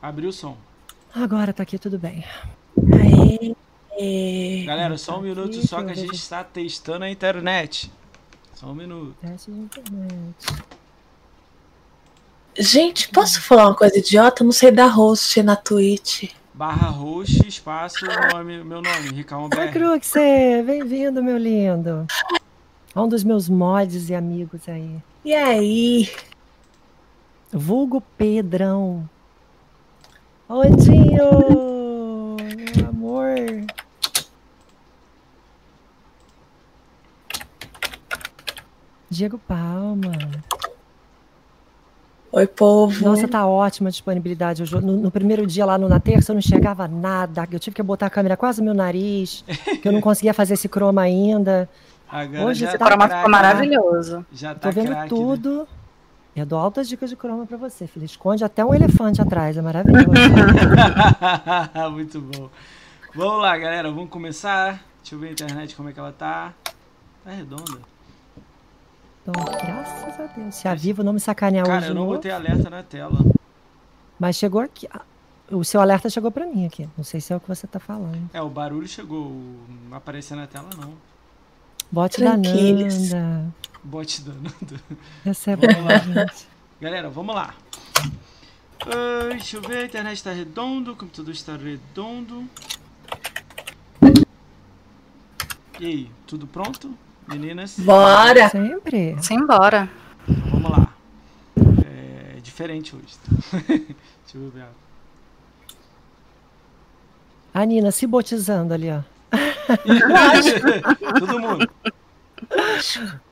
Abriu o som. Agora tá aqui tudo bem. Aê. Galera, só um minuto aqui, só que a gente está testando a internet. Só um minuto. Teste de internet. Gente, posso falar uma coisa idiota? Eu não sei dar host na Twitch. Barra host, espaço, nome, meu nome, Ricão Oi, BR. Crux, bem-vindo, meu lindo. Um dos meus mods e amigos aí. E aí? Vulgo Pedrão. Oi, Dinho! Meu amor. Diego Palma. Oi, povo. Nossa, tá ótima a disponibilidade. hoje. No, no primeiro dia lá no, na terça eu não enxergava nada. Eu tive que botar a câmera quase no meu nariz, que eu não conseguia fazer esse croma ainda. Agora Hoje já você tá tá croma ficou maravilhoso. Já Tô tá vendo craque, né? Eu dou altas dicas de croma pra você, filho. Esconde até um elefante atrás, é maravilhoso. Muito bom. Vamos lá, galera. Vamos começar. Deixa eu ver a internet como é que ela tá. Tá redonda. Então, graças a Deus. Se a Vivo não me sacanear Cara, hoje, eu de não novo, botei alerta na tela. mas chegou aqui. Ah, O seu alerta chegou pra mim aqui. Não sei se é o que você tá falando. É, o barulho chegou. Não apareceu na tela, não. Bote da. Nanda. Bote danando. Essa é boa, gente. Galera, vamos lá. Ah, deixa eu ver, a internet está redondo, o computador está redondo. E aí, tudo pronto? Meninas? Bora! Sempre. Simbora. Então, vamos lá. É diferente hoje. tá? deixa eu ver. A Nina se botizando ali, ó. Todo mundo.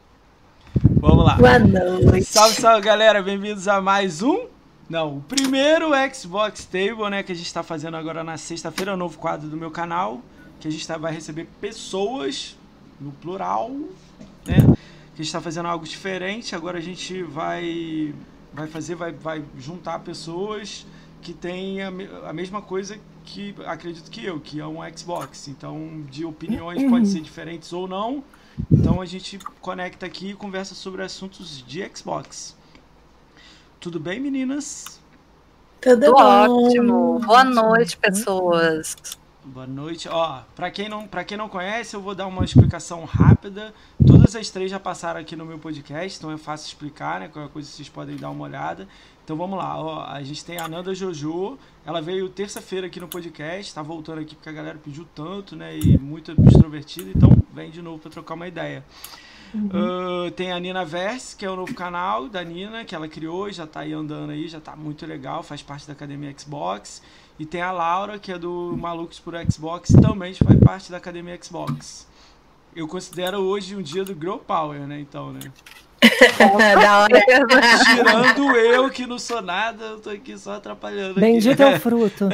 Vamos lá. Boa noite. Salve, salve, galera. Bem-vindos a mais um. Não, o primeiro Xbox Table, né? Que a gente tá fazendo agora na sexta-feira, um novo quadro do meu canal. Que a gente tá- vai receber pessoas, no plural, né? Que a gente tá fazendo algo diferente. Agora a gente vai, vai fazer, vai, vai juntar pessoas que têm a, a mesma coisa que acredito que eu, que é um Xbox. Então, de opiniões podem ser diferentes ou não. Então a gente conecta aqui e conversa sobre assuntos de Xbox. Tudo bem, meninas? Tudo ótimo. Boa noite, pessoas. Boa noite. Ó, para quem não, para quem não conhece, eu vou dar uma explicação rápida. Todas as três já passaram aqui no meu podcast, então é fácil explicar, né? Qualquer coisa vocês podem dar uma olhada. Então vamos lá, ó, a gente tem a Nanda Jojo, ela veio terça-feira aqui no podcast, tá voltando aqui porque a galera pediu tanto, né? E muito extrovertida, então vem de novo para trocar uma ideia. Ah, tem a Nina Verse, que é o novo canal da Nina, que ela criou, já tá aí andando aí, já tá muito legal, faz parte da Academia Xbox. E tem a Laura, que é do Malucos por Xbox, também faz parte da Academia Xbox. Eu considero hoje um dia do Grow Power, né? Então, né? da hora. Tirando eu, que não sou nada, eu tô aqui só atrapalhando. aqui. Bendito é o fruto.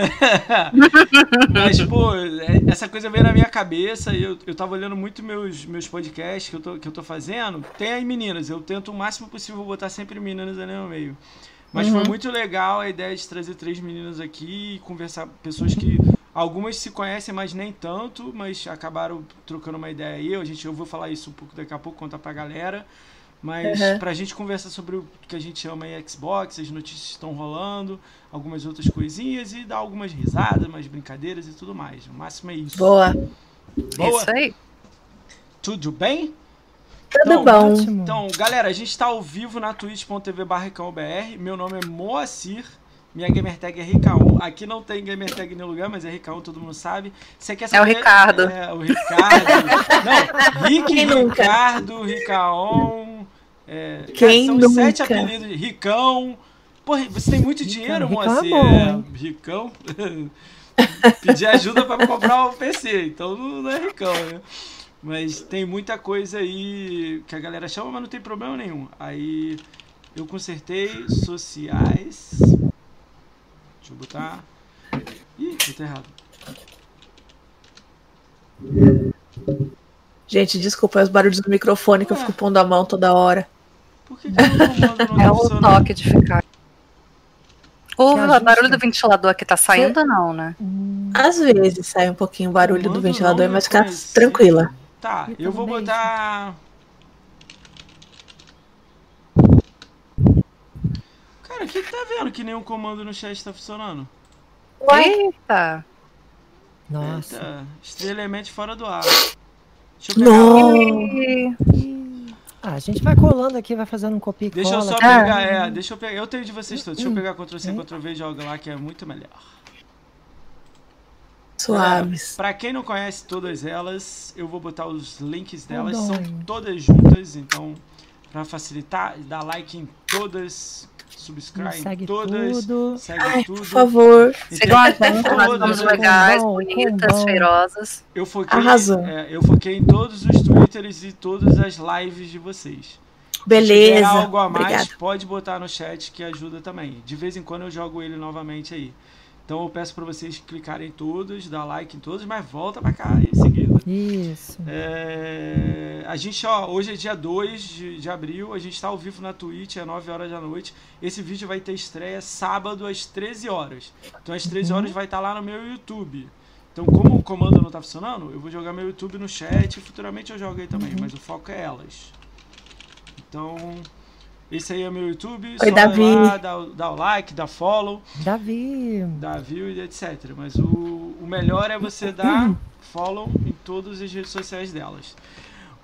Mas, pô, é- essa coisa veio na minha cabeça e eu, eu tava olhando muito meus, meus podcasts que eu, tô, que eu tô fazendo. Tem aí meninas, eu tento o máximo possível botar sempre meninas ali no meio. Mas foi muito legal a ideia de trazer três meninas aqui e conversar com pessoas que algumas se conhecem, mas nem tanto, mas acabaram trocando uma ideia aí. A gente, eu vou falar isso um pouco daqui a pouco, contar pra galera. Mas Uhum. pra gente conversar sobre o que a gente chama aí Xbox, as notícias que estão rolando, algumas outras coisinhas e dar algumas risadas, umas brincadeiras e tudo mais. O máximo é isso. Boa. Boa? Isso aí. Tudo bem? Tudo Então, bom. Ótimo. Então, galera, a gente tá ao vivo na twitch.tv barricãobr. Meu nome é Moacir. Minha gamertag é Ricaon. Aqui não tem gamertag em nenhum lugar, mas é Ricaon, todo mundo sabe. Você quer É o saber? Ricardo. É, o Ricardo. não, Rick, Quem nunca? Ricardo, Ricaon. É, Quem são os sete nunca? apelidos. Ricão. Porra, você tem muito dinheiro, Ricão é Moacir? bom, É, hein? Ricão. Pedir ajuda pra comprar o PC, então não é Ricão, né? Mas tem muita coisa aí que a galera chama, mas não tem problema nenhum. Aí eu consertei sociais. Deixa eu botar. Ih, botei errado. Gente, desculpa é os barulhos do microfone que eu fico pondo a mão toda hora. Por que, que É tá o funcionando? toque de ficar. O barulho do ventilador aqui tá saindo, não, né? Às vezes sai um pouquinho o barulho do ventilador, mas fica tranquila. Tá, Eu eu vou botar. Cara, o que, que tá vendo que nenhum comando no chat tá funcionando? Eita! Nossa. Eita, estrelamento fora do ar. Deixa eu pegar, Não. Ah, a gente vai colando aqui, vai fazendo um copia e deixa eu cola. só Ah. pegar, é, deixa eu pegar. Eu tenho de vocês todos. Deixa eu pegar Ctrl C, Ctrl V e joga lá que é muito melhor. Suaves. Pra quem não conhece todas elas, eu vou botar os links delas. São dói. todas juntas, então pra facilitar, dá like em todas, subscribe Segue todas, tudo. segue Ai, tudo. por favor. Sigam a gente, nós Todas, somos legais, bonitas, cheirosas. Eu foquei, Arrasou. é, eu foquei em todos os twitters e todas as lives de vocês. Se tiver Beleza. algo a mais, Obrigada. pode botar no chat que ajuda também. De vez em quando eu jogo ele novamente aí. Então eu peço pra vocês clicarem em todos, dar like em todos, mas volta pra cá em seguida. Isso. É, a gente, ó, hoje é dia 2 de, de abril, a gente tá ao vivo na Twitch, é 9 horas da noite. Esse vídeo vai ter estreia sábado às 13 horas. Então às 13 horas vai estar lá no meu YouTube. Então, como o comando não tá funcionando, eu vou jogar meu YouTube no chat e futuramente eu jogo aí também, mas o foco é elas. Então, esse aí é meu YouTube. Oi, só vai Davi. lá, dá, o- dá o like, dá follow Davi. dar view e etc. Mas o, o melhor é você dar follow em todas as redes sociais delas.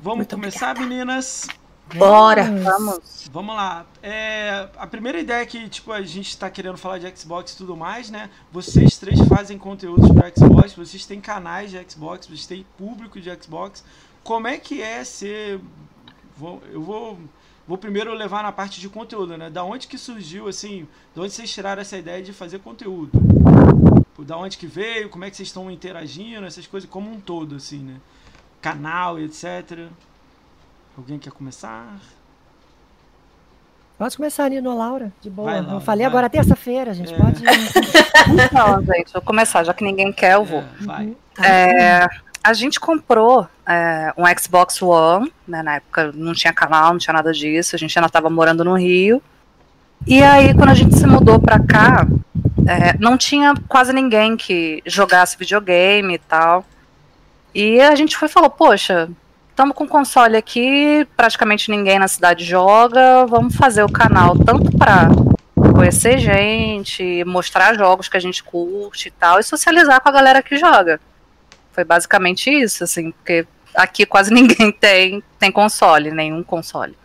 Vamos Muito começar, meninas? Bora. Vamos. Vamos lá. É, a primeira ideia é que tipo, a gente está querendo falar de Xbox e tudo mais, né? Vocês três fazem conteúdos para Xbox, vocês têm canais de Xbox, vocês têm público de Xbox. Como é que é ser. vou- eu vou. Vou primeiro levar na parte de conteúdo, né? Da onde que surgiu, assim, de onde vocês tiraram essa ideia de fazer conteúdo? Tipo, Da onde que veio, como é que vocês estão interagindo, essas coisas como um todo, assim, né? Canal etc. Alguém quer começar? Pode começar, Nino Laura, de boa. Vai, Laura, eu falei vai. agora terça-feira, a gente É. pode. Então, gente, vou começar, já que ninguém quer, eu vou. É, vai. É, a gente comprou é, um Xbox One, né, na época não tinha canal, não tinha nada disso, a gente ainda estava morando no Rio. E aí, quando a gente se mudou pra cá, é, não tinha quase ninguém que jogasse videogame e tal. E a gente foi e falou, poxa, estamos com console aqui, praticamente ninguém na cidade joga, vamos fazer o canal tanto para conhecer gente, mostrar jogos que a gente curte e tal, e socializar com a galera que joga. Foi basicamente isso, assim, porque aqui quase ninguém tem, tem console, nenhum console.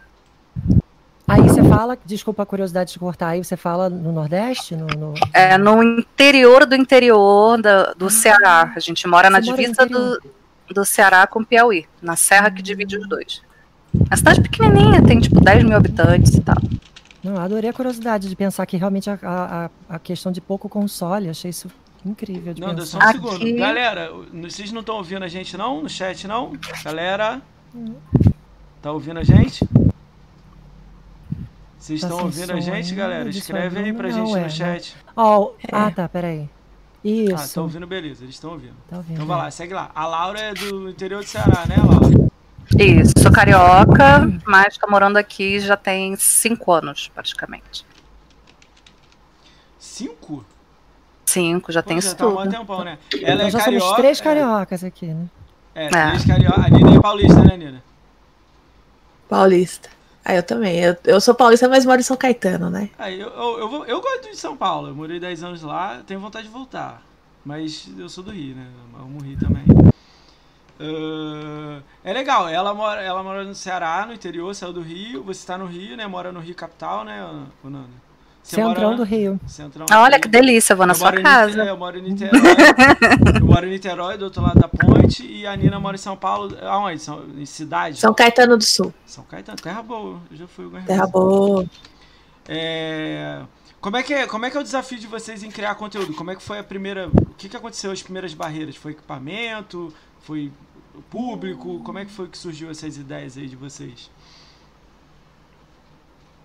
Aí você fala, desculpa a curiosidade de cortar, aí você fala no Nordeste? No, no- É no interior do interior da- do Ceará. A gente mora na mora divisa do, do Ceará com Piauí, na serra que divide os dois. É cidade pequenininha, tem tipo 10 mil habitantes e tal. Não, adorei a curiosidade de pensar que realmente a, a, a questão de pouco console, achei isso incrível de Não, dá só pensar. um Aqui- segundo. Galera, vocês não estão ouvindo a gente não? No chat não? Galera, tá ouvindo a gente? Vocês Tá estão sem ouvindo a gente, galera? Escreve aí pra Não, gente é, no né? chat. Ó, É. Ah, tá, peraí. Ah, Isso. estão ouvindo, beleza, eles estão ouvindo. Tá ouvindo. Então vai lá, segue lá. A Laura é do interior do Ceará, né, Laura? Isso, sou carioca, mas tô morando aqui já tem 5 anos, praticamente. Cinco? Cinco, já Pô, tem já isso tá há um tudo. tempão, né? Ela Então é já carioca. somos três é- cariocas aqui, né? É, É. três carioca. A Nina é paulista, né, Nina? Paulista. Ah, eu também. Eu, eu sou paulista, mas moro em São Caetano, né? Aí eu, eu, eu, vou- eu gosto de São Paulo. Eu morei 10 anos lá, tenho vontade de voltar. Mas eu sou do Rio, né? Eu amo o Rio também. Ah, é legal, ela mora, ela mora no Ceará, no interior, saiu do Rio. Você tá no Rio, né? Mora no Rio capital, né, ô Nanda? Você Centrão mora do Rio. Centrão Ah, Olha do que Rio. delícia, eu vou na Eu sua casa. Niterói, eu moro em Niterói. eu moro em Niterói, do outro lado da ponte. E a Nina mora em São Paulo. Aonde? São, em cidade? São Caetano do Sul. São Caetano, terra boa. Eu já fui algumas Terra boa. É, Como é, que é, como é que é o desafio de vocês em criar conteúdo? Como é que foi a primeira. O que, que aconteceu as primeiras barreiras? Foi equipamento? Foi público? Como é que foi que surgiu essas ideias aí de vocês?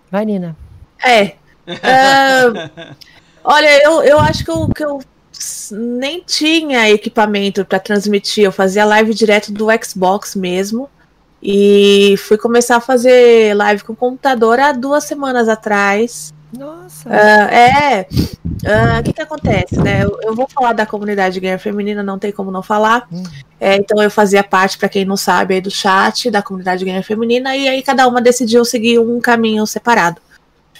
Vai, Nina. É. Ah, olha, eu, eu acho que eu, que eu nem tinha equipamento para transmitir. Eu fazia live direto do Xbox mesmo. E fui começar a fazer live com computador há duas semanas atrás. Nossa. Ah, é. Ah, O que, que acontece, né? Eu, eu vou falar da comunidade gamer feminina, não tem como não falar. Hum. É, então eu fazia parte, para quem não sabe, aí do chat da comunidade gamer feminina, e aí cada uma decidiu seguir um caminho separado.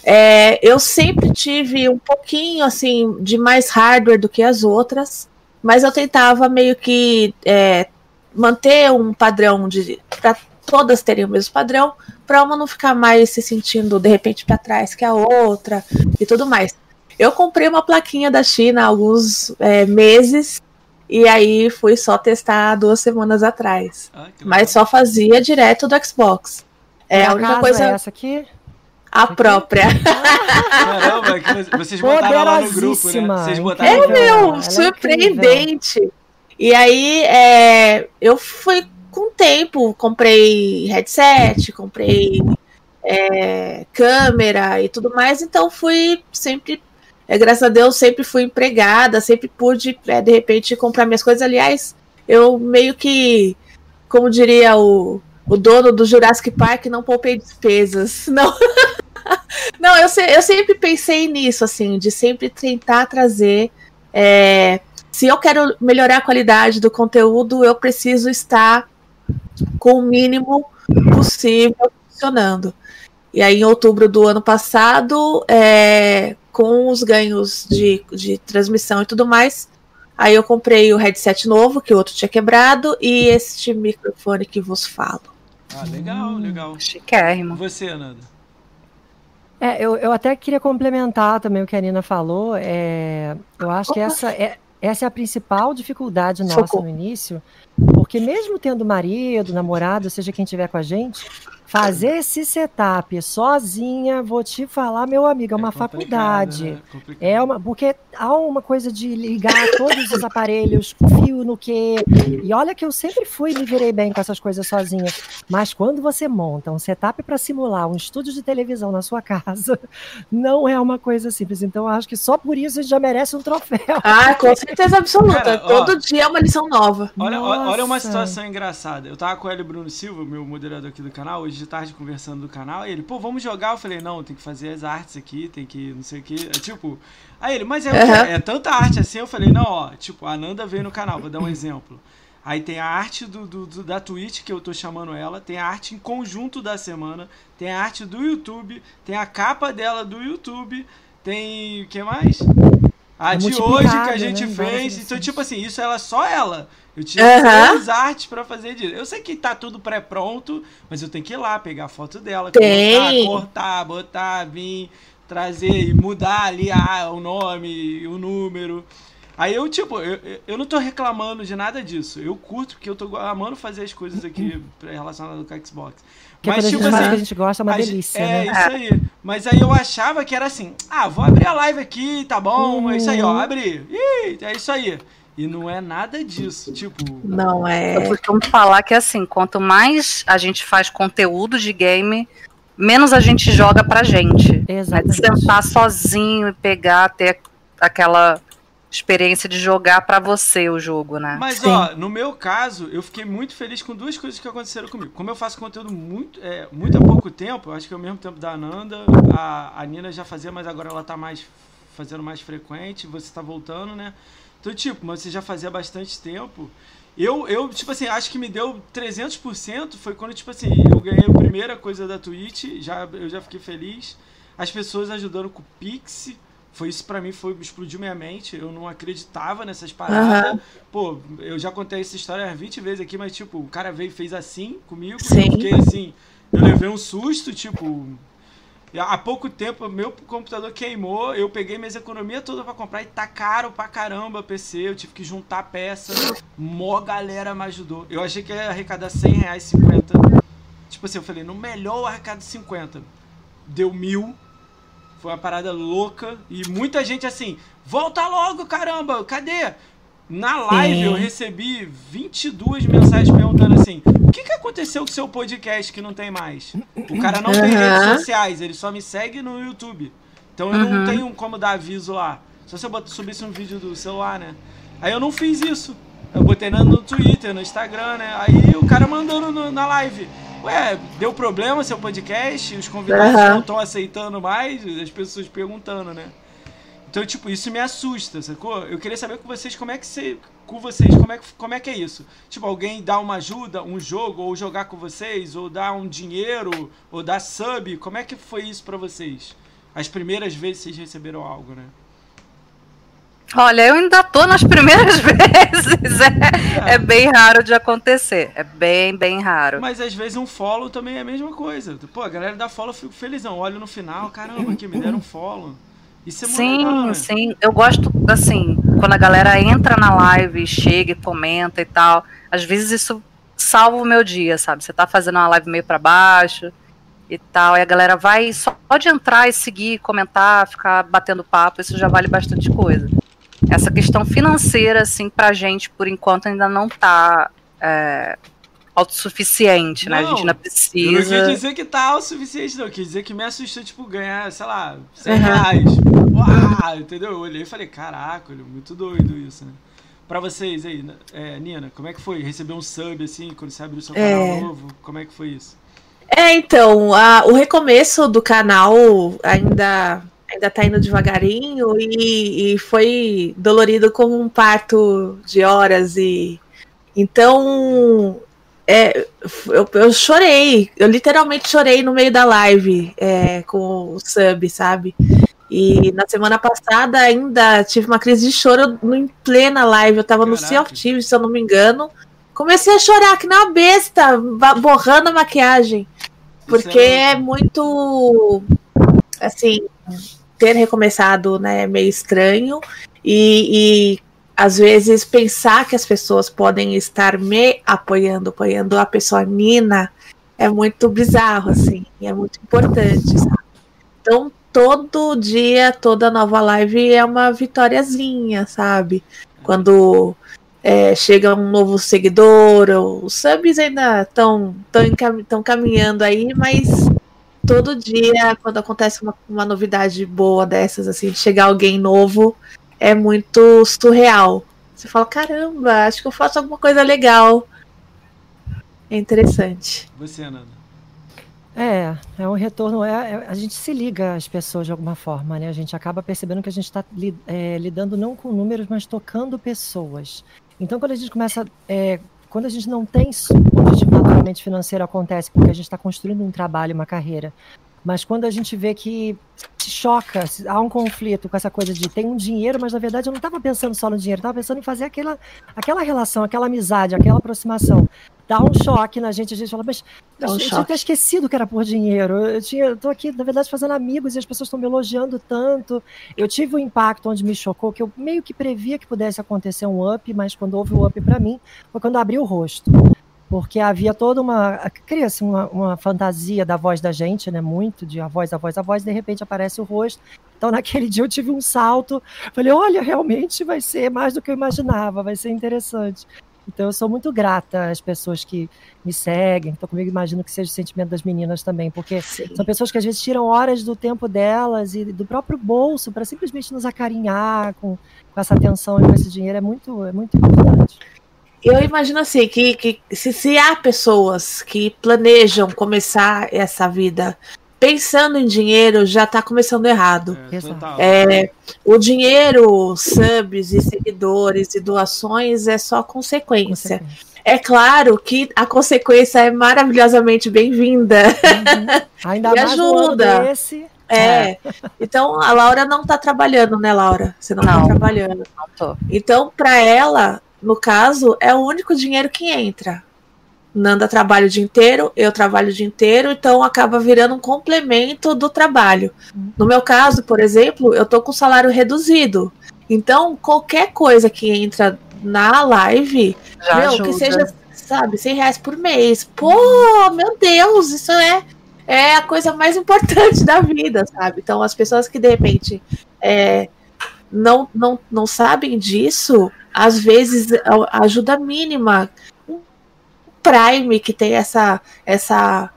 É, eu sempre tive um pouquinho assim de mais hardware do que as outras, mas eu tentava meio que é, manter um padrão de para todas terem o mesmo padrão, para uma não ficar mais se sentindo de repente para trás que a outra e tudo mais. Eu comprei uma plaquinha da China há alguns é, meses e aí fui só testar duas semanas atrás, Ah, mas só fazia direto do Xbox. É a única coisa é essa aqui? A própria. Caramba, vocês botaram lá no grupo, né? Poderosíssima, Vocês botaram É. Ela é meu, incrível. surpreendente. E aí, é, eu fui com o tempo, comprei headset, comprei é, câmera e tudo mais, então fui sempre, é, graças a Deus, sempre fui empregada, sempre pude, é, de repente, comprar minhas coisas. Aliás, eu meio que, como diria o, o dono do Jurassic Park, não poupei despesas. Não, não eu, se- eu sempre pensei nisso, assim, de sempre tentar trazer. é, se eu quero melhorar a qualidade do conteúdo, eu preciso estar com o mínimo possível funcionando. E aí, em outubro do ano passado, é, com os ganhos de, de transmissão e tudo mais, aí eu comprei o headset novo, que o outro tinha quebrado, e este microfone que vos falo. Ah, legal, legal. Chiquérrimo. Você, Nanda? É, eu, eu até queria complementar também o que a Nina falou. É, eu acho que essa é, essa é a principal dificuldade nossa Socorro. no início, porque mesmo tendo marido, namorado, seja quem estiver com a gente, fazer esse setup sozinha, vou te falar, meu amigo, é uma complicado, faculdade. né? Complicado. É uma, porque há uma coisa de ligar todos os aparelhos, fio no quê. E olha que eu sempre fui e me virei bem com essas coisas sozinha. Mas quando você monta um setup para simular um estúdio de televisão na sua casa, não é uma coisa simples. Então eu acho que só por isso a gente já merece um troféu. Ah, com certeza absoluta. Cara, ó. Todo dia é uma lição nova. Olha, olha olha uma situação engraçada. Eu tava com o Hélio Bruno Silva, meu moderador aqui do canal, hoje de tarde conversando do canal, ele, pô, vamos jogar? Eu falei, não, tem que fazer as artes aqui, tem que não sei o que. É tipo. Aí ele, mas é, quê? Aham. é tanta arte assim? Eu falei, não, ó, tipo, a Nanda veio no canal, vou dar um exemplo. Aí tem a arte do, do- do- da Twitch, que eu tô chamando ela, tem a arte em conjunto da semana, tem a arte do YouTube, tem a capa dela do YouTube, tem. O que mais? A É de hoje que a gente né, fez. Então, tipo assim, isso ela só ela. Eu tinha Aham. seis artes pra fazer disso. Eu sei que tá tudo pré-pronto, mas eu tenho que ir lá pegar a foto dela, Tem. cortar, botar, vir, trazer e mudar ali ah, o nome, o número. Aí eu, tipo, eu, eu- eu não tô reclamando de nada disso. Eu curto, porque eu tô amando fazer as coisas aqui relacionadas com o Xbox. Porque quando a gente faz o que a gente gosta, é uma delícia, é, né? isso aí. Mas aí eu achava que era assim, ah, vou abrir a live aqui, tá bom, é isso aí, ó, Uhum. abri. Ih, é isso aí. E não é nada disso, tipo... Não Eu é. costumo falar que assim, quanto mais a gente faz conteúdo de game, menos a gente joga pra gente. Né? De Exatamente. sentar sozinho e pegar, ter aquela experiência de jogar pra você o jogo, né? Mas, Sim. ó, no meu caso, eu fiquei muito feliz com duas coisas que aconteceram comigo. Como eu faço conteúdo muito, é, muito há pouco tempo, eu acho que é o mesmo tempo da Ananda, a, a Nina já fazia, mas agora ela tá mais fazendo mais frequente, você tá voltando, né? Então, tipo, mas você já fazia há bastante tempo. Eu, eu, tipo assim, acho que me deu 300% foi quando, tipo assim, eu ganhei a primeira coisa da Twitch, já, eu já fiquei feliz. As pessoas ajudando com o Pix, foi isso pra mim, foi, explodiu minha mente. Eu não acreditava nessas paradas. Aham. Pô, eu já contei essa história umas 20 vezes aqui, mas, tipo, o cara veio e fez assim comigo. Sim. Eu fiquei assim, eu levei um susto, tipo. Há pouco tempo, meu computador queimou, eu peguei minhas economias todas pra comprar e tá caro pra caramba PC, eu tive que juntar peça, mó galera me ajudou. Eu achei que ia arrecadar 100 reais, 50. Tipo assim, eu falei, no melhor eu arrecado 50. Deu mil, foi uma parada louca e muita gente assim, volta logo, caramba, cadê? Na live Sim. eu recebi 22 mensagens perguntando assim: o que, que aconteceu com o seu podcast que não tem mais? O cara não tem Aham. redes sociais, ele só me segue no YouTube. Então eu não Uhum. tenho como dar aviso lá. Só se eu subisse um vídeo do celular, né? Aí eu não fiz isso. Eu botei no, Twitter, no Instagram, né? Aí o cara mandando no- na live. Ué, deu problema seu podcast? Os convidados Aham. não estão aceitando mais? As pessoas perguntando, né? Então, tipo, isso me assusta, sacou? Eu queria saber com vocês como é que você. Com vocês, como é que, como é que é isso? Tipo, alguém dá uma ajuda, um jogo, ou jogar com vocês, ou dar um dinheiro, ou dar sub, como é que foi isso pra vocês? As primeiras vezes vocês receberam algo, né? Olha, eu ainda tô nas primeiras vezes. É, é, bem raro de acontecer. É bem, bem raro. Mas às vezes um follow também é a mesma coisa. Pô, a galera dá follow, eu fico felizão. Olho no final, caramba, que me deram um follow. Isso é muito sim, legal, né? sim. Eu gosto, assim, quando a galera entra na live, chega e comenta e tal. Às vezes isso salva o meu dia, sabe? Você tá fazendo uma live meio para baixo e tal, e a galera vai só de entrar e seguir, comentar, ficar batendo papo, isso já vale bastante coisa essa questão financeira, assim, pra gente, por enquanto, ainda não tá é, autossuficiente, não, né? A gente ainda precisa. Eu não quis dizer que tá autossuficiente, não. Eu quis dizer que me assustou, tipo, ganhar, sei lá, 100 uhum. reais. Uau, entendeu? Eu olhei e falei, caraca, muito doido isso, né? Pra vocês aí, é, Nina, como é que foi? Receber um sub, assim, quando você abriu o seu canal é... novo? Como é que foi isso? É, então, a, o recomeço do canal ainda ainda tá indo devagarinho e, e foi dolorido como um parto de horas e então é, eu, eu, chorei, eu literalmente chorei no meio da live é, com o sub, sabe? E na semana passada ainda tive uma crise de choro em plena live. Eu tava Caraca. no Sea of Thieves, se eu não me engano. Comecei a chorar que na besta, borrando a maquiagem. Porque é, é muito. Assim, ter recomeçado né, meio estranho e, e às vezes pensar que as pessoas podem estar me apoiando, apoiando a pessoa Nina, é muito bizarro, assim, é muito importante, sabe? Então, todo dia, toda nova live é uma vitóriazinha, sabe? Quando é, chega um novo seguidor, os subs ainda estão tão caminhando aí, mas todo dia, quando acontece uma, uma novidade boa dessas, assim, de chegar alguém novo, é muito surreal. Você fala, caramba, acho que eu faço alguma coisa legal. É interessante. Você, Ananda? É, é um retorno. É, é, a gente se liga às pessoas de alguma forma, né? A gente acaba percebendo que a gente está li, é, lidando não com números, mas tocando pessoas. Então, quando a gente começa é, quando a gente não tem objetivo naturalmente financeiro acontece porque a gente está construindo um trabalho, uma carreira. Mas quando a gente vê que se choca, há um conflito com essa coisa de tem um dinheiro, mas na verdade eu não estava pensando só no dinheiro, estava pensando em fazer aquela, aquela relação, aquela amizade, aquela aproximação dá um choque na gente. A gente fala, mas um eu tinha até esquecido que era por dinheiro. Eu tinha, eu tô aqui, na verdade, fazendo amigos e as pessoas estão me elogiando tanto. Eu tive um impacto onde me chocou, que eu meio que previa que pudesse acontecer um up, mas quando houve o up para mim, foi quando abri o rosto. Porque havia toda uma. Cria-se uma, uma fantasia da voz da gente, né? Muito de a voz, a voz, a voz, de repente aparece o rosto. Então, naquele dia eu tive um salto. Falei, olha, realmente vai ser mais do que eu imaginava, vai ser interessante. Então eu sou muito grata às pessoas que me seguem, estão comigo, imagino que seja o sentimento das meninas também, porque Sim. são pessoas que às vezes tiram horas do tempo delas e do próprio bolso para simplesmente nos acarinhar com, com essa atenção e com esse dinheiro, é muito, é muito importante. Eu imagino assim, que, que se, se há pessoas que planejam começar essa vida pensando em dinheiro já está começando errado. É, é, o dinheiro, subs e seguidores e doações é só consequência. consequência. É claro que a consequência é maravilhosamente bem-vinda. Uhum. Ainda e mais ajuda. Desse. É. é. Então a Laura não está trabalhando, né, Laura? Você não, está trabalhando. Não tô. Então, para ela, no caso, é o único dinheiro que entra. Nanda trabalha o dia inteiro, eu trabalho o dia inteiro, então acaba virando um complemento do trabalho. No meu caso, por exemplo, eu tô com salário reduzido. Então, qualquer coisa que entra na live, Já meu, ajuda. que seja, sabe, 100 reais por mês. Pô, meu Deus, isso é, é a coisa mais importante da vida, sabe? Então, as pessoas que de repente é, não, não, não sabem disso, às vezes a ajuda mínima Prime, que tem essa, essa,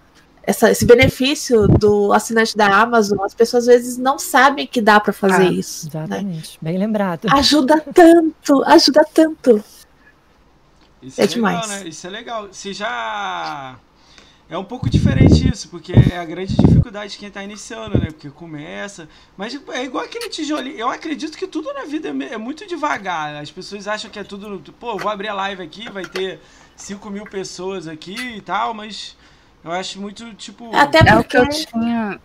essa, esse benefício do assinante da Amazon, as pessoas às vezes não sabem que dá para fazer ah, isso. Né? Exatamente, né? bem lembrado. Ajuda tanto, ajuda tanto. Isso é, é demais. Legal, né? Isso é legal. Você já. É um pouco diferente isso, porque é a grande dificuldade de quem está iniciando, né? Porque começa. Mas é igual aquele tijolinho. Eu acredito que tudo na vida é, é muito devagar. As pessoas acham que é tudo. Pô, vou abrir a live aqui, vai ter 5 mil pessoas aqui e tal, mas eu acho muito, tipo. Até porque... É o que eu tinha.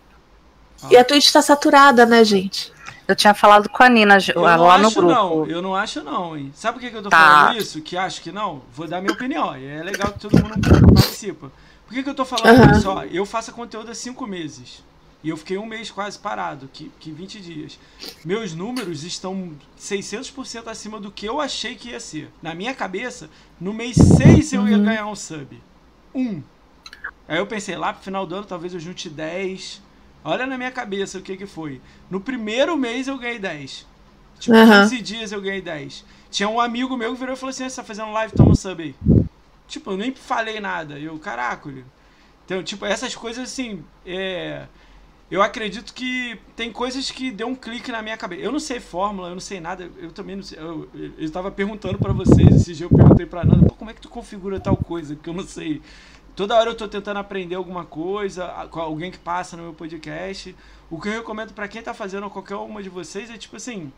E a Twitch tá saturada, né, gente? Eu tinha falado com a Nina Eu lá não lá no acho grupo. não, eu não acho não, hein. Sabe por que, que eu tô Tá. falando isso? Que acho que não? Vou dar minha opinião, e é legal que todo mundo participa. Por que, que eu tô falando Aham. isso? Ó, eu faço conteúdo há cinco meses. E eu fiquei um mês quase parado, que, que 20 dias. Meus números estão 600% acima do que eu achei que ia ser. Na minha cabeça, no mês 6 eu ia ganhar um sub. Um. Aí eu pensei, lá pro final do ano talvez eu junte 10. Olha na minha cabeça o que que foi. No primeiro mês eu ganhei 10. Tipo, Aham. 15 dias eu ganhei 10. Tinha um amigo meu que virou e falou assim: "Ah, você tá fazendo live, toma um sub aí. Tipo, eu nem falei nada. Eu, caraca. Então, tipo, essas coisas assim, é. Eu acredito que tem coisas que deu um clique na minha cabeça. Eu não sei fórmula, eu não sei nada. Eu também não sei. Eu, eu, eu tava perguntando pra vocês, esse dia eu perguntei pra Nanda, como é que tu configura tal coisa? Que eu não sei. Toda hora eu tô tentando aprender alguma coisa, com alguém que passa no meu podcast. O que eu recomendo pra quem tá fazendo qualquer uma de vocês é tipo assim.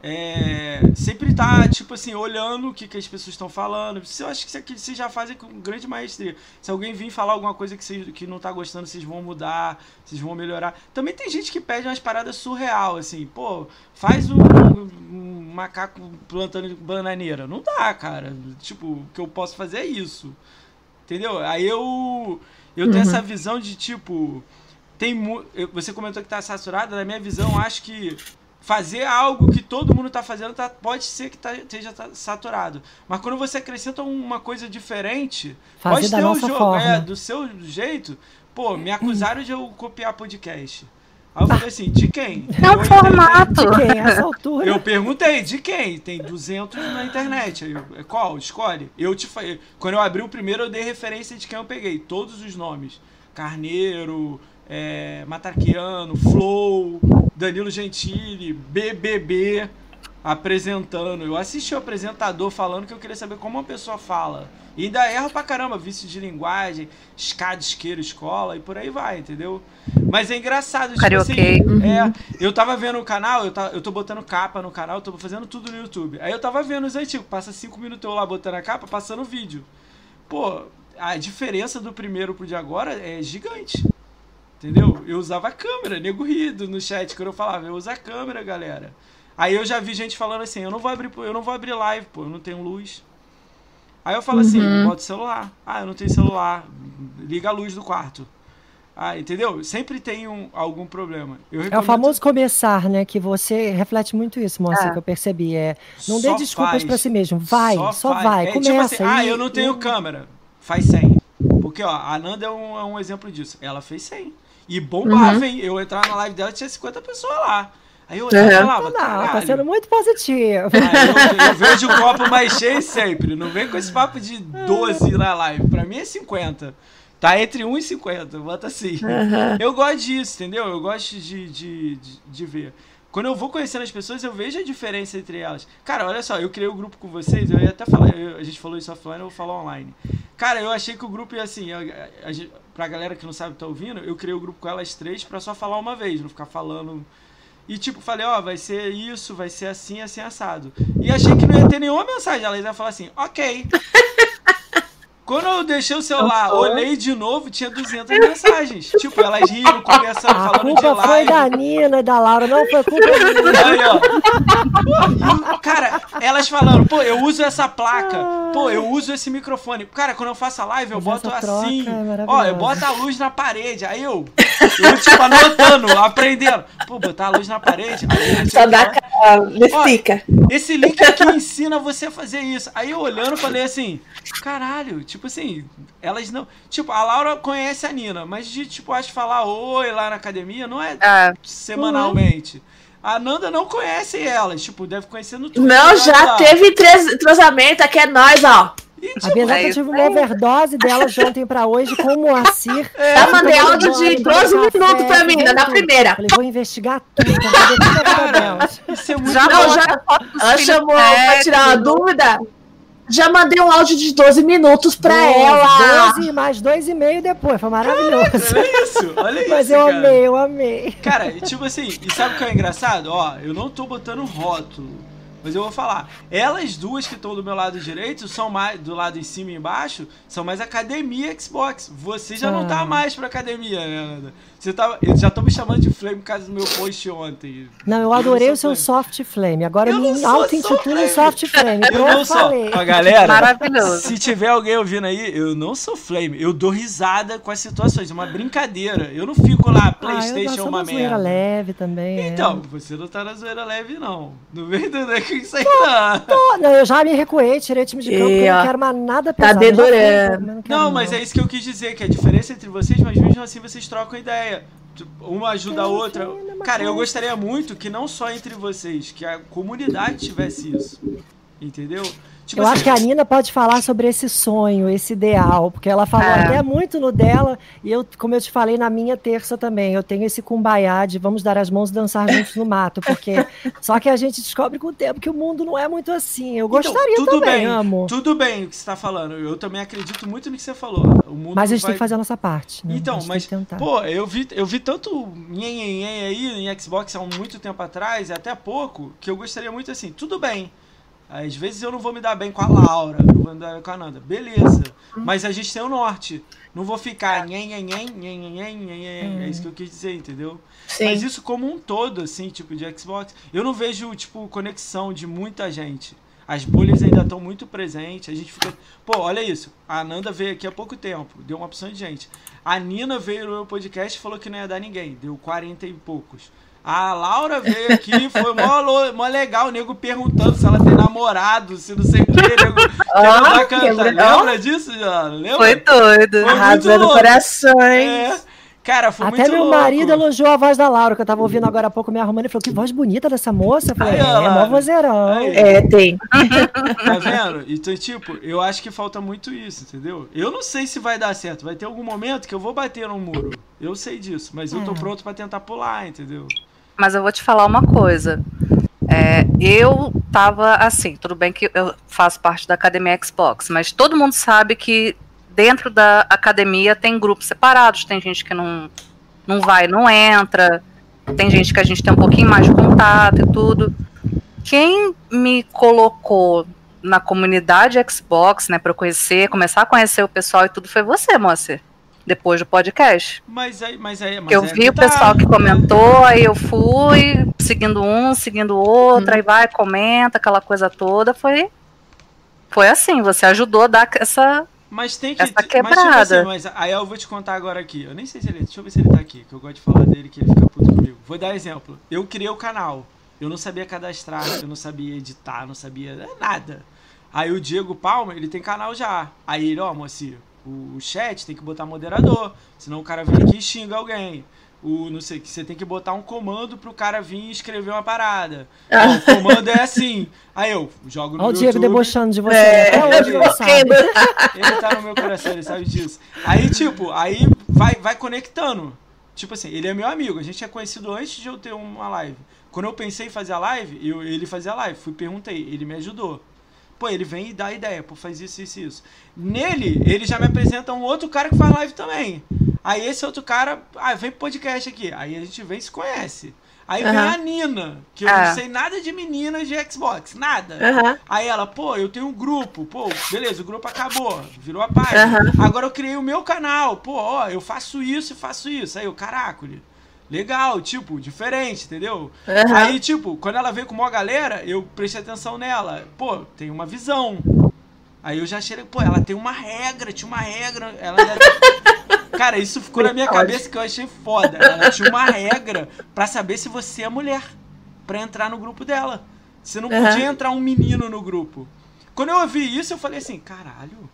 É, sempre tá, tipo assim, olhando o que, que as pessoas estão falando. Eu acho que isso aqui vocês já fazem com grande maestria. Se alguém vir falar alguma coisa que, vocês, que não tá gostando, vocês vão mudar, vocês vão melhorar. Também tem gente que pede umas paradas surreal, assim, pô, faz um, um macaco plantando bananeira. Não dá, cara. Tipo, o que eu posso fazer é isso. Entendeu? Aí eu. Eu tenho essa visão de tipo. Tem Você comentou que tá saturada, na minha visão, eu acho que fazer algo que todo mundo tá fazendo tá, pode ser que tá, esteja tá saturado. Mas quando você acrescenta uma coisa diferente, Fazer pode ter um jogo, forma. é, do seu jeito. Pô, me acusaram de eu copiar podcast. Aí eu falei assim, de quem? É Eu formato. De quem? Essa altura. eu perguntei, de quem? Tem 200 na internet. Aí eu, qual? Escolhe. Eu te falei. Quando eu abri o primeiro, eu dei referência de quem eu peguei. Todos os nomes. Carneiro, é, Matarquiano, Flow, Danilo Gentili, BBB apresentando. Eu assisti o apresentador falando que eu queria saber como uma pessoa fala. E ainda erro pra caramba, vício de linguagem, escada, isqueiro, escola e por aí vai, entendeu? Mas é engraçado, tipo assim, Karaokê. é, eu tava vendo o canal, eu, tá, eu tô botando capa no canal, eu tô fazendo tudo no YouTube. Aí eu tava vendo os antigos, passa cinco minutos eu lá botando a capa, passando o vídeo. Pô, a diferença do primeiro pro de agora é gigante. Entendeu? Eu usava a câmera, nego rido no chat quando eu falava, eu uso a câmera, galera. Aí eu já vi gente falando assim, eu não vou abrir, eu não vou abrir live, pô, eu não tenho luz. Aí eu falo assim, bota o celular. Ah, eu não tenho celular. Liga a luz do quarto. Ah, entendeu? Sempre tem um, algum problema. Eu É o recomendo- famoso começar, né? Que você reflete muito isso, moça, É. que eu percebi. É, não Só dê desculpas faz. pra si mesmo. Vai, só, faz. vai, É, começa. tipo assim, ah, eu não tenho câmera. Faz 100. Porque, ó, a Nanda é um, é um exemplo disso. Ela fez 100. E bombava, hein? Eu entrava na live dela tinha 50 pessoas lá. Aí eu olhava e Uhum. falava, Não, tá sendo muito positivo. Ah, eu, eu vejo o copo mais cheio sempre. Não vem com esse papo de 12 na live. Pra mim é 50. Tá entre 1 e 50, bota assim. Eu gosto disso, entendeu? Eu gosto de, de, de, de ver. Quando eu vou conhecendo as pessoas, eu vejo a diferença entre elas. Cara, olha só, eu criei o grupo com vocês, eu ia até falar, eu- a gente falou isso offline, eu vou falar online. Cara, eu achei que o grupo ia assim, a, a, gente- pra galera que não sabe tá ouvindo, eu criei o grupo com elas três pra só falar uma vez, não ficar falando. E tipo, falei, ó, vai ser isso, vai ser assim, assim, assado. E achei que não ia ter nenhuma mensagem. Elas iam falar assim, ok. Quando eu deixei o celular, olhei de novo, tinha 200 mensagens. Tipo, elas rindo, conversando, A falando de culpa foi live. da Nina e da Laura, não foi culpa minha. Aí, ó. Cara, elas falando, pô, eu uso essa placa, pô, eu uso esse microfone. Cara, quando eu faço a live, eu Mas boto assim. é ó, eu boto a luz na parede. Aí eu, eu tipo, anotando, aprendendo. Pô, botar a luz na parede. Aí, eu, Só dá lestica. esse link aqui ensina você a fazer isso. Aí eu olhando, falei assim, caralho, tipo assim, elas não. Tipo, a Laura conhece a Nina, mas de, tipo, acho falar oi lá na academia não é É, semanalmente. A Nanda não conhece elas, tipo, deve conhecer no Twitter. Não, já lá. teve entrosamento, aqui é nós, ó. E, A tipo, Bianca é isso tive uma overdose dela de ontem pra hoje com o Moacir. Já mandei áudio de banho, 12 tomando minutos pra mim, na primeira. Falei, vou investigar tudo, pra vida cara, isso é muito já já- Ela chamou pra perto, tirar uma dúvida. Já mandei um áudio de 12 minutos pra Doze, ela. 12 mais dois e meio depois, foi maravilhoso. Olha isso, olha isso. Mas eu cara. amei, eu amei. Cara, e tipo assim, e sabe o que é engraçado? Ó, eu não tô botando rótulo. Mas eu vou falar. Elas duas que estão do meu lado direito são mais, do lado em cima e embaixo, são mais academia Xbox. Você já não tá mais pra academia, né, Ana? Você tá, eles já estão me chamando de Flame por causa do meu post ontem. Não, eu adorei o seu Soft Flame. Agora eu me auto-intitulo Soft Flame. Eu não sou. Falei. Ó, galera, Maravilhoso. se tiver alguém ouvindo aí, eu não sou Flame. Eu dou risada com as situações. É uma brincadeira. Eu não fico lá, Playstation ah, eu uma merda. zoeira leve também. É. Então, é. você não tá na zoeira leve, não. Não vem do Tô, não. Eu já me recuei, tirei o time de campo, e, porque eu não quero mais nada pesado. Tá dedurando. Não, não, mas é isso que eu quis dizer, que a diferença entre vocês, mas mesmo assim vocês trocam ideia ideia. Uma ajuda a outra. Cara, eu gostaria muito que não só entre vocês, que a comunidade tivesse isso. Entendeu? Tipo eu assim, acho que a Nina pode falar sobre esse sonho, esse ideal, porque ela falou é. até muito no dela, e eu, como eu te falei na minha terça também, eu tenho esse cumbaiá de vamos dar as mãos e dançar juntos no mato, porque só que a gente descobre com o tempo que o mundo não é muito assim. Eu então, gostaria então, tudo também, bem, amo. Tudo bem o que você está falando, eu também acredito muito no que você falou. Mas a gente vai... tem que fazer a nossa parte. Né? Então, mas, pô, eu vi, eu vi tanto nhen, aí em Xbox há muito tempo atrás, até pouco, que eu gostaria muito assim, tudo bem. Às vezes eu não vou me dar bem com a Laura, não vou me dar bem com a Nanda. Beleza. Mas a gente tem o norte. Não vou ficar nhen, nhen, nhen, nhen, nhen, nhen, É isso que eu quis dizer, entendeu? Sim. Mas isso como um todo, assim, tipo, de Xbox. Eu não vejo, tipo, conexão de muita gente. As bolhas ainda estão muito presentes. A gente fica. Pô, olha isso. A Nanda veio aqui há pouco tempo. Deu uma opção de gente. A Nina veio no meu podcast e falou que não ia dar ninguém. Deu 40 e poucos. A Laura veio aqui, foi mó, mó legal, o nego perguntando se ela tem namorado, se não sei o que, nego ah, cantar. Lembra disso, Jana? Lembra? Foi doido. Arrasando corações. É. Cara, foi Até muito meu louco. marido elogiou a voz da Laura, que eu tava ouvindo agora há pouco me arrumando, e falou, que voz bonita dessa moça. Eu falei, Aí, é, é mó vozeirão. É, tem. Tá vendo? Então, tipo, eu acho que falta muito isso, entendeu? Eu não sei se vai dar certo, vai ter algum momento que eu vou bater no muro. Eu sei disso, mas eu tô é. pronto para tentar pular, entendeu? Mas eu vou te falar uma coisa. É, eu tava assim, tudo bem que eu faço parte da academia Xbox, mas todo mundo sabe que dentro da academia tem grupos separados, tem gente que não, não vai, não entra, tem gente que a gente tem um pouquinho mais de contato e tudo. Quem me colocou na comunidade Xbox, né, para eu conhecer, começar a conhecer o pessoal e tudo foi você, moça depois do podcast. Mas aí, mas aí, mas eu vi que o tá. pessoal que comentou, aí eu fui seguindo um, seguindo outro, hum. aí vai, comenta, aquela coisa toda. Foi, foi assim, você ajudou a dar essa. Mas tem que. Essa quebrada. Mas, tipo assim, mas aí eu vou te contar agora aqui. Eu nem sei se ele. Deixa eu ver se ele tá aqui, que eu gosto de falar dele, que ele fica puto comigo. Vou dar exemplo. Eu criei o canal. Eu não sabia cadastrar, eu não sabia editar, não sabia nada. Aí o Diego Palma, ele tem canal já. Aí ele, ó, mocinho, o chat tem que botar moderador, senão o cara vem aqui e xinga alguém. O, não sei, que você tem que botar um comando pro cara vir e escrever uma parada. Ah. o comando é assim. Aí eu jogo no Olha o Diego debochando de você. É, Até hoje Ele tá no meu coração, ele sabe disso. Aí, tipo, aí vai, vai conectando. Tipo assim, ele é meu amigo. A gente é conhecido antes de eu ter uma live. Quando eu pensei em fazer a live, eu, ele fazia a live. Fui, perguntei, ele me ajudou. Pô, ele vem e dá ideia, pô, faz isso, isso, isso. Nele, ele já me apresenta um outro cara que faz live também. Aí esse outro cara, ah, vem pro podcast aqui. Aí a gente vem e se conhece. Aí uhum. vem a Nina, que eu não é. sei nada de meninas de Xbox, nada. Uhum. Aí ela, pô, eu tenho um grupo, pô, beleza, o grupo acabou, virou a página. Uhum. Agora eu criei o meu canal, pô, ó, eu faço isso e faço isso. Aí eu, caraca, legal, tipo, diferente, entendeu? Uhum. Aí, tipo, quando ela veio com uma galera, eu prestei atenção nela. Pô, tem uma visão. Aí eu já achei, pô, ela tem uma regra, tinha uma regra. Ela Cara, isso ficou na minha cabeça que eu achei foda. Ela tinha uma regra para saber se você é mulher. para entrar no grupo dela. Você não podia uhum. entrar um menino no grupo. Quando eu ouvi isso, eu falei assim, caralho.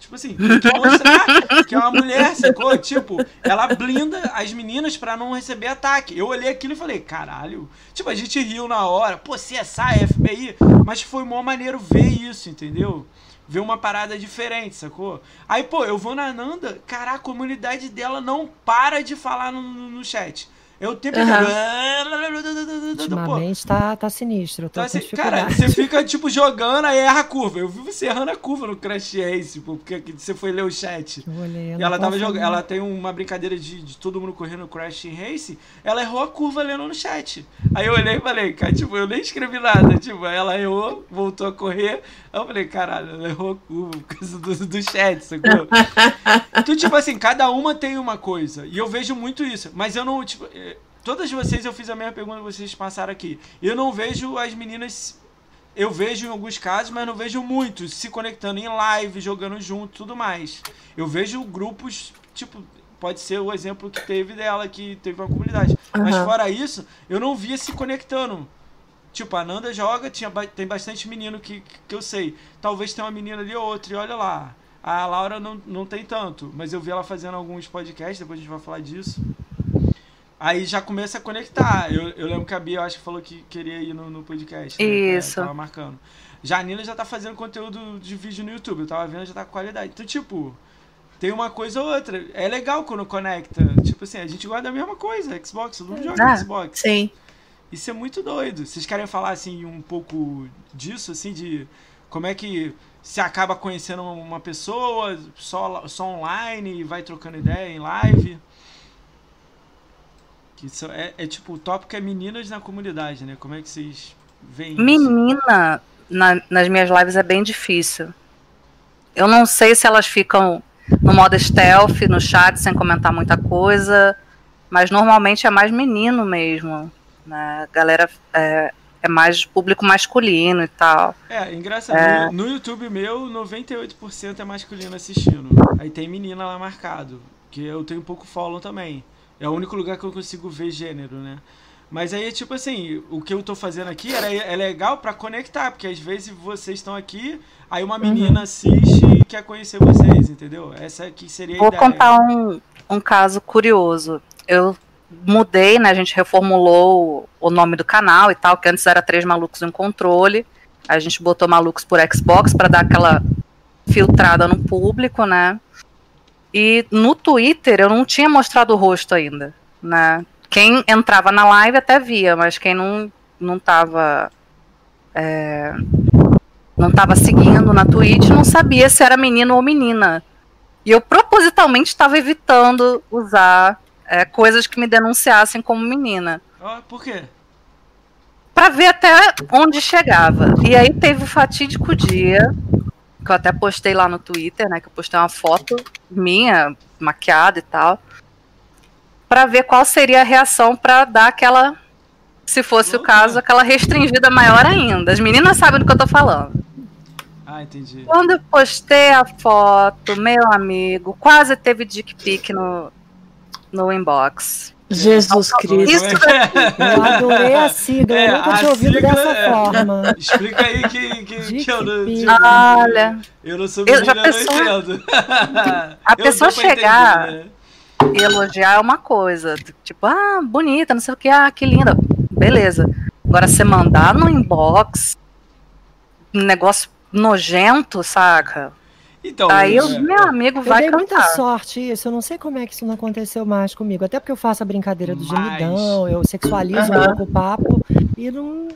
Tipo assim, que mostrar que é uma mulher, sacou? Tipo, ela blinda as meninas para não receber ataque. Eu olhei aquilo e falei, caralho. Tipo, a gente riu na hora, pô, CSI, FBI. Mas foi mó maneiro ver isso, entendeu? Ver uma parada diferente, sacou? Aí, pô, eu vou na Nanda, cara, a comunidade dela não para de falar no, no chat. É o tempo. Pô, Ultimamente tá, tá sinistro. Então, com assim, cara, você fica, tipo, jogando, aí erra a curva. Eu vi você errando a curva no Crash Race, porque você foi ler o chat. Eu olhei, eu E ela tava jogando. Ela tem uma brincadeira de, de todo mundo correndo Crash Race. Ela errou a curva lendo no chat. Aí eu olhei e falei, cara, tipo, eu nem escrevi nada. Tipo, ela errou, voltou a correr. Aí eu falei, caralho, ela errou a curva por causa do, do chat, sacou? então, tipo assim, cada uma tem uma coisa. E eu vejo muito isso. Mas eu não, tipo. Todas vocês eu fiz a mesma pergunta que vocês passaram aqui. Eu não vejo as meninas. Eu vejo em alguns casos, mas não vejo muitos se conectando em live, jogando junto tudo mais. Eu vejo grupos, tipo, pode ser o exemplo que teve dela, que teve uma comunidade. Mas Aham. fora isso, eu não via se conectando. Tipo, a Nanda joga, tinha, tem bastante menino que, que eu sei. Talvez tenha uma menina ali ou outra, e olha lá. A Laura não, não tem tanto, mas eu vi ela fazendo alguns podcasts, depois a gente vai falar disso. Aí já começa a conectar. Eu, eu lembro que a Bia, eu acho que falou que queria ir no, no podcast. né? Isso. É, Tava marcando. Já a Nina já tá fazendo conteúdo de vídeo no YouTube. Eu tava vendo, já tá com qualidade. Então, tipo, tem uma coisa ou outra. É legal quando conecta. Tipo assim, a gente gosta da mesma coisa. Xbox, todo mundo joga Ah. Xbox. Sim. Isso é muito doido. Vocês querem falar assim um pouco disso, assim, de como é que se acaba conhecendo uma pessoa só, só online e vai trocando ideia em live? Que é, é tipo, o tópico é meninas na comunidade, né? Como é que vocês veem isso? Menina, na- nas minhas lives é bem difícil. Eu não sei se elas ficam no modo stealth, no chat, sem comentar muita coisa, mas normalmente é mais menino mesmo. Né? A galera é, é mais público masculino e tal. É, engraçado. É. No, no YouTube meu, 98% é masculino assistindo. Aí tem menina lá marcado. Que eu tenho pouco follow também. É o único lugar que eu consigo ver gênero, né? Mas aí, tipo assim, o que eu tô fazendo aqui era, é legal pra conectar, porque às vezes vocês estão aqui, aí uma menina assiste e quer conhecer vocês, entendeu? Essa aqui seria a Vou ideia. contar um, um caso curioso. Eu mudei, né? A gente reformulou o, nome do canal e tal, que antes era Três Malucos em um Controle. A gente botou Malucos por Xbox para dar aquela filtrada no público, né? E no Twitter eu não tinha mostrado o rosto ainda, né? Quem entrava na live até via, mas quem não, não tava. é, não tava seguindo na Twitch não sabia se era menino ou menina. E eu propositalmente estava evitando usar é, coisas que me denunciassem como menina. Ó, por quê? Pra ver até onde chegava. E aí teve o fatídico dia, que eu até postei lá no Twitter, né? Que eu postei uma foto minha, maquiada e tal. Pra ver qual seria a reação pra dar aquela. Se fosse o caso, aquela restringida maior ainda. As meninas sabem do que eu tô falando. Ah, entendi. Quando eu postei a foto, meu amigo, quase teve dick pic no, no inbox. Jesus Cristo. Isso Eu adorei a sigla, É, eu nunca tinha ouvido sigla dessa é- forma. Explica aí que, que, Dick que eu não. tipo, Olha, eu não sou Eu menina, já eu não pensou- entendo. A pessoa chegar- entender, né? e elogiar é uma coisa. Tipo, ah, bonita, não sei o que, ah, que linda. Beleza. Agora, você mandar no inbox um negócio nojento, saca? Então, Aí é, o meu amigo Eu vai dei muita cantar. sorte isso, eu não sei como é que isso não aconteceu mais comigo. Até porque eu faço a brincadeira do Mas- gemidão, eu sexualizo Aham. um pouco o papo e não.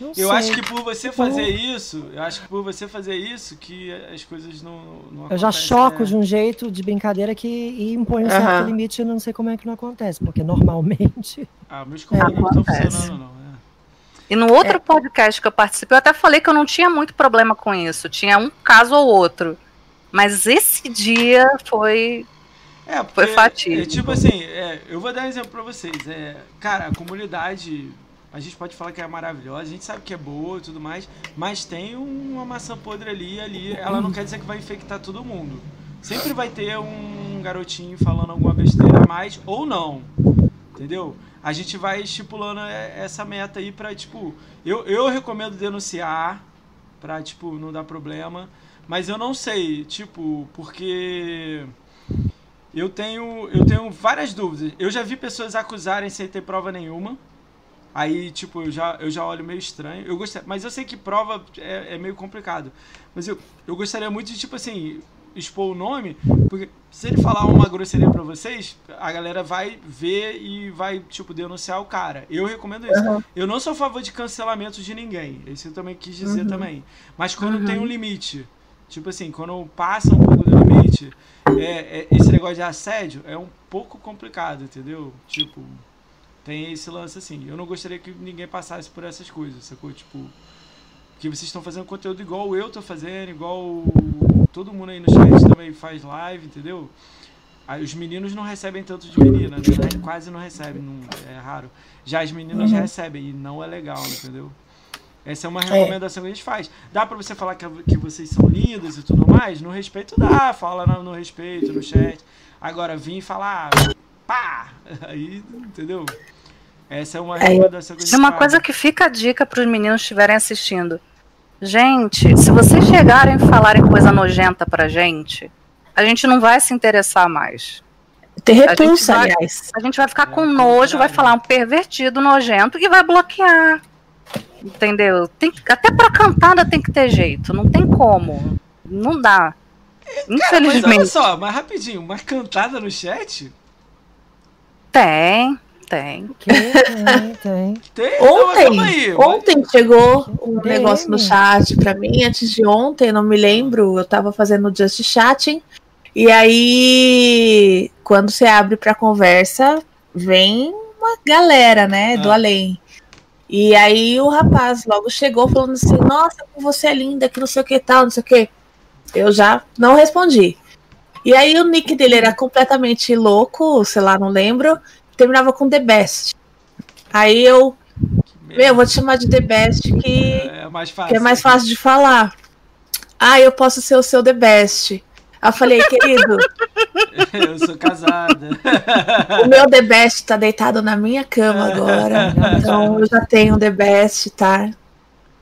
Não Eu sei. acho que por você fazer isso, eu acho que por você fazer isso que as coisas não, não Eu já choco né? de um jeito de brincadeira que e impõe um certo limite, eu não sei como é que não acontece, porque normalmente. Ah, meus colegas não estão funcionando, não. É. E no outro podcast que eu participei, eu até falei que eu não tinha muito problema com isso. Tinha um caso ou outro. Mas esse dia foi. É, porque, Foi fatídico. é, tipo assim, é, eu vou dar um exemplo pra vocês. É, cara, a comunidade, a gente pode falar que é maravilhosa, a gente sabe que é boa e tudo mais, mas tem uma maçã podre ali ali. Ela não quer dizer que vai infectar todo mundo. Sempre vai ter um garotinho falando alguma besteira a mais ou não. Entendeu? A gente vai estipulando é, essa meta aí pra, tipo, eu, eu recomendo denunciar pra, tipo, não dar problema. Mas eu não sei, tipo, porque eu tenho, eu tenho várias dúvidas. Eu já vi pessoas acusarem sem ter prova nenhuma. Aí, tipo, eu já, eu já olho meio estranho. Eu gostei, mas eu sei que prova é, é meio complicado. Mas eu, eu gostaria muito de, tipo assim, expor o nome, porque se ele falar uma grosseria pra vocês, a galera vai ver e vai, tipo, denunciar o cara. Eu recomendo isso. Uhum. Eu não sou a favor de cancelamento de ninguém. Isso eu também quis dizer Uhum. também. Mas quando Uhum. tem um limite, tipo assim, quando passa um pouco do limite, é, é- esse negócio de assédio é um pouco complicado, entendeu? Tipo, tem esse lance assim. Eu não gostaria que ninguém passasse por essas coisas, sacou? Tipo, que vocês estão fazendo conteúdo igual eu tô fazendo, igual todo mundo aí no chat também faz live, entendeu? Aí os meninos não recebem tanto de menina, né? Quase não recebem, não- é raro. Já as meninas Uhum. recebem e não é legal, entendeu? Essa é uma recomendação que a gente faz. Dá pra você falar que, que vocês são lindas e tudo mais? No respeito dá, fala no, no respeito, no chat. Agora, vir e falar, pá! Aí, entendeu? Essa é uma É, recomendação que a gente E uma faz. coisa que fica a dica para os meninos que estiverem assistindo. Gente, se vocês chegarem e falarem coisa nojenta pra gente, a gente não vai se interessar mais. Gente repulsa, vai- aliás. A gente vai ficar com nojo, vai falar um pervertido, nojento e vai bloquear. Entendeu? Tem, até pra cantada tem que ter jeito. Não tem como. Não dá. Cara, mas olha Infelizmente. só, mas rapidinho, uma cantada no chat? Tem, tem. Tem, tem. Tem? Não, mas Ontem, aí, mas- ontem chegou um DM. negócio no chat pra mim, antes de ontem, não me lembro, eu tava fazendo just chatting, e aí, quando você abre pra conversa, vem uma galera, né, do Ah. além. E aí o rapaz logo chegou falando assim, nossa, como você é linda, que não sei o que tal, não sei o que. Eu já não respondi. E aí o nick dele era completamente louco, sei lá, não lembro, terminava com The Best. Aí eu meu, eu vou te chamar de The Best, que, É mais fácil. que é mais fácil de falar. Ah, eu posso ser o seu The Best. Aí eu falei, querido, Eu sou casada. o meu The Best tá deitado na minha cama agora. Então eu já tenho The Best, tá?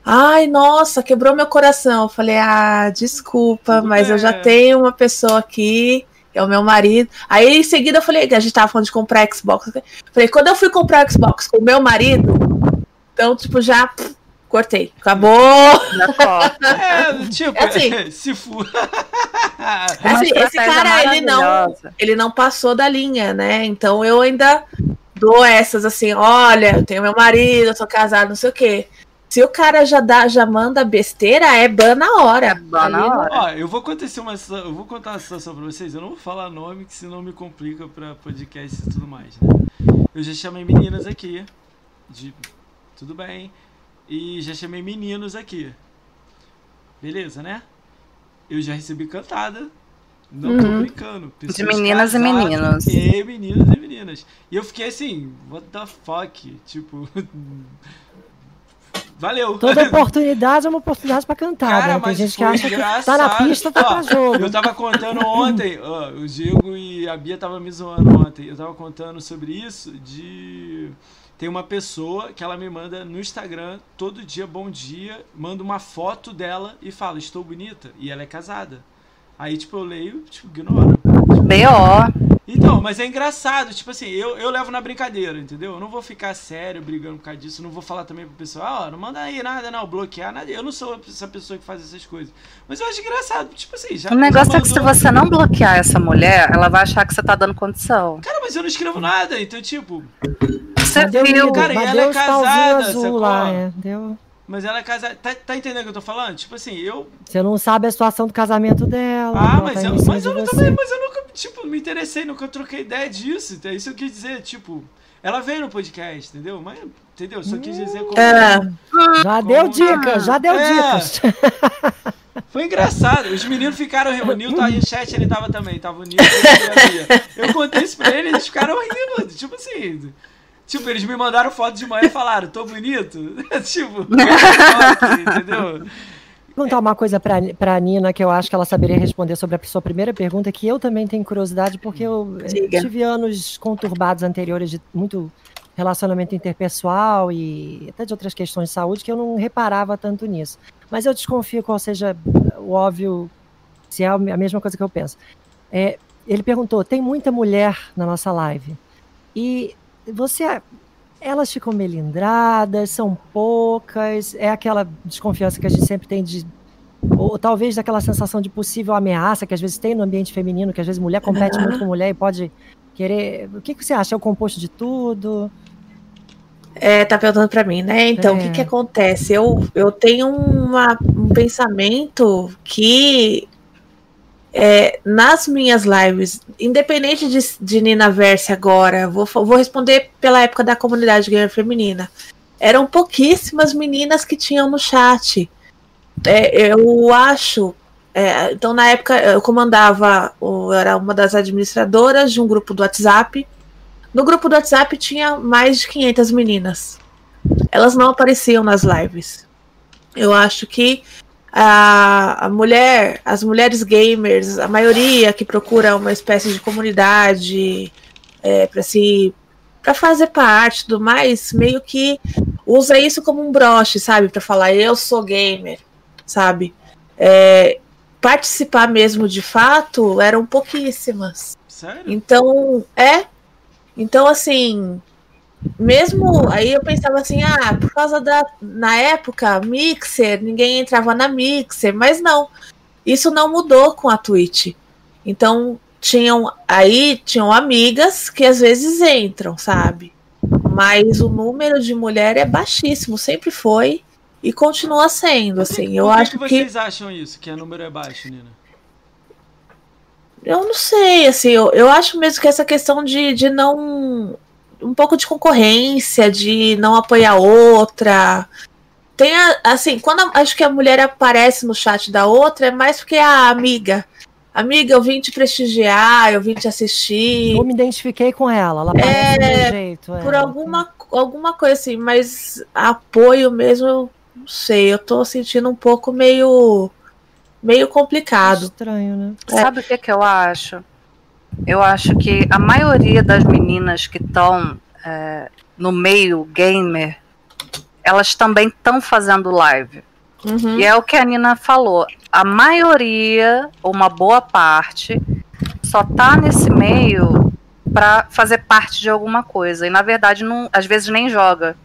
Ai, nossa, quebrou meu coração. Eu falei, ah, desculpa, mas eu já tenho uma pessoa aqui, que é o meu marido. Aí em seguida eu falei, que a gente tava falando de comprar Xbox. Falei, quando eu fui comprar o Xbox com o meu marido, então, tipo, já pff, cortei. Acabou. É, tipo, É assim. se for. Uma Assim, esse cara, ele não, ele não passou da linha, né? Então eu ainda dou essas assim, olha, eu tenho meu marido, eu sou casado, não sei o quê. Se o cara já dá, já manda besteira, é ban na hora. É ban na hora. Ó, eu vou acontecer uma eu vou contar uma situação pra vocês. Eu não vou falar nome, que senão me complica pra podcast e tudo mais, né? Eu já chamei meninas aqui. De tudo bem. E já chamei meninos aqui. Beleza, né? Eu já recebi cantada. Não tô Uhum. brincando. De Pessoas meninas e meninos. E meninos e meninas. E eu fiquei assim, what the fuck? Tipo. Valeu. Toda oportunidade é uma oportunidade pra cantar. Cara, né? Tem mas gente que acha que tá na engraçado. pista, tá pra jogo. Eu tava contando ontem, ó, o Diego e a Bia tava me zoando ontem. Eu tava contando sobre isso de tem uma pessoa que ela me manda no Instagram todo dia bom dia, manda uma foto dela e fala: "Estou bonita" e ela é casada. Aí tipo eu leio, tipo ignoro. B.O. Então, mas é engraçado, tipo assim, eu, eu levo na brincadeira, entendeu? Eu não vou ficar sério brigando por causa disso, não vou falar também pro pessoal, ó, não manda aí nada, não, bloquear nada. Eu não sou essa pessoa que faz essas coisas. Mas eu acho engraçado, tipo assim, já. O negócio já é que se mandou- você não bloquear essa mulher, ela vai achar que você tá dando condição. Cara, mas eu não escrevo nada, então, tipo. Você viu? cara, e ela é casada, azul sacou? lá, é. Deu. Mas ela é casada. Tá, tá entendendo o que eu tô falando? Tipo assim, eu. Você não sabe a situação do casamento dela. Ah, mas tá eu, mas eu não também, mas eu nunca, tipo, me interessei, nunca troquei ideia disso. É isso que eu quis dizer, tipo. Ela veio no podcast, entendeu? Mas, entendeu? Só quis dizer como. É, Já deu Como- dicas, já deu É. dicas. Foi engraçado. Os meninos ficaram rindo. O Nil tá no chat, ele tava também. Tava o Nil e a Bia. Eu contei isso pra eles, eles ficaram rindo. Tipo assim. Tipo, eles me mandaram foto de manhã e falaram, tô bonito? tipo, entendeu? Vou contar uma coisa pra, pra Nina que eu acho que ela saberia responder sobre a sua primeira pergunta, que eu também tenho curiosidade, porque eu eh, Diga. tive anos conturbados anteriores de muito relacionamento interpessoal e até de outras questões de saúde que eu não reparava tanto nisso. Mas eu desconfio qual seja o óbvio, se é a mesma coisa que eu penso. É, ele perguntou: tem muita mulher na nossa live. E você. Elas ficam melindradas, são poucas, é aquela desconfiança que a gente sempre tem de ou talvez daquela sensação de possível ameaça que às vezes tem no ambiente feminino, que às vezes mulher compete muito com mulher e pode querer. O que, que você acha? É o composto de tudo? É, tá perguntando para mim, né? Então, é. o que que acontece? Eu, eu tenho uma, um pensamento que é, nas minhas lives, independente de, de Nina Verse agora, vou, vou responder pela época da comunidade gamer feminina. Eram pouquíssimas meninas que tinham no chat. É, eu acho. É, então, na época, eu comandava, eu era uma das administradoras de um grupo do WhatsApp. No grupo do WhatsApp tinha mais de 500 meninas. Elas não apareciam nas lives. Eu acho que a, a mulher, as mulheres gamers, a maioria que procura uma espécie de comunidade é, para se para fazer parte do mais, meio que usa isso como um broche, sabe? Para falar eu sou gamer, sabe? É, participar mesmo de fato eram pouquíssimas. Sério? Então, é. Então, assim, mesmo aí eu pensava assim, ah, por causa da. Na época, Mixer, ninguém entrava na Mixer, mas não. Isso não mudou com a Twitch. Então, tinham aí tinham amigas que às vezes entram, sabe? Mas o número de mulher é baixíssimo, sempre foi e continua sendo, assim. eu acho que vocês acham isso, que o número é baixo, Nina? Eu não sei, assim, eu, eu acho mesmo que essa questão de, de não. Um pouco de concorrência, de não apoiar outra. Tem, a, assim, quando a, acho que a mulher aparece no chat da outra, é mais porque é a amiga. Amiga, eu vim te prestigiar, eu vim te assistir. Eu me identifiquei com ela, ela é, do jeito. É. Por alguma, alguma coisa assim, mas apoio mesmo, eu não sei, eu tô sentindo um pouco meio meio complicado. Estranho, né? É. Sabe o que, que eu acho? Eu acho que a maioria das meninas que estão é, no meio gamer, elas também estão fazendo live. Uhum. E é o que a Nina falou. A maioria, ou uma boa parte, só tá nesse meio para fazer parte de alguma coisa. E na verdade, não, às vezes nem joga.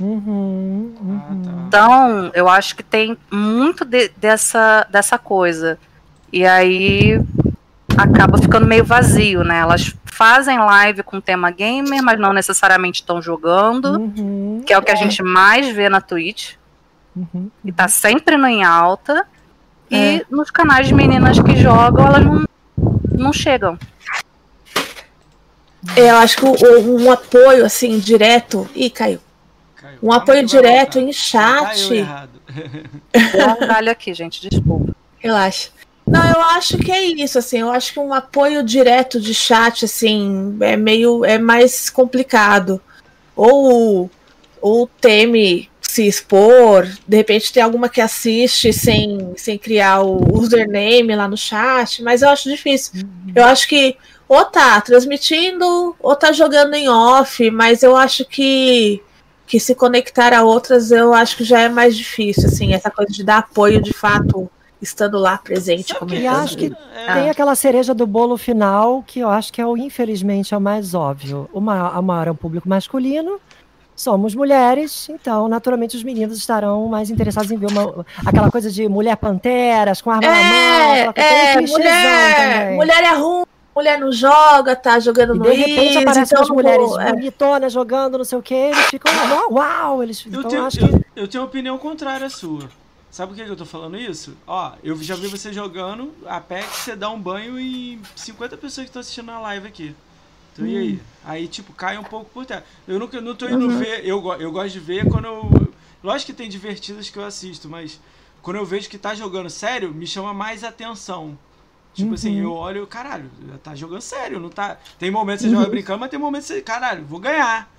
Uhum, uhum. Então, eu acho que tem muito de, dessa, dessa coisa. E aí acaba ficando meio vazio, né? Elas fazem live com tema gamer, mas não necessariamente estão jogando, uhum, que é o que a gente mais vê na Twitch. Uhum, e tá sempre no em alta. É. E nos canais de meninas que jogam, elas não, não chegam. Eu acho que um, um apoio assim direto. Ih, caiu um apoio direto em chat. Olha aqui, gente, desculpa. Relaxa. Não, eu acho que é isso, assim, eu acho que um apoio direto de chat, assim, é meio, é mais complicado. Ou, ou teme se expor, de repente tem alguma que assiste sem, sem criar o username lá no chat, mas eu acho difícil. Uhum. Eu acho que ou tá transmitindo, ou tá jogando em off, mas eu acho que que se conectar a outras eu acho que já é mais difícil, assim, essa coisa de dar apoio de fato estando lá presente. Como e acho que é. tem aquela cereja do bolo final que eu acho que é o infelizmente é o mais óbvio. O maior, o maior é um público masculino. Somos mulheres, então naturalmente os meninos estarão mais interessados em ver uma, aquela coisa de mulher panteras com arma é, na mão, é, mulher, mulher é ruim, mulher não joga, tá jogando e no De repente aparecem então, as mulheres é. bonitonas jogando, não sei o que, eles ficam, uau, eles eu então, tenho, acho eu, que... eu tenho opinião contrária à sua. Sabe por que eu tô falando isso? Ó, eu já vi você jogando Apex, você dá um banho e 50 pessoas que estão assistindo a live aqui. Então hum. e aí? Hum. Aí, tipo, cai um pouco por terra. Eu nunca não tô indo uhum. ver, eu, eu gosto de ver quando eu. Lógico que tem divertidas que eu assisto, mas quando eu vejo que tá jogando sério, me chama mais atenção. Tipo assim, uhum. assim, eu olho, caralho, tá jogando sério, não tá. Tem momentos que você uhum. joga brincando, mas tem momentos que você, caralho, vou ganhar.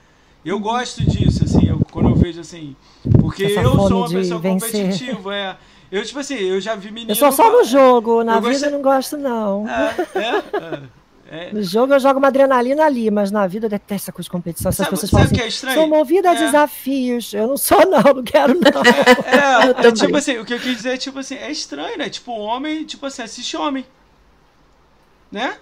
Eu gosto disso, assim, eu, quando eu vejo assim. Porque Essa eu sou uma pessoa competitiva, é. Eu, tipo assim, eu já vi meninos. Eu sou só no jogo, na eu vida gosto... eu não gosto, não. É, é, é. No jogo eu jogo uma adrenalina ali, mas na vida eu detesto essa coisa de competição. Essas sabe, pessoas sabe falam assim, que é estranho? sou movida a é. desafios. Eu não sou, não, não quero, não. É, é tipo assim, o que eu quis dizer é, tipo assim, é estranho, né? Tipo, homem, tipo assim, assiste homem né?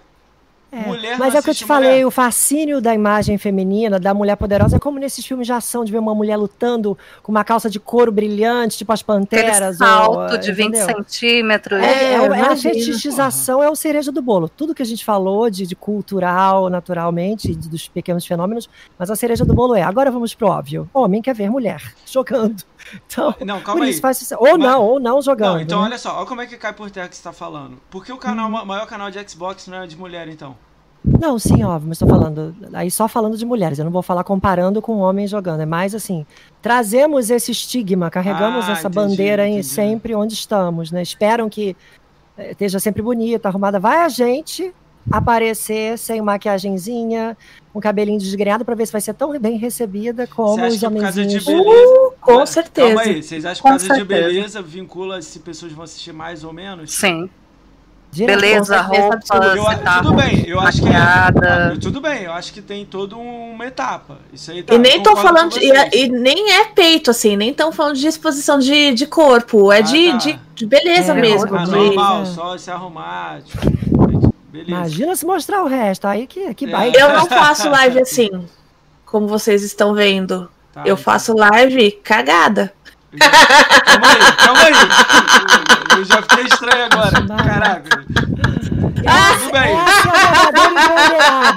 É, Mulher mas é o que eu te assiste falei, mulher. o fascínio da imagem feminina, da mulher poderosa, é como nesses filmes de ação, de ver uma mulher lutando com uma calça de couro brilhante, tipo as Aquele panteras. salto ou, de 20 entendeu? centímetros. É, é, É, é a fetichização, é o cereja do bolo. Tudo que a gente falou de, de cultural, naturalmente, de- dos pequenos fenômenos, mas a cereja do bolo é. Agora vamos pro óbvio. Homem quer ver mulher jogando. Então, Não, calma aí. Ou Mas- não, ou não jogando. Não, então né? olha só, olha como é que cai por terra que você tá falando. Por que o canal, o maior canal de Xbox não é de mulher, então? Não, sim, óbvio, mas estou falando. Aí só falando de mulheres, eu não vou falar comparando com homens jogando. É mais assim, trazemos esse estigma, carregamos Ah, essa entendi, bandeira entendi. sempre onde estamos, né? Esperam que eh, esteja sempre bonita, arrumada. Vai a gente aparecer sem maquiagenzinha, com cabelinho desgrenhado, para ver se vai ser tão bem recebida como os de homenzinhos. beleza. com Calma certeza. aí, vocês acham que Com por causa de certeza. beleza vincula se pessoas vão assistir mais ou menos? Sim. Direto. Beleza, certeza roupa. Eu, tá tudo bem, eu acho que é. Tudo bem, eu acho que tem toda uma etapa. Isso aí tá. E nem com falando, de, e, e nem é peito, assim, nem tão falando de exposição de, de corpo, é Ah, de, tá. de, de beleza É, mesmo. De- normal, É. só se arrumar. Tipo, beleza. Imagina se mostrar o resto, aí que, que É. vai. Eu não faço live assim, como vocês estão vendo. Tá, eu então. faço live cagada. Calma aí, calma aí. Eu já fiquei estranho agora. Caraca. Tudo bem. Essa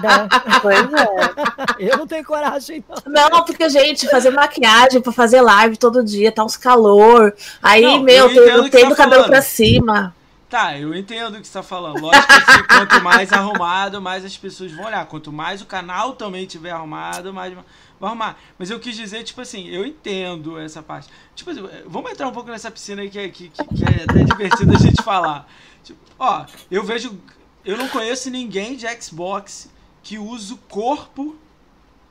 é. Pois é. Eu não tenho coragem, não. Não, porque, gente, fazer maquiagem pra fazer live todo dia, tá uns calor. Aí, Não, meu, eu eu tenho tá o cabelo falando. pra cima. Tá, eu entendo o que você tá falando. Lógico que quanto mais arrumado, mais as pessoas vão olhar. Quanto mais o canal também tiver arrumado, mais vai arrumar. Mas eu quis dizer, tipo assim, eu entendo essa parte. Tipo assim, vamos entrar um pouco nessa piscina aí que, é- que, que, que é até divertido a gente falar. Tipo, ó, eu vejo. Eu não conheço ninguém de Xbox que usa o corpo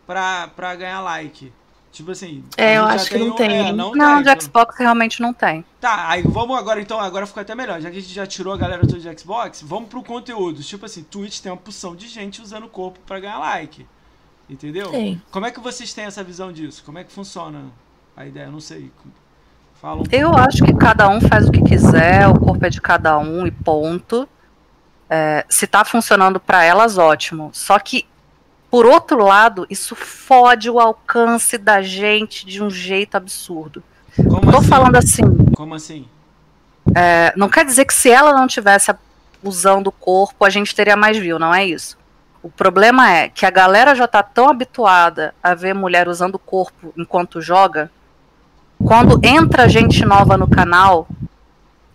pra, pra ganhar like. Tipo assim. É, eu acho que não um- tem. é, não, Não, tem. de Xbox realmente não tem. Tá, aí vamos agora então, agora ficou até melhor. Já que a gente já tirou a galera toda de Xbox, vamos pro conteúdo. Tipo assim, Twitch tem uma porção de gente usando o corpo pra ganhar like. Entendeu? Tem. Como é que vocês têm essa visão disso? Como é que funciona a ideia? Eu não sei. Fala um Eu acho que cada um faz o que quiser, o corpo é de cada um e ponto. É, se tá funcionando pra elas, ótimo. Só que, por outro lado, isso fode o alcance da gente de um jeito absurdo. Como Tô assim? falando assim, Como assim? é, não quer dizer que se ela não tivesse usando o corpo, a gente teria mais view, não é isso. O problema é que a galera já tá tão habituada a ver mulher usando o corpo enquanto joga, quando entra gente nova no canal,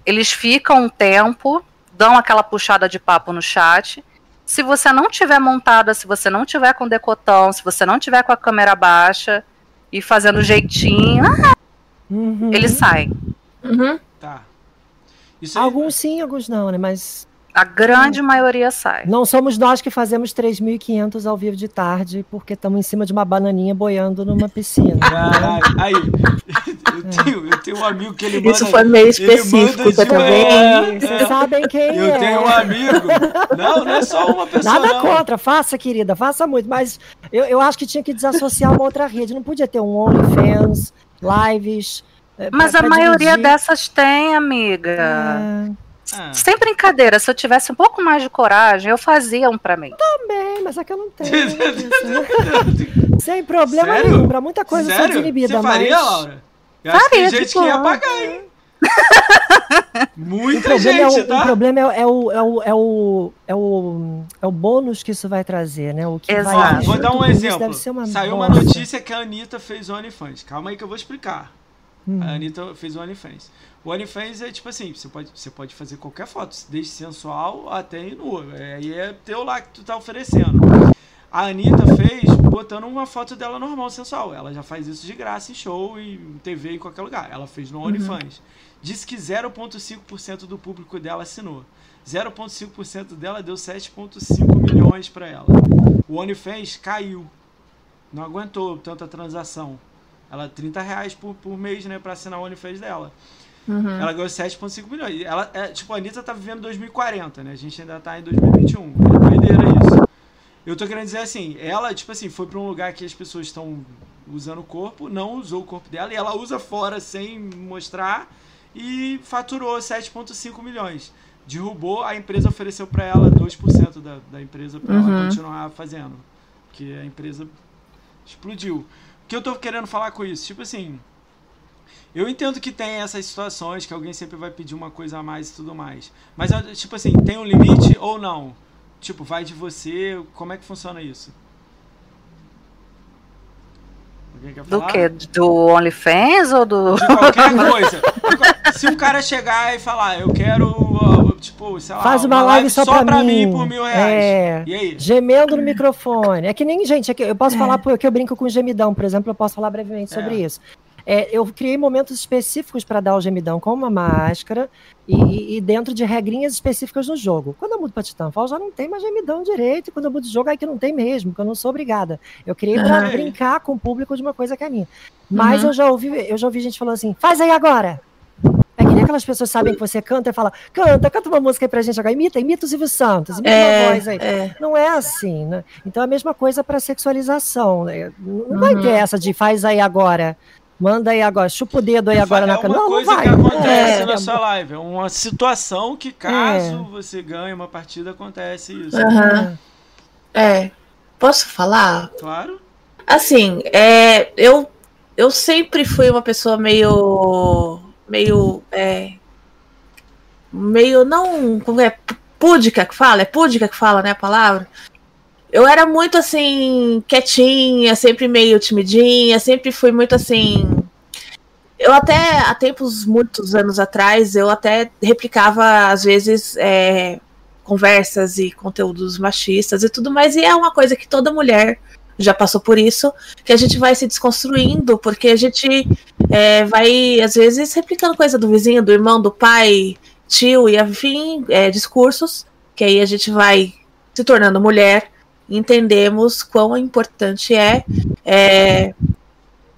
eles ficam um tempo, dão aquela puxada de papo no chat. Se você não tiver montada, se você não tiver com decotão, se você não tiver com a câmera baixa e fazendo jeitinho, ah, Uhum. eles saem. Uhum. Tá. Isso aí, Alguns sim, alguns não, né? Mas A grande maioria sai. não somos nós que fazemos 3.500 ao vivo de tarde, porque estamos em cima de uma bananinha boiando numa piscina. Caralho, aí. Eu tenho, eu tenho um amigo que ele manda. Isso foi meio específico, manda tá vendo? Vocês sabem quem Eu é. tenho um amigo. Não, não é só uma pessoa. Nada não. contra, faça, querida, faça muito, mas eu, eu acho que tinha que desassociar uma outra rede. Não podia ter um OnlyFans, lives. eh, Mas pra- a pra maioria dividir. dessas tem, amiga. É, Ah. Sem brincadeira, se eu tivesse um pouco mais de coragem, eu fazia um pra mim. Também, mas é que eu não tenho. Sem problema Sério? nenhum, pra muita coisa eu sou Sério? desinibida, Você faria, mas. Laura? Eu acho que tem Faria, gente tipo, que ia ah. pagar, hein? O Muita problema, é gente, o, tá? o problema é, é o, é, o, é, o, é, o, é o bônus que isso vai trazer, né? O que Exato. vai vou dar um exemplo. deve ser uma Saiu uma notícia que a Anitta fez OnlyFans. Calma aí que eu vou explicar. Hum. A Anitta fez o OnlyFans. O OnlyFans é tipo assim, você pode, você pode fazer qualquer foto, desde sensual até nua. É, Aí é teu lá que tu tá oferecendo. A Anitta fez botando uma foto dela normal, sensual. Ela já faz isso de graça em show, em TV, em qualquer lugar. Ela fez no OnlyFans. Disse que 0,5% do público dela assinou. 0,5% dela deu 7,5 milhões pra ela. O OnlyFans caiu. Não aguentou tanta transação. Ela 30 reais por, por mês, né, pra assinar o OnlyFans dela. Uhum. Ela ganhou 7,5 milhões. Ela, é, tipo, a Anitta tá vivendo 2040, né? A gente ainda tá em 2021. É doideira isso. Eu tô querendo dizer assim, ela, tipo assim, foi pra um lugar que as pessoas estão usando o corpo, não usou o corpo dela, e ela usa fora sem mostrar e faturou 7,5 milhões. derrubou, a empresa ofereceu para ela 2% da, da empresa para Uhum. ela continuar fazendo. Que a empresa explodiu. O que eu tô querendo falar com isso? Tipo assim, eu entendo que tem essas situações que alguém sempre vai pedir uma coisa a mais e tudo mais. Mas, tipo assim, tem um limite ou não? Tipo, vai de você, como é que funciona isso? Alguém quer Do falar? que? Do OnlyFans ou do. De qualquer coisa. Se um cara chegar e falar, eu quero, tipo, sei lá, Faz uma live só pra mim. por mil reais. É. E aí? Gemendo no microfone. É que nem, gente, é que eu posso É. falar porque eu brinco com gemidão, por exemplo, eu posso falar brevemente sobre É. isso. É, eu criei momentos específicos para dar o gemidão com uma máscara e, e- dentro de regrinhas específicas no jogo. Quando eu mudo para Titanfall, já não tem mais gemidão direito. E quando eu mudo de jogo, aí que não tem mesmo, porque eu não sou obrigada. Eu criei para brincar com o público de uma coisa que é minha. Mas Uhum. eu já ouvi, eu já ouvi gente falando assim: faz aí agora. É que nem aquelas pessoas que sabem que você canta e fala, canta, canta uma música aí pra gente agora, imita, imita o Silvio Santos, imita uma voz aí. É, Não é assim, né? Então é a mesma coisa para sexualização. Né? Não vai Uhum. ter essa de faz aí agora, manda aí agora, chupa o dedo aí agora é na uma cama. Não, não coisa vai. que acontece É, na sua live. É uma situação que, caso É. você ganhe uma partida, acontece isso. Aham. é. Posso falar? Claro. Assim, é, eu, eu sempre fui uma pessoa meio. meio. É, meio. não. Como é? Púdica que fala? É púdica que fala, né? A palavra? Eu era muito assim, quietinha, sempre meio timidinha, sempre fui muito assim. Eu até, há tempos, muitos anos atrás, eu até replicava, às vezes, é, conversas e conteúdos machistas e tudo mais, e é uma coisa que toda mulher já passou por isso, que a gente vai se desconstruindo, porque a gente é, vai, às vezes, replicando coisa do vizinho, do irmão, do pai, tio e afim, é, discursos, que aí a gente vai se tornando mulher, entendemos quão importante é, é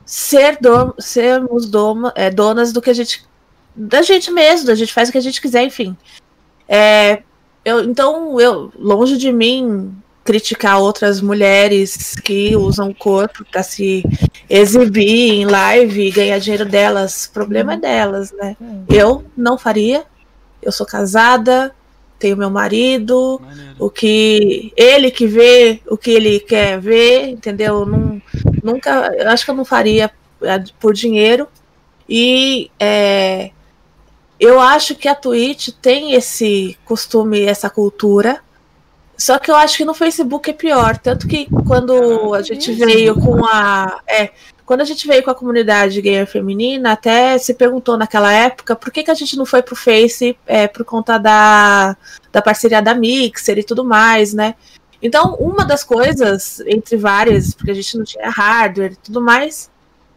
ser do, sermos é, donas do que a gente. da gente mesmo, a gente faz o que a gente quiser, enfim. É, eu, então, eu, longe de mim criticar outras mulheres que usam o corpo para se exibir em live e ganhar dinheiro delas. Problema é delas, né? Eu não faria. Eu sou casada, tenho meu marido, Maneiro. o que ele que vê, o que ele quer ver, entendeu? Não, nunca, eu acho que eu não faria é, por dinheiro. E é, eu acho que a Twitch tem esse costume, essa cultura. Só que eu acho que no Facebook é pior. Tanto que quando a gente veio com a. É, quando a gente veio com a comunidade gamer feminina, até se perguntou naquela época por que, que a gente não foi pro Face é, por conta da, da parceria da Mixer e tudo mais, né? Então, uma das coisas, entre várias, porque a gente não tinha hardware e tudo mais,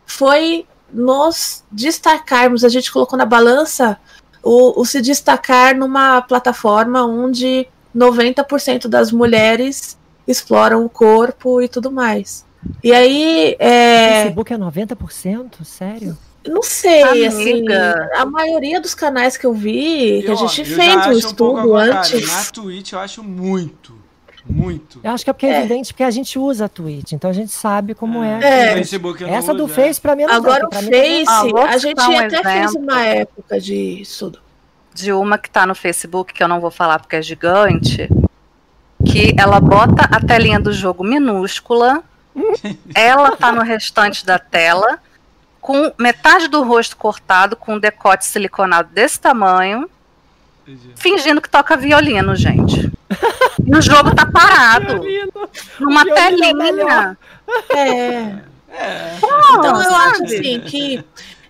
foi nos destacarmos. A gente colocou na balança o, o se destacar numa plataforma onde 90% das mulheres exploram o corpo e tudo mais. E aí, é, Facebook é 90%? Sério? não sei, Amiga. assim, a maioria dos canais que eu vi, que a Eu, ó, gente fez um estudo contrário. antes. Na Twitch eu acho muito. Muito. Eu acho que é porque é, É. evidente, porque a gente usa a Twitch, então a gente sabe como é. É. No Facebook eu não Essa do uso, Face, pra mim, não Agora dá, o Face, Ah, a gente um até fez exemplo. uma época de estudo. de uma que tá no Facebook, que eu não vou falar porque é gigante, que ela bota a telinha do jogo minúscula, ela tá no restante da tela, com metade do rosto cortado, com um decote siliconado desse tamanho, fingindo que toca violino, gente. E o jogo tá parado, numa Violino é telinha. É. É. Então eu sabe? acho assim que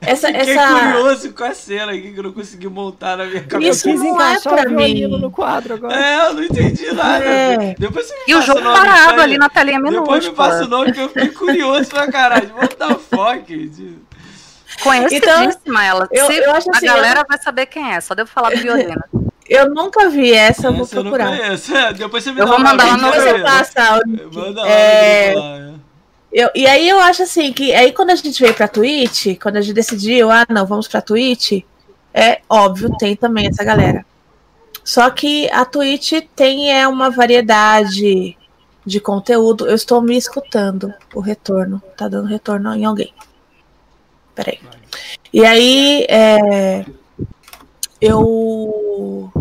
essa, Fiquei essa curioso com a cena aqui que eu não consegui montar na minha Eu cabeça. Isso não é pra mim. no quadro agora. É, eu não entendi nada. É. Depois você me E o passa jogo nome parado aí. ali na telinha Depois me passa o nome que eu fiquei curioso pra caralho. What the fuck? De- Conhecidíssima ela. eu- eu acho assim, a galera vai saber quem é, só devo falar do violino. eu nunca vi essa, eu vou Essa eu procurar. conheço. É, Depois você me Eu dá vou o mandar nome lá no você passa o Manda lá É, lá. Eu, e aí eu acho assim que aí quando a gente veio pra Twitch, quando a gente decidiu, ah, não, vamos pra Twitch, é óbvio, tem também essa galera. Só que a Twitch tem é uma variedade de conteúdo. Eu estou me escutando o retorno. Tá dando retorno em alguém. Peraí. E aí, é, eu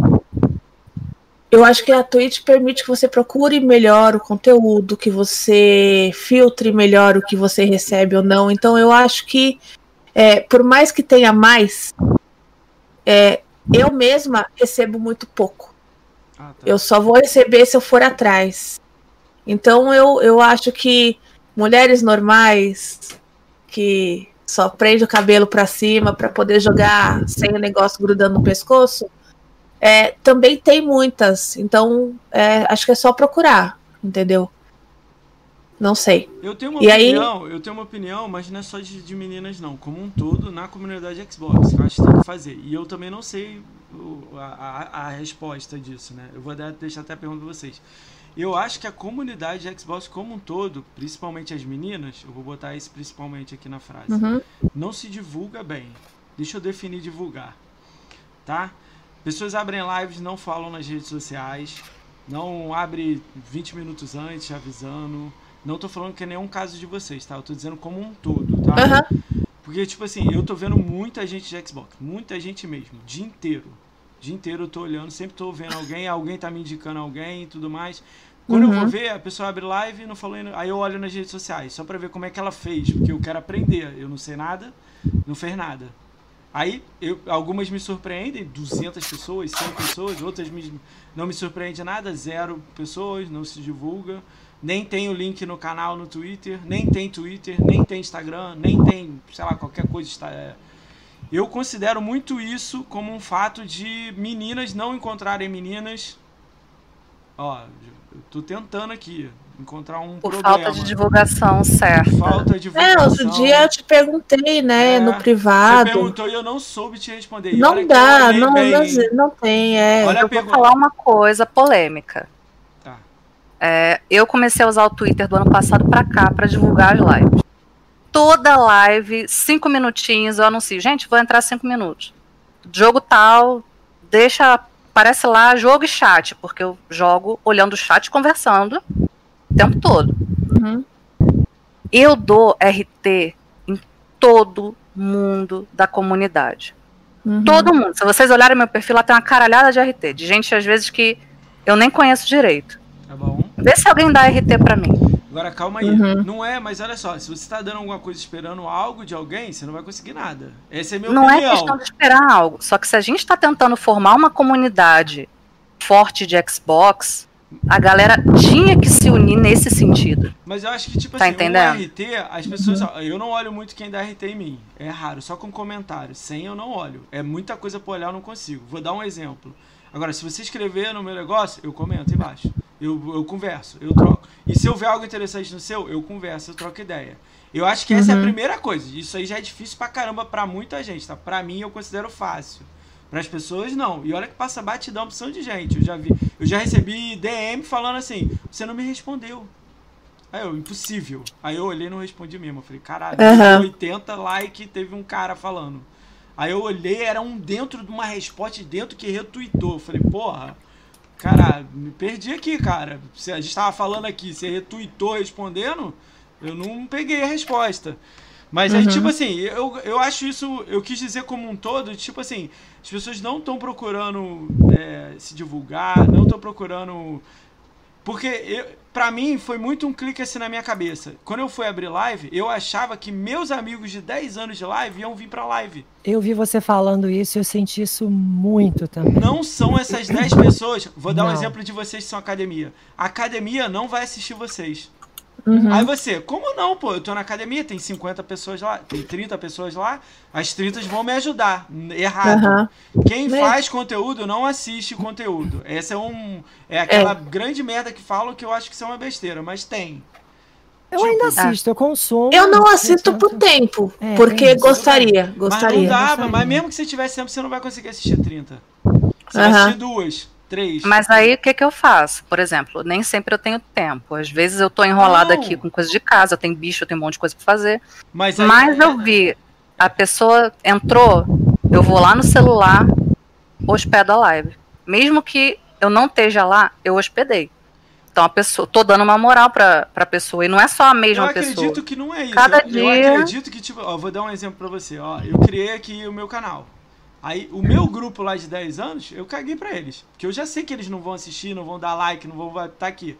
eu acho que a Twitch permite que você procure melhor o conteúdo, que você filtre melhor o que você recebe ou não. Então eu acho que, é, por mais que tenha mais, é, eu mesma recebo muito pouco. Ah, tá. Eu só vou receber se eu for atrás. Então eu, eu acho que mulheres normais que só prende o cabelo para cima para poder jogar sem o negócio grudando no pescoço, é, também tem muitas. Então, é, acho que é só procurar, entendeu? Não sei. Eu tenho uma e opinião, aí... eu tenho uma opinião, mas não é só de, de, meninas não, como um todo na comunidade Xbox, que eu acho que tem que fazer. E eu também não sei o, a, a, resposta disso, né? Eu vou dar, deixar até a pergunta pra vocês. Eu acho que a comunidade Xbox como um todo, principalmente as meninas, eu vou botar isso principalmente aqui na frase, uhum. não se divulga bem. Deixa eu definir divulgar, tá? Pessoas abrem lives, não falam nas redes sociais, não abre 20 minutos antes avisando. Não tô falando que é nenhum caso de vocês, tá? Eu tô dizendo como um todo, tá? Uhum. Porque, tipo assim, eu tô vendo muita gente de Xbox, muita gente mesmo, o dia inteiro dia inteiro eu tô olhando, sempre tô vendo alguém, alguém tá me indicando alguém e tudo mais. Quando uhum. eu vou ver, a pessoa abre live e não falou, aí eu olho nas redes sociais, só para ver como é que ela fez, porque eu quero aprender. Eu não sei nada, não fez nada. Aí, eu, algumas me surpreendem, 200 pessoas, 100 pessoas, outras me, não me surpreende nada, zero pessoas, não se divulga. Nem tem o link no canal no Twitter, nem tem Twitter, nem tem Instagram, nem tem, sei lá, qualquer coisa. Está, é, eu considero muito isso como um fato de meninas não encontrarem meninas. Ó, eu tô tentando aqui encontrar um Por problema. falta de divulgação, certo. Falta de divulgação. É, outro dia eu te perguntei, né, é, no privado. Você perguntou e eu não soube te responder. não dá, não, bem... não, tem, é. Olha eu vou falar uma coisa polêmica. Tá. É, eu comecei a usar o Twitter do ano passado para cá para divulgar as lives toda live, cinco minutinhos, eu anuncio, gente, vou entrar cinco minutos. Jogo tal, deixa, aparece lá jogo e chat, porque eu jogo olhando o chat conversando o tempo todo. Uhum. Eu dou RT em todo mundo da comunidade. Uhum. Todo mundo. Se vocês olharem meu perfil, lá tem uma caralhada de RT, de gente às vezes que eu nem conheço direito. Tá bom. Vê se alguém dá RT para mim. Agora calma aí. Uhum. Não é, mas olha só, se você está dando alguma coisa esperando algo de alguém, você não vai conseguir nada. Essa é a minha não opinião. Não é questão de esperar algo. Só que se a gente está tentando formar uma comunidade forte de Xbox, a galera tinha que se unir nesse sentido. Mas eu acho que, tipo tá assim, entendendo? o RT, as pessoas. Eu não olho muito quem dá RT em mim. É raro, só com comentário. Sem eu não olho. É muita coisa pra olhar, eu não consigo. Vou dar um exemplo. Agora, se você escrever no meu negócio, eu comento embaixo. Eu, eu converso, eu troco. E se eu ver algo interessante no seu, eu converso, eu troco ideia. Eu acho que essa uhum. é a uhum. primeira coisa. Isso aí já é difícil pra caramba pra muita gente, tá? Pra mim, eu considero fácil. Para as pessoas, não. E olha que passa batidão opção de gente. Eu já vi, eu já recebi DM falando assim: você não me respondeu. Aí eu, impossível. Aí eu olhei e não respondi mesmo. Eu falei, caralho, uhum. 80 like teve um cara falando. Aí eu olhei, era um dentro de uma resposta dentro que retweetou. Eu falei, porra, Cara, me perdi aqui, cara. Se a gente tava falando aqui, você retweetou respondendo, eu não peguei a resposta. Mas uhum. aí, tipo assim, eu, eu acho isso, eu quis dizer como um todo, tipo assim, as pessoas não estão procurando é, se divulgar, não estão procurando porque eu, pra mim foi muito um clique assim na minha cabeça. Quando eu fui abrir live, eu achava que meus amigos de 10 anos de live iam vir pra live. Eu vi você falando isso e eu senti isso muito também. Não são essas 10 pessoas. Vou dar não. um exemplo de vocês que são academia. A academia não vai assistir vocês. Uhum. Aí você, como não, pô? Eu tô na academia, tem 50 pessoas lá, tem 30 pessoas lá, as 30 vão me ajudar. Errado. Uhum. Quem Mas... faz conteúdo não assiste conteúdo. Essa é um. É aquela é. grande merda que falam que eu acho que isso é uma besteira, mas tem. Eu tipo, ainda assisto, eu consumo. Eu não assisto por tempo, é, porque gostaria, gostaria. Mas não dá, gostaria. mas mesmo que você tivesse tempo, você não vai conseguir assistir 30. Você uhum. vai assistir duas. Três. Mas aí o que, que eu faço? Por exemplo, nem sempre eu tenho tempo. Às vezes eu tô enrolada aqui com coisa de casa, eu tenho bicho, eu tenho um monte de coisa pra fazer. Mas, aí... Mas eu vi, a pessoa entrou, eu vou lá no celular, hospedo a live. Mesmo que eu não esteja lá, eu hospedei. Então a pessoa, tô dando uma moral pra, pra pessoa. E não é só a mesma pessoa. Eu acredito pessoa. que não é isso. Cada eu, dia... eu acredito que, tipo, ó, vou dar um exemplo pra você. Ó, eu criei aqui o meu canal. Aí, o meu grupo lá de 10 anos, eu caguei pra eles. Porque eu já sei que eles não vão assistir, não vão dar like, não vão estar tá aqui.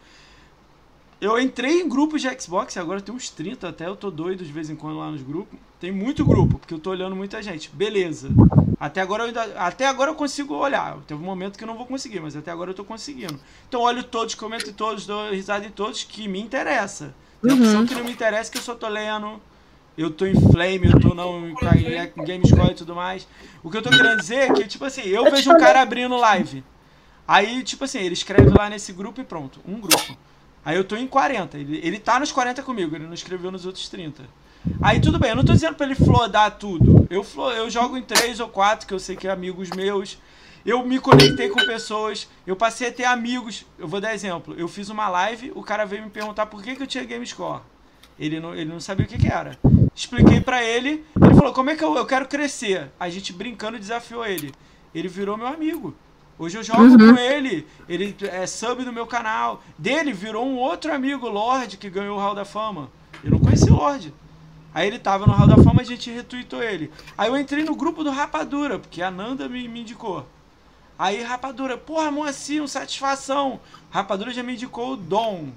Eu entrei em grupos de Xbox, agora tem uns 30 até, eu tô doido de vez em quando lá nos grupos. Tem muito grupo, porque eu tô olhando muita gente. Beleza. Até agora eu, ainda, até agora eu consigo olhar. Teve um momento que eu não vou conseguir, mas até agora eu tô conseguindo. Então olho todos, comento todos, dou risada em todos que me interessa. Tem uhum. opção que não me interessa que eu só tô lendo. Eu tô em flame, eu tô não, em Gamescore e tudo mais. O que eu tô querendo dizer é que, tipo assim, eu, eu vejo um cara abrindo live. Aí, tipo assim, ele escreve lá nesse grupo e pronto. Um grupo. Aí eu tô em 40. Ele, ele tá nos 40 comigo, ele não escreveu nos outros 30. Aí tudo bem, eu não tô dizendo pra ele flodar tudo. Eu, eu jogo em 3 ou 4, que eu sei que é amigos meus. Eu me conectei com pessoas, eu passei a ter amigos. Eu vou dar exemplo. Eu fiz uma live, o cara veio me perguntar por que, que eu tinha GameScore. Ele não, ele não sabia o que, que era. Expliquei para ele, ele falou: Como é que eu, eu quero crescer? A gente brincando desafiou ele. Ele virou meu amigo. Hoje eu jogo uhum. com ele, ele é sub do meu canal. Dele virou um outro amigo, Lorde, que ganhou o Hall da Fama. Eu não conheci o Lorde. Aí ele tava no Hall da Fama, a gente retweetou ele. Aí eu entrei no grupo do Rapadura, porque a Nanda me, me indicou. Aí Rapadura, porra, Moacir, um satisfação. Rapadura já me indicou o Dom.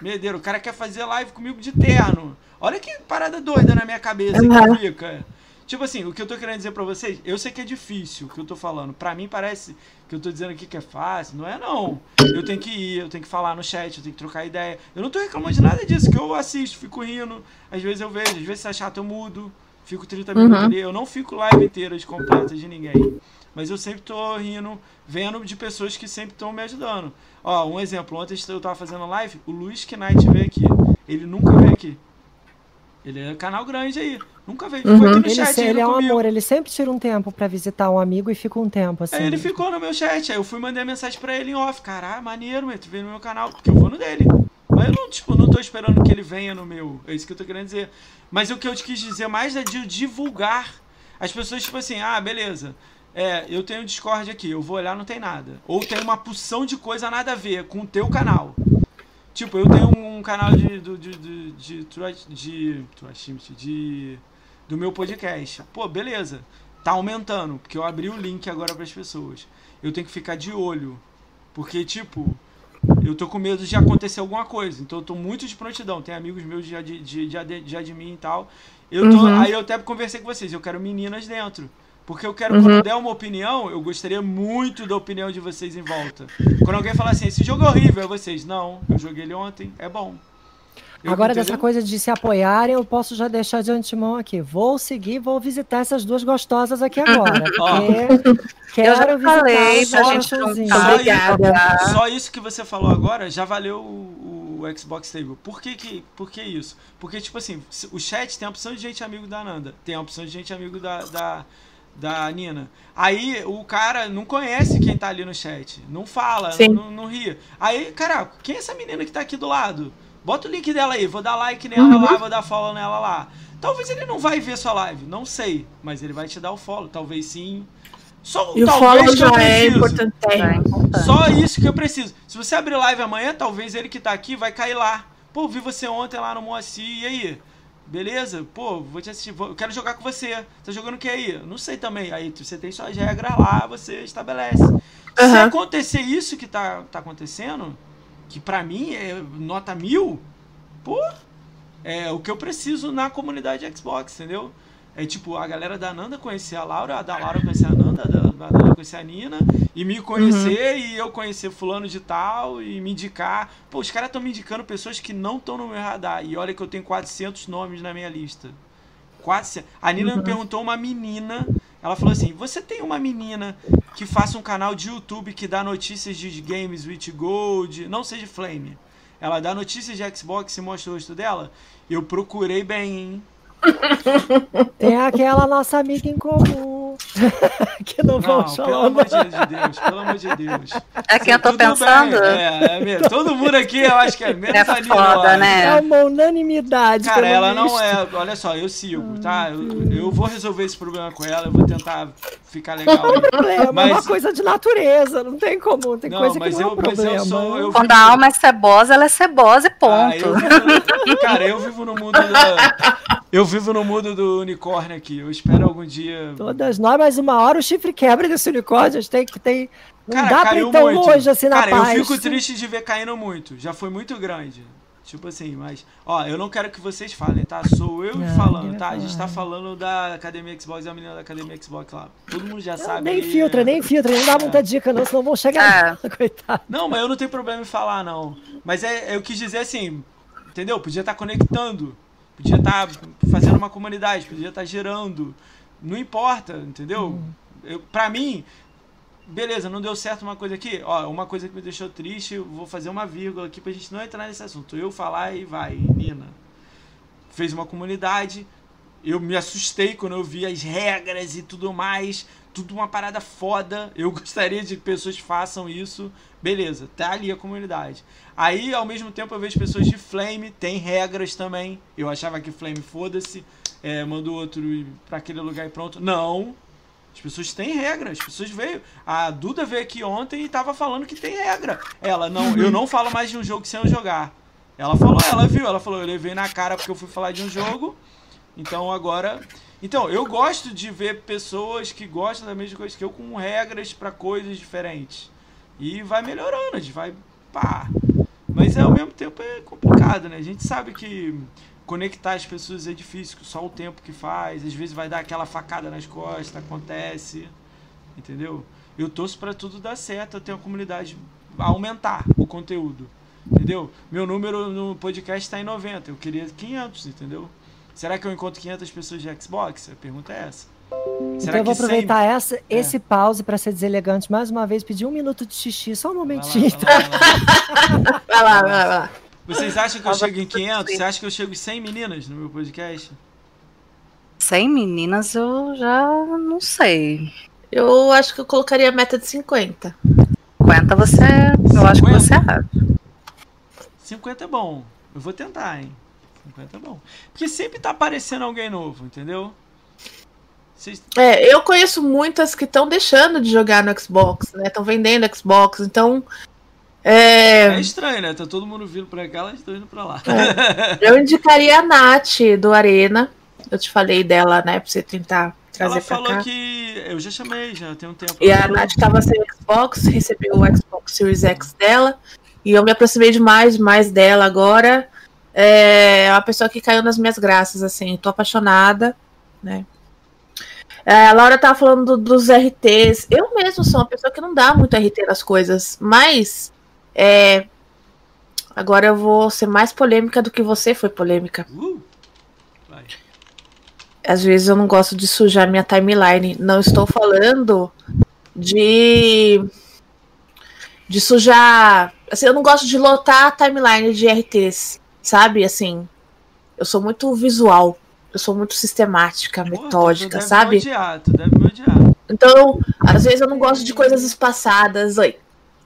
Medeiro, o cara quer fazer live comigo de terno. Olha que parada doida na minha cabeça uhum. que fica. Tipo assim, o que eu tô querendo dizer pra vocês, eu sei que é difícil o que eu tô falando. Pra mim parece que eu tô dizendo aqui que é fácil. Não é não. Eu tenho que ir, eu tenho que falar no chat, eu tenho que trocar ideia. Eu não tô reclamando de nada disso, que eu assisto, fico rindo. Às vezes eu vejo, às vezes se é chato eu mudo. Fico 30 minutos uhum. ali. Eu não fico live inteira de completa de ninguém. Mas eu sempre tô rindo, vendo de pessoas que sempre estão me ajudando. Ó, um exemplo, ontem eu tava fazendo live, o Luiz Knight veio aqui. Ele nunca veio aqui. Ele é canal grande aí. Nunca veio. Ficou uhum. aqui no ele, chat. Ele é um comigo. amor, ele sempre tira um tempo para visitar um amigo e fica um tempo assim. Aí ele ficou no meu chat. Aí eu fui mandar mensagem pra ele em off. Caralho, maneiro, meu, tu veio no meu canal. Porque eu vou no dele. Mas eu não, tipo, não tô esperando que ele venha no meu. É isso que eu tô querendo dizer. Mas o que eu te quis dizer mais é de divulgar. As pessoas, tipo assim, ah, beleza. É, eu tenho Discord aqui, eu vou olhar, não tem nada. Ou tem uma porção de coisa nada a ver com o teu canal. Tipo, eu tenho um canal de. de, de, de, de, de, de do meu podcast. Pô, beleza. Tá aumentando, porque eu abri o link agora para as pessoas. Eu tenho que ficar de olho. Porque, tipo, eu tô com medo de acontecer alguma coisa. Então eu tô muito de prontidão. Tem amigos meus de, de, de, de, de admin e tal. Eu tô, uhum. Aí eu até conversei com vocês. Eu quero meninas dentro. Porque eu quero, uhum. quando der uma opinião, eu gostaria muito da opinião de vocês em volta. Quando alguém falar assim, esse jogo é horrível, é vocês. Não, eu joguei ele ontem, é bom. Eu, Agora, entendeu? dessa coisa de se apoiarem, eu posso já deixar de antemão aqui. Vou seguir, vou visitar essas duas gostosas aqui agora. quero eu já falei, só, gente Obrigada. Só isso que você falou agora já valeu o, o Xbox Table. Por que, que, por que isso? Porque, tipo assim, o chat tem a opção de gente amigo da Nanda, tem a opção de gente amigo da, da da Nina. Aí o cara não conhece quem tá ali no chat. Não fala, não, não, ri. Aí, cara, quem é essa menina que tá aqui do lado? Bota o link dela aí, vou dar like nela uhum. lá, vou dar follow nela lá. Talvez ele não vai ver sua live, não sei. Mas ele vai te dar o follow, talvez sim. Só, e talvez o follow já é importante. É Só isso que eu preciso. Se você abrir live amanhã, talvez ele que tá aqui vai cair lá. Pô, vi você ontem lá no Moacir, e aí? Beleza? Pô, vou te assistir. Vou, eu quero jogar com você. Tá jogando o que aí? Não sei também. Aí você tem suas regras lá, você estabelece. Uhum. Se acontecer isso que tá, tá acontecendo, que pra mim é nota mil, pô, é o que eu preciso na comunidade Xbox, entendeu? É tipo, a galera da Nanda conhecer a Laura, a da Laura conhecer a Nanda, a da, da Nanda conhecer a Nina, e me conhecer, uhum. e eu conhecer fulano de tal, e me indicar. Pô, os caras estão me indicando pessoas que não estão no meu radar. E olha que eu tenho 400 nomes na minha lista. 400. A Nina uhum. me perguntou uma menina, ela falou assim, você tem uma menina que faça um canal de YouTube que dá notícias de games with gold, não seja Flame. Ela dá notícias de Xbox e mostra o rosto dela. Eu procurei bem, hein? Tem aquela nossa amiga em comum. que não, não vamos falar. Pelo amor de Deus, pelo amor de Deus. É quem eu tô pensando. É, é, todo mundo aqui, eu acho que é menos é foda, né? É uma unanimidade. Cara, ela visto. não é. Olha só, eu sigo, tá? Eu, eu, vou resolver esse problema com ela, eu vou tentar ficar legal. Não é problema, mas... é uma coisa de natureza, não tem como. Tem não, coisa que não é um problema. Eu sou, eu Quando vivo... a alma é cebosa, ela é cebosa e ponto. Ah, eu vivo... Cara, eu vivo no mundo da. Eu vivo no mundo do unicórnio aqui. Eu espero algum dia. Todas nós, mas uma hora o chifre quebra desse unicórnio. A gente tem que. Tem, não Cara, dá pra ir tão muito. longe assim na Cara, paz. eu fico triste de ver caindo muito. Já foi muito grande. Tipo assim, mas. Ó, eu não quero que vocês falem, tá? Sou eu Não, falando, tá? A gente tá falar. falando da Academia Xbox e a menina da Academia Xbox lá. Todo mundo já Não, sabe. nem filtra, nem filtra, não dá muita dica, não, senão vão chegar. Coitado. Não, mas eu não tenho problema em falar, não. Mas é, eu quis dizer assim, entendeu? Podia estar conectando, podia estar fazendo uma comunidade, podia estar gerando. Não importa, entendeu? Eu, pra mim, beleza, não deu certo uma coisa aqui. Ó, uma coisa que me deixou triste, vou fazer uma vírgula aqui pra gente não entrar nesse assunto. Eu falar e vai, Nina. Fez uma comunidade, eu me assustei quando eu vi as regras e tudo mais. Tudo uma parada foda. Eu gostaria de que pessoas façam isso. Beleza, tá ali a comunidade. Aí, ao mesmo tempo, eu vejo pessoas de Flame, tem regras também. Eu achava que Flame, foda-se, é, manda o outro pra aquele lugar e pronto. Não. As pessoas têm regras. As pessoas veio. A Duda veio aqui ontem e tava falando que tem regra. Ela, não, eu não falo mais de um jogo sem eu jogar. Ela falou, ela viu, ela falou, eu levei na cara porque eu fui falar de um jogo. Então agora. Então, eu gosto de ver pessoas que gostam da mesma coisa que eu com regras pra coisas diferentes. E vai melhorando, a gente vai. pá. Mas ao mesmo tempo é complicado, né? A gente sabe que conectar as pessoas é difícil, só o tempo que faz. Às vezes vai dar aquela facada nas costas, acontece. Entendeu? Eu torço pra tudo dar certo, até a comunidade aumentar o conteúdo. Entendeu? Meu número no podcast tá em 90. Eu queria 500, entendeu? Será que eu encontro 500 pessoas de Xbox? A pergunta é essa. então eu vou aproveitar essa, É. esse pause para ser deselegante mais uma vez, pedir um minuto de xixi, só um Vai lá, momentinho. vai lá, vai lá. Vai lá, vai lá. Vocês acham que eu chego em tudo 500? bem. Você acha que eu chego em 100 meninas no meu podcast? 100 meninas eu já não sei. Eu acho que eu colocaria a meta de 50. 50 você. Eu acho que 50? você é. 50 é bom. Eu vou tentar, hein? 50 é bom. Porque sempre tá aparecendo alguém novo, entendeu? Vocês- É, eu conheço muitas que estão deixando de jogar no Xbox, né? Estão vendendo Xbox, então. É É, estranho, né? Tá todo mundo vindo pra cá, elas estão indo pra lá. eu indicaria a Nath do Arena. Eu te falei dela, né? Pra você tentar trazer Ela pra falou cá. que. Eu já chamei, já tem um tempo. E a Nath tava sem Xbox, recebeu o Xbox Series X dela. E eu me aproximei demais, mais dela agora. É uma pessoa que caiu nas minhas graças, assim. Tô apaixonada, né? É, a Laura tava falando do- dos RTs. Eu mesmo sou uma pessoa que não dá muito RT nas coisas. Mas. É, agora eu vou ser mais polêmica do que você foi polêmica. Uh! Às vezes eu não gosto de sujar minha timeline. Não estou falando de. de sujar. Assim, eu não gosto de lotar a timeline de RTs, sabe? Assim, eu sou muito visual. Eu sou muito sistemática, Porra, tu metódica, deve sabe? Me odiar, tu deve me odiar. Então, às vezes eu não gosto de coisas espaçadas. Oi.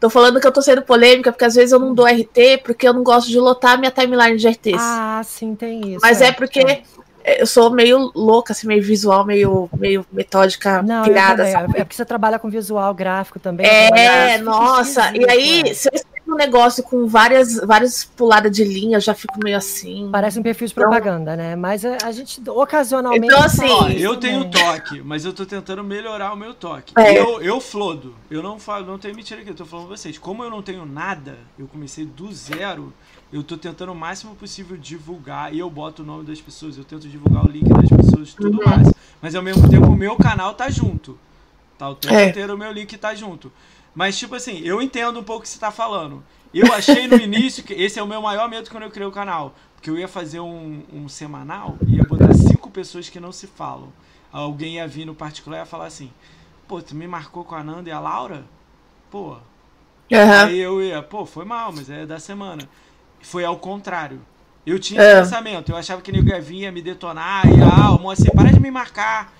Tô falando que eu tô sendo polêmica, porque às vezes eu não dou RT, porque eu não gosto de lotar minha timeline de RTs. Ah, sim, tem isso. Mas é porque eu sou meio louca, assim, meio visual, meio, meio metódica, Não, eu pirada, sabe? É porque você trabalha com visual gráfico também. É, nossa. E aí, né? se eu escrevo um negócio com várias, várias puladas de linha, eu já fico meio assim. Parece um perfil de Então- propaganda, né? Mas a, a gente ocasionalmente. Então, assim, Ó, eu tenho também. toque, mas eu tô tentando melhorar o meu toque. É. Eu, eu flodo. Eu não falo, não tenho mentira aqui, eu tô falando pra vocês. Como eu não tenho nada, eu comecei do zero, eu tô tentando o máximo possível divulgar e eu boto o nome das pessoas, eu tento divulgar o link das pessoas, tudo Uhum. mais. Mas ao mesmo tempo o meu canal tá junto. Tá o tempo É. inteiro o meu link tá junto. Mas tipo assim, eu entendo um pouco o que você tá falando. Eu achei no início que esse é o meu maior medo quando eu criei o canal. Porque eu ia fazer um, um semanal e ia botar cinco pessoas que não se falam. Alguém ia vir no particular e ia falar assim: Pô, tu me marcou com a Nanda e a Laura? Pô. Aham. Aí eu ia, pô, foi mal, mas é da semana. Foi ao contrário. Eu tinha É. esse pensamento, eu achava que nego ia vir, ia me detonar, e ah, o moça, para de me marcar.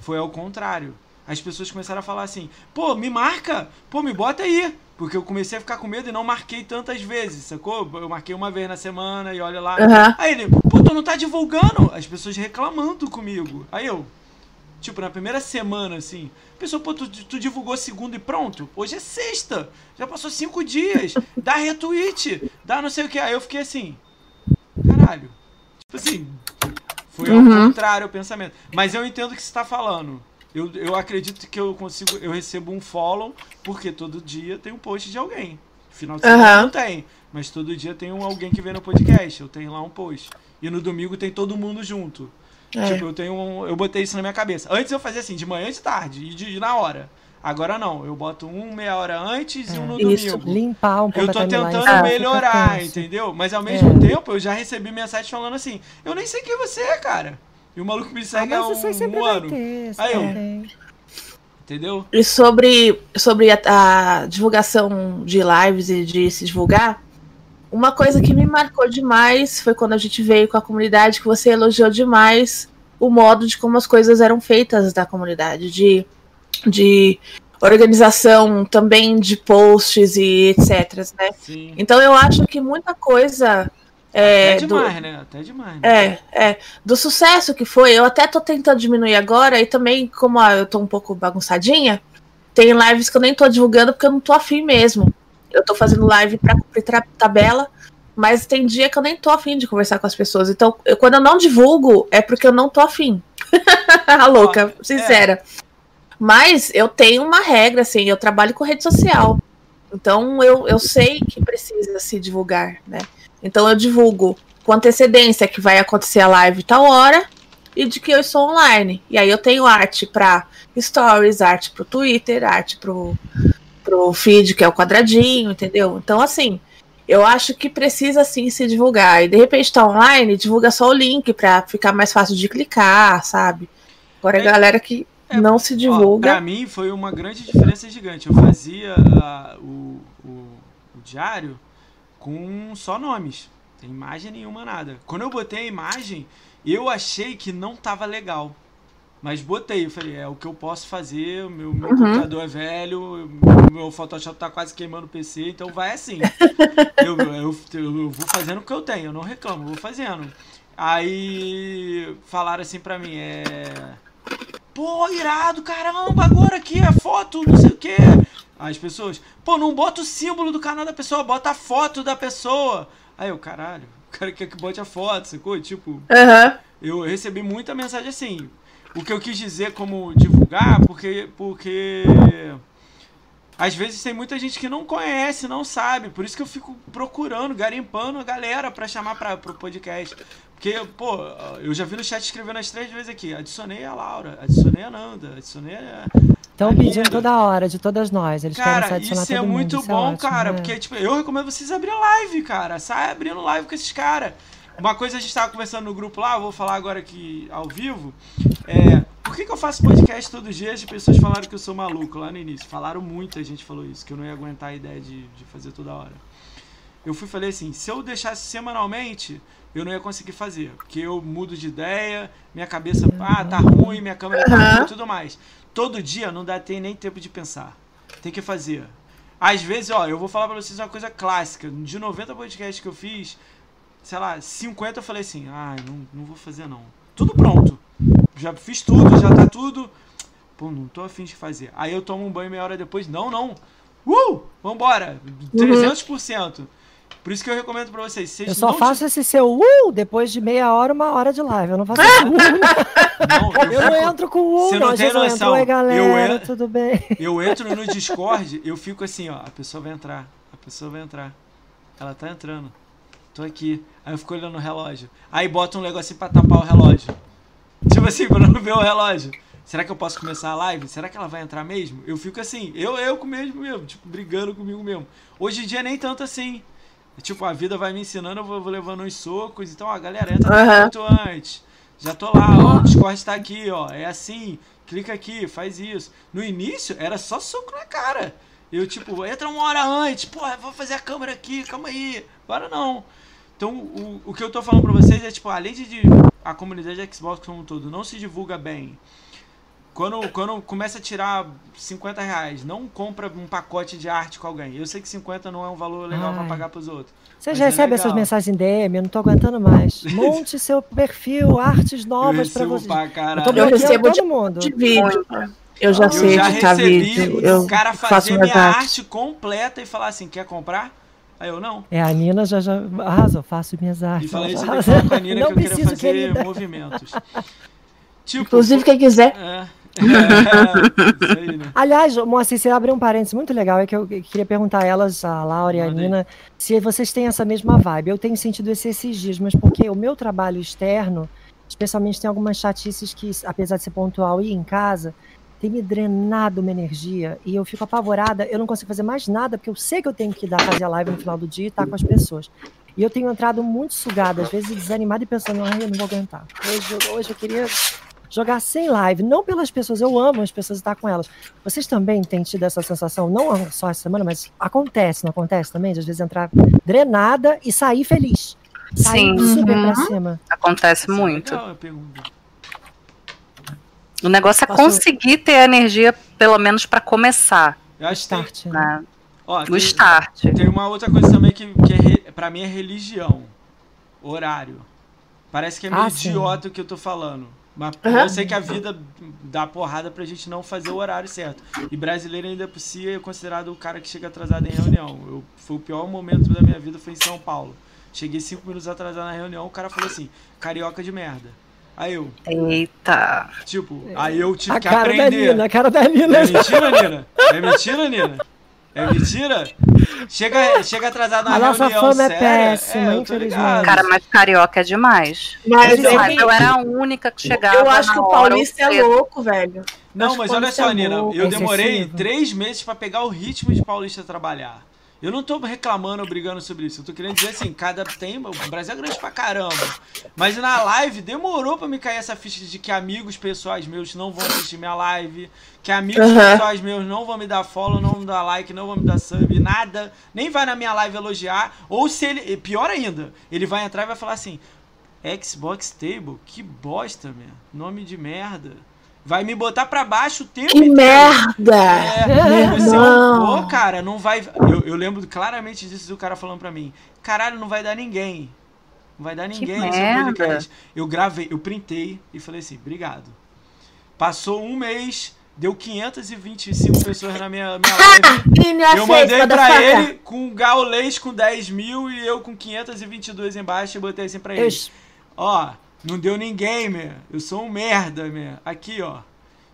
Foi ao contrário. As pessoas começaram a falar assim, pô, me marca, pô, me bota aí. Porque eu comecei a ficar com medo e não marquei tantas vezes, sacou? Eu marquei uma vez na semana e olha lá. Aham. Aí ele, pô, tu não tá divulgando? As pessoas reclamando comigo. Aí eu, tipo, na primeira semana, assim, a pessoa, pô, tu, tu divulgou segunda e pronto? Hoje é sexta, já passou cinco dias, dá retweet, dá não sei o que. Aí eu fiquei assim, caralho. Tipo assim, foi ao Uhum. contrário o pensamento. Mas eu entendo o que você tá falando. Eu, eu acredito que eu consigo, eu recebo um follow, porque todo dia tem um post de alguém. Final de semana Aham. não tem, mas todo dia tem um alguém que vem no podcast, eu tenho lá um post. E no domingo tem todo mundo junto. É. Tipo, eu tenho um, eu botei isso na minha cabeça. Antes eu fazia assim, de manhã e de tarde, e de, na hora. Agora não, eu boto um meia hora antes e um no Isso. domingo. Limpar um pouco Eu tô tentando fica melhorar, entendeu? Mas ao mesmo É. tempo eu já recebi mensagem falando assim: eu nem sei quem você é, cara. E o maluco me Ah, segue há isso aí um, um ano. ter. Aí eu-. Entendeu? E sobre, sobre a, a divulgação de lives e de se divulgar, uma coisa que me marcou demais foi quando a gente veio com a comunidade, que você elogiou demais o modo de como as coisas eram feitas da comunidade, de, de organização também de posts e etc. Né? Sim. Então eu acho que muita coisa. É, Até do- demais, né? Até demais. Né? é, é. Do sucesso que foi, eu até tô tentando diminuir agora, e também, como ah, eu tô um pouco bagunçadinha, tem lives que eu nem tô divulgando porque eu não tô afim mesmo. Eu tô fazendo live pra cumprir tabela, mas tem dia que eu nem tô afim de conversar com as pessoas. Então, eu- quando eu não divulgo, é porque eu não tô afim. A louca, sincera. Mas eu tenho uma regra, assim, eu trabalho com rede social. Então eu, eu sei que precisa se divulgar, né? Então eu divulgo com antecedência que vai acontecer a live tal hora e de que eu estou online. E aí eu tenho arte para stories, arte pro Twitter, arte pro, pro feed, que é o quadradinho, entendeu? Então, assim, eu acho que precisa sim se divulgar. E de repente tá online, divulga só o link para ficar mais fácil de clicar, sabe? Agora a É, galera que é, não se divulga. pra mim foi uma grande diferença gigante. Eu fazia ah, o, o, o diário com só nomes. Tem imagem nenhuma, nada. Quando eu botei a imagem, eu achei que não tava legal. Mas botei, eu falei, é o que eu posso fazer, o meu, meu Uhum. computador é velho, o meu Photoshop tá quase queimando o PC, então vai assim. eu, eu, eu vou fazendo o que eu tenho, eu não reclamo, eu vou fazendo. Aí falaram assim pra mim, é. Pô, irado, caramba, agora aqui é foto, não sei o quê. As pessoas, pô, não bota o símbolo do canal da pessoa, bota a foto da pessoa. Aí eu, caralho, o cara quer que bote a foto, sacou? Tipo, Aham. eu recebi muita mensagem assim. O que eu quis dizer como divulgar, porque. porque às vezes tem muita gente que não conhece, não sabe. Por isso que eu fico procurando, garimpando a galera pra chamar pra, pro podcast. Porque, pô, eu já vi no chat escrevendo as três vezes aqui. Adicionei a Laura, adicionei a Nanda, adicionei a. Estão pedindo toda hora, de todas nós. Eles querem Cara, adicionar isso é todo mundo, muito isso bom, ótimo, cara. né? Porque, tipo, eu recomendo vocês abrirem live, cara. Sai abrindo live com esses caras. Uma coisa a gente tava conversando no grupo lá, eu vou falar agora aqui ao vivo. É, por que, que eu faço podcast todos os dias? As pessoas falaram que eu sou maluco lá no início. Falaram muita gente falou isso, que eu não ia aguentar a ideia de, de fazer toda hora. Eu fui e falei assim, se eu deixasse semanalmente, eu não ia conseguir fazer. Porque eu mudo de ideia, minha cabeça, ah, tá ruim, minha câmera tá ruim e tudo mais. Todo dia não dá tem nem tempo de pensar. Tem que fazer. Às vezes, ó, eu vou falar pra vocês uma coisa clássica. De 90 podcasts que eu fiz, sei lá, 50 eu falei assim, ah, não, não vou fazer não. Tudo pronto. Já fiz tudo, já tá tudo. Pô, não tô afim de fazer. Aí eu tomo um banho meia hora depois, não, não. Uh! Vambora! 300%. Por isso que eu recomendo pra vocês. Vocês Eu só não faço esse seu uh depois de meia hora, uma hora de live. Eu não faço esse uh, Não, eu, Eu não fico- entro com o Você não não. Tem vezes eu entro, noção. oi Eu galera, en- tudo bem? eu entro no Discord, eu fico assim, ó, a pessoa vai entrar, a pessoa vai entrar. Ela tá entrando. Tô aqui. Aí eu fico olhando o relógio. Aí bota um negocinho pra tapar o relógio. Tipo assim, pra não ver o relógio. Será que eu posso começar a live? Será que ela vai entrar mesmo? Eu fico assim, eu, eu mesmo mesmo, tipo, brigando comigo mesmo. Hoje em dia nem tanto assim. Tipo, a vida vai me ensinando, eu vou, vou levando uns socos. Então, ó, galera, entra Aham. muito antes. Já tô lá, ó, o Discord tá aqui, ó. É assim, clica aqui, faz isso. No início, era só soco na cara. Eu, tipo, entra uma hora antes, pô, vou fazer a câmera aqui, calma aí. Agora não. Então, o, o que eu tô falando pra vocês é, tipo, além de, de a comunidade de Xbox como um todo não se divulga bem, quando, quando começa a tirar 50 reais, não compra um pacote de arte com alguém. Eu sei que 50 não é um valor legal pra Ai. pagar pros outros. Você já é recebe legal. essas mensagens em DM? Eu não tô aguentando mais. Monte seu perfil, artes novas pra recebo você. pra Eu tô. Eu recebo todo de- mundo. De vídeo. Eu já Eu sei já editar recebi vídeo. o Eu cara fazer minha artes. arte completa e falar assim, quer comprar? Aí eu, não. É, a Nina já, já arrasou, faço minhas E artes. falei, tem que falar com a Nina não que eu queria preciso, fazer querida. movimentos. Tipo, Inclusive, quem quiser, é, É, isso aí, né? Aliás, Moacir, você abriu um parênteses muito legal, é que eu queria perguntar a elas, a Laura e a Manda aí. Nina, se vocês têm essa mesma vibe. Eu tenho sentido isso esses dias, mas porque o meu trabalho externo, especialmente tem algumas chatices que, apesar de ser pontual e em casa, tem me drenado uma energia e eu fico apavorada, eu não consigo fazer mais nada, porque eu sei que eu tenho que dar fazer a live no final do dia e estar com as pessoas. E eu tenho entrado muito sugada, às vezes desanimada e pensando, ai, eu não vou aguentar. Hoje, eu- hoje eu queria jogar sem live, não pelas pessoas, eu amo as pessoas e estar com elas. Vocês também têm tido essa sensação, não só essa semana, mas acontece, não acontece também? De às vezes entrar drenada e sair feliz. Sair Sim. super Uhum. pra cima. Acontece Isso é muito. legal a pergunta. O negócio é conseguir ter energia, pelo menos pra começar, Eu acho que tem, Start. né? né? ó, O tem, start. tem uma outra coisa também que, que é, pra mim é religião. Horário. Parece que é meio Ah, sim. idiota o que eu tô falando. Mas Aham. eu sei que a vida dá porrada pra gente não fazer o horário certo. E brasileiro ainda por si é considerado o cara que chega atrasado em reunião. Eu, foi o pior momento da minha vida foi em São Paulo. Cheguei cinco minutos atrasado na reunião, o cara falou assim, carioca de merda. Aí eu, Eita. tipo, aí eu tive A que cara da aprender. Nina, a cara da Nina. É mentira, Nina? É mentira, Nina? É mentira? Chega, chega atrasado na A nossa reunião fama é séria. péssima, eu tô infelizmente. Cara, mas carioca é demais. Mas é Mas que- eu era a única que chegava. eu acho que o paulista é louco, velho. Não, Acho mas olha só, ser Nina, louco, eu demorei excessivo. três meses pra pegar o ritmo de paulista trabalhar. Eu não tô reclamando ou brigando sobre isso. Eu tô querendo dizer assim, cada tem. O Brasil é grande pra caramba. Mas na live demorou pra me cair essa ficha de que amigos pessoais meus não vão assistir minha live. Que amigos Uhum. pessoais meus não vão me dar follow, não vão me dar like, não vão me dar sub, nada. Nem vai na minha live elogiar. Ou se ele. Pior ainda, ele vai entrar e vai falar assim: Xbox Table, que bosta, meu. Nome de merda. Vai me botar pra baixo o tempo Que merda! É, você é Não. Pô, cara, não vai. Eu, eu lembro claramente disso do cara falando pra mim. Caralho, não vai dar ninguém. Não vai dar ninguém esse podcast. Eu gravei, eu printei e falei assim, obrigado. Passou um mês, deu 525 pessoas na minha, minha live. Menina Eu mandei pra ele com Gaulês com 10 mil e eu com 522 embaixo e botei assim pra ele. Ó, não deu ninguém, meu. Eu sou um merda, meu. Aqui, ó.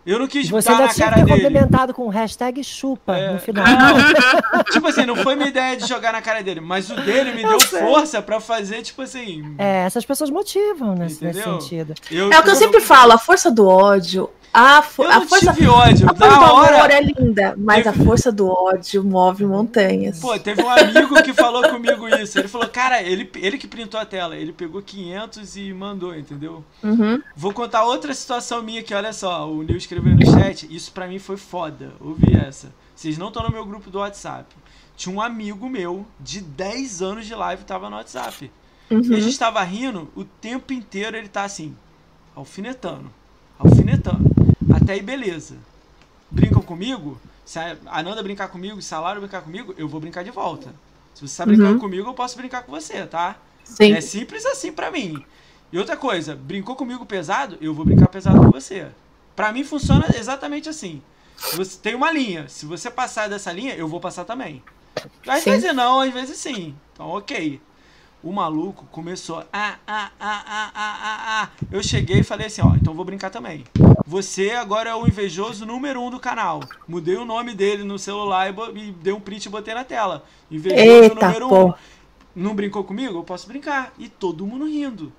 Eu não quis você dar na cara dele. complementado com o hashtag chupa É. no final. Não, tipo assim, não foi minha ideia de jogar na cara dele, mas o dele me deu força pra fazer, tipo assim. É, essas pessoas motivam nesse, nesse sentido. Eu, É o que eu sempre falo, a força do ódio. A, fo Eu a força, tive ódio. a força Da do amor é linda, mas Teve- a força do ódio move montanhas. Pô, teve um amigo que falou comigo isso. Ele falou, cara, ele, ele que printou a tela. Ele pegou 500 e mandou, entendeu? Uhum. Vou contar outra situação minha que, olha só, o Nil escreveu no chat, isso pra mim foi foda. Ouvi essa. Vocês não estão no meu grupo do WhatsApp. Tinha um amigo meu de 10 anos de live tava no WhatsApp. E a Uhum. gente tava rindo, o tempo inteiro ele tá assim, alfinetando, alfinetando. Até aí, beleza. Brincam comigo? Se a Ananda brincar comigo, se a Lara brincar comigo, eu vou brincar de volta. Se você tá brincando Uhum. comigo, eu posso brincar com você, tá? Sim. É simples assim pra mim. E outra coisa, brincou comigo pesado, eu vou brincar pesado com você. Pra mim funciona exatamente assim. Você tem uma linha. Se você passar dessa linha, eu vou passar também. Às Sim. vezes não, às vezes sim. Então, ok. O maluco começou. Ah, ah, ah, ah, ah, ah, ah. Eu cheguei e falei assim: ó, então vou brincar também. Você agora é o invejoso número um do canal. Mudei o nome dele no celular e, e dei um print e botei na tela. Invejoso Eita, número um. pô. Não brincou comigo? Eu posso brincar. E todo mundo rindo.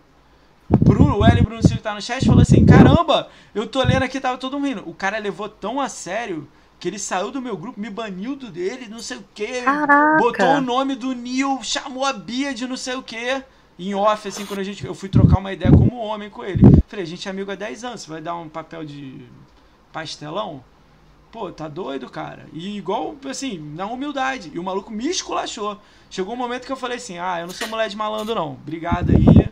Bruno, o L. Bruno Silva tá no chat falou assim: caramba, eu tô lendo aqui, tava todo mundo rindo. O cara levou tão a sério que ele saiu do meu grupo, me baniu do dele, não sei o que. Caraca. Botou o nome do Neil, chamou a Bia de não sei o que. Em off, assim, quando a gente, eu fui trocar uma ideia como homem com ele. Falei, a gente é amigo há 10 anos, você vai dar um papel de pastelão? Pô, tá doido, cara. E igual, assim, na humildade. E o maluco me esculachou. Chegou um momento que eu falei assim, ah, eu não sou mulher de malandro, não. Obrigado aí.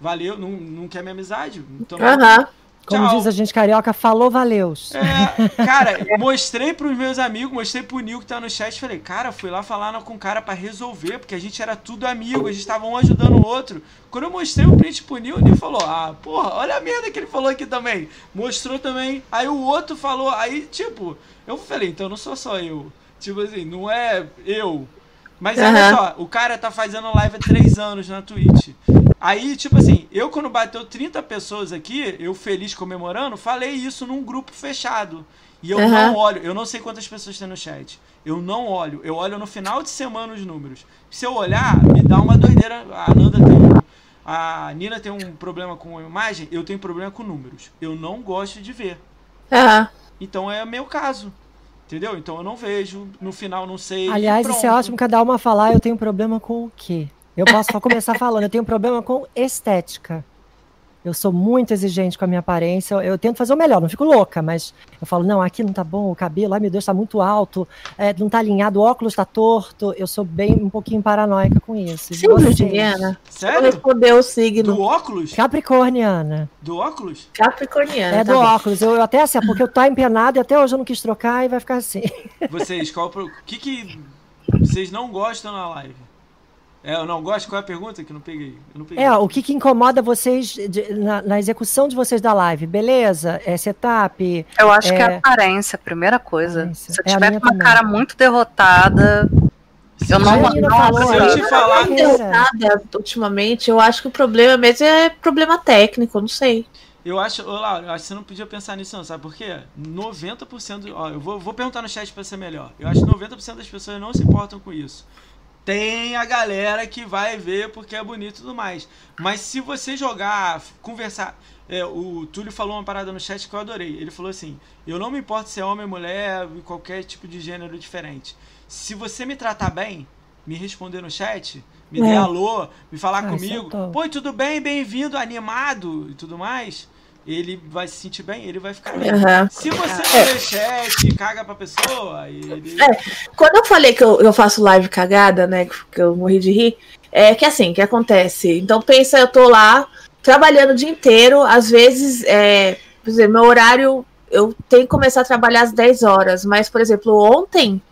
Valeu, não, não quer minha amizade? Então, Aham. Como Tchau. diz a gente carioca, falou valeus. é, cara, mostrei pros meus amigos, mostrei pro Nil que tá no chat, falei, cara, fui lá falar com o cara pra resolver, porque a gente era tudo amigo, a gente tava um ajudando o outro. Quando eu mostrei o print pro Nil, o Nil falou, ah, porra, olha a merda que ele falou aqui também. Mostrou também, aí o outro falou, aí, tipo, eu falei, então não sou só eu. Tipo assim, não é eu. Mas olha Aham. só, o cara tá fazendo live há três anos na Twitch. Aí, tipo assim, eu quando bateu 30 pessoas aqui, eu feliz comemorando, falei isso num grupo fechado. E eu Aham. não olho, eu não sei quantas pessoas tem no chat. Eu não olho, eu olho no final de semana os números. Se eu olhar, me dá uma doideira. A Nanda tem um. A Nina tem um problema com a imagem, eu tenho problema com números. Eu não gosto de ver. Aham. Então é meu caso. Entendeu? Então eu não vejo, no final não sei. Aliás, isso é ótimo cada uma falar, eu tenho problema com o quê? Eu posso só começar falando, eu tenho problema com estética. Eu sou muito exigente com a minha aparência. Eu, eu tento fazer o melhor, não fico louca, mas eu falo, não, aqui não tá bom, o cabelo, ai meu Deus, tá muito alto, é, não tá alinhado, o óculos tá torto. Eu sou bem um pouquinho paranoica com isso. Signo? Juliana. Sério? responder o Do signo. óculos? Capricorniana. Do óculos? Capricorniana. É tá do bom. óculos. Eu, eu até assim, porque eu tá empenado e até hoje eu não quis trocar e vai ficar assim. Vocês, qual o que que vocês não gostam na live? É, eu não gosto? Qual é a pergunta que eu não peguei? Eu não peguei. É, o que, que incomoda vocês de- na, na execução de vocês da live? Beleza? É setup? Eu acho que é É. a aparência, a primeira coisa. Aparência. Se eu É tiver com uma também. cara muito derrotada, Se eu não- não falou se eu aí, te falar- derrotada ultimamente, eu acho que o problema mesmo é problema técnico, não sei. Eu acho, ô Laura, eu acho que você não podia pensar nisso não, sabe por quê? 90%, ó, eu vou, vou perguntar no chat pra ser melhor. Eu acho que 90% das pessoas não se importam com isso. Tem a galera que vai ver porque é bonito e tudo mais. Mas se você jogar, conversar. é, o Túlio falou uma parada no chat que eu adorei. Ele falou assim: Eu não me importo se é homem, mulher, qualquer tipo de gênero diferente. Se você me tratar bem, me responder no chat, me É. der alô, me falar Ah, isso comigo, pô, tudo bem, bem-vindo, animado e tudo mais, ele vai se sentir bem, ele vai ficar bem. Aham. Se você não lê chat e caga pra pessoa, ele. É. Quando eu falei que eu, eu faço live cagada, né, que eu morri de rir, é que assim, que acontece? Então pensa, eu tô lá trabalhando o dia inteiro, às vezes, é, por exemplo, meu horário, eu tenho que começar a trabalhar às 10 horas, mas, por exemplo, ontem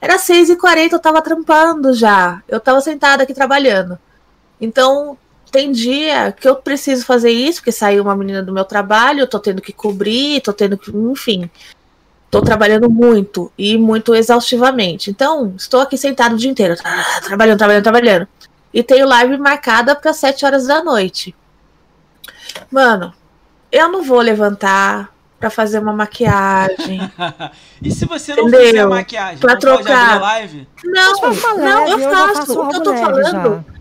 era 6h40, eu tava trampando já, eu tava sentada aqui trabalhando. Então, tem dia que eu preciso fazer isso, porque saiu uma menina do meu trabalho, eu tô tendo que cobrir, tô tendo que, enfim, Tô trabalhando muito e muito exaustivamente. Então, estou aqui sentado o dia inteiro, ah, trabalhando, trabalhando, trabalhando. E tenho live marcada para 7 horas da noite. Mano, eu não vou levantar para fazer uma maquiagem. e se você não Entendeu? fizer maquiagem, Pra não pode trocar. live? Não, não, eu faço. O que eu tô falando, já.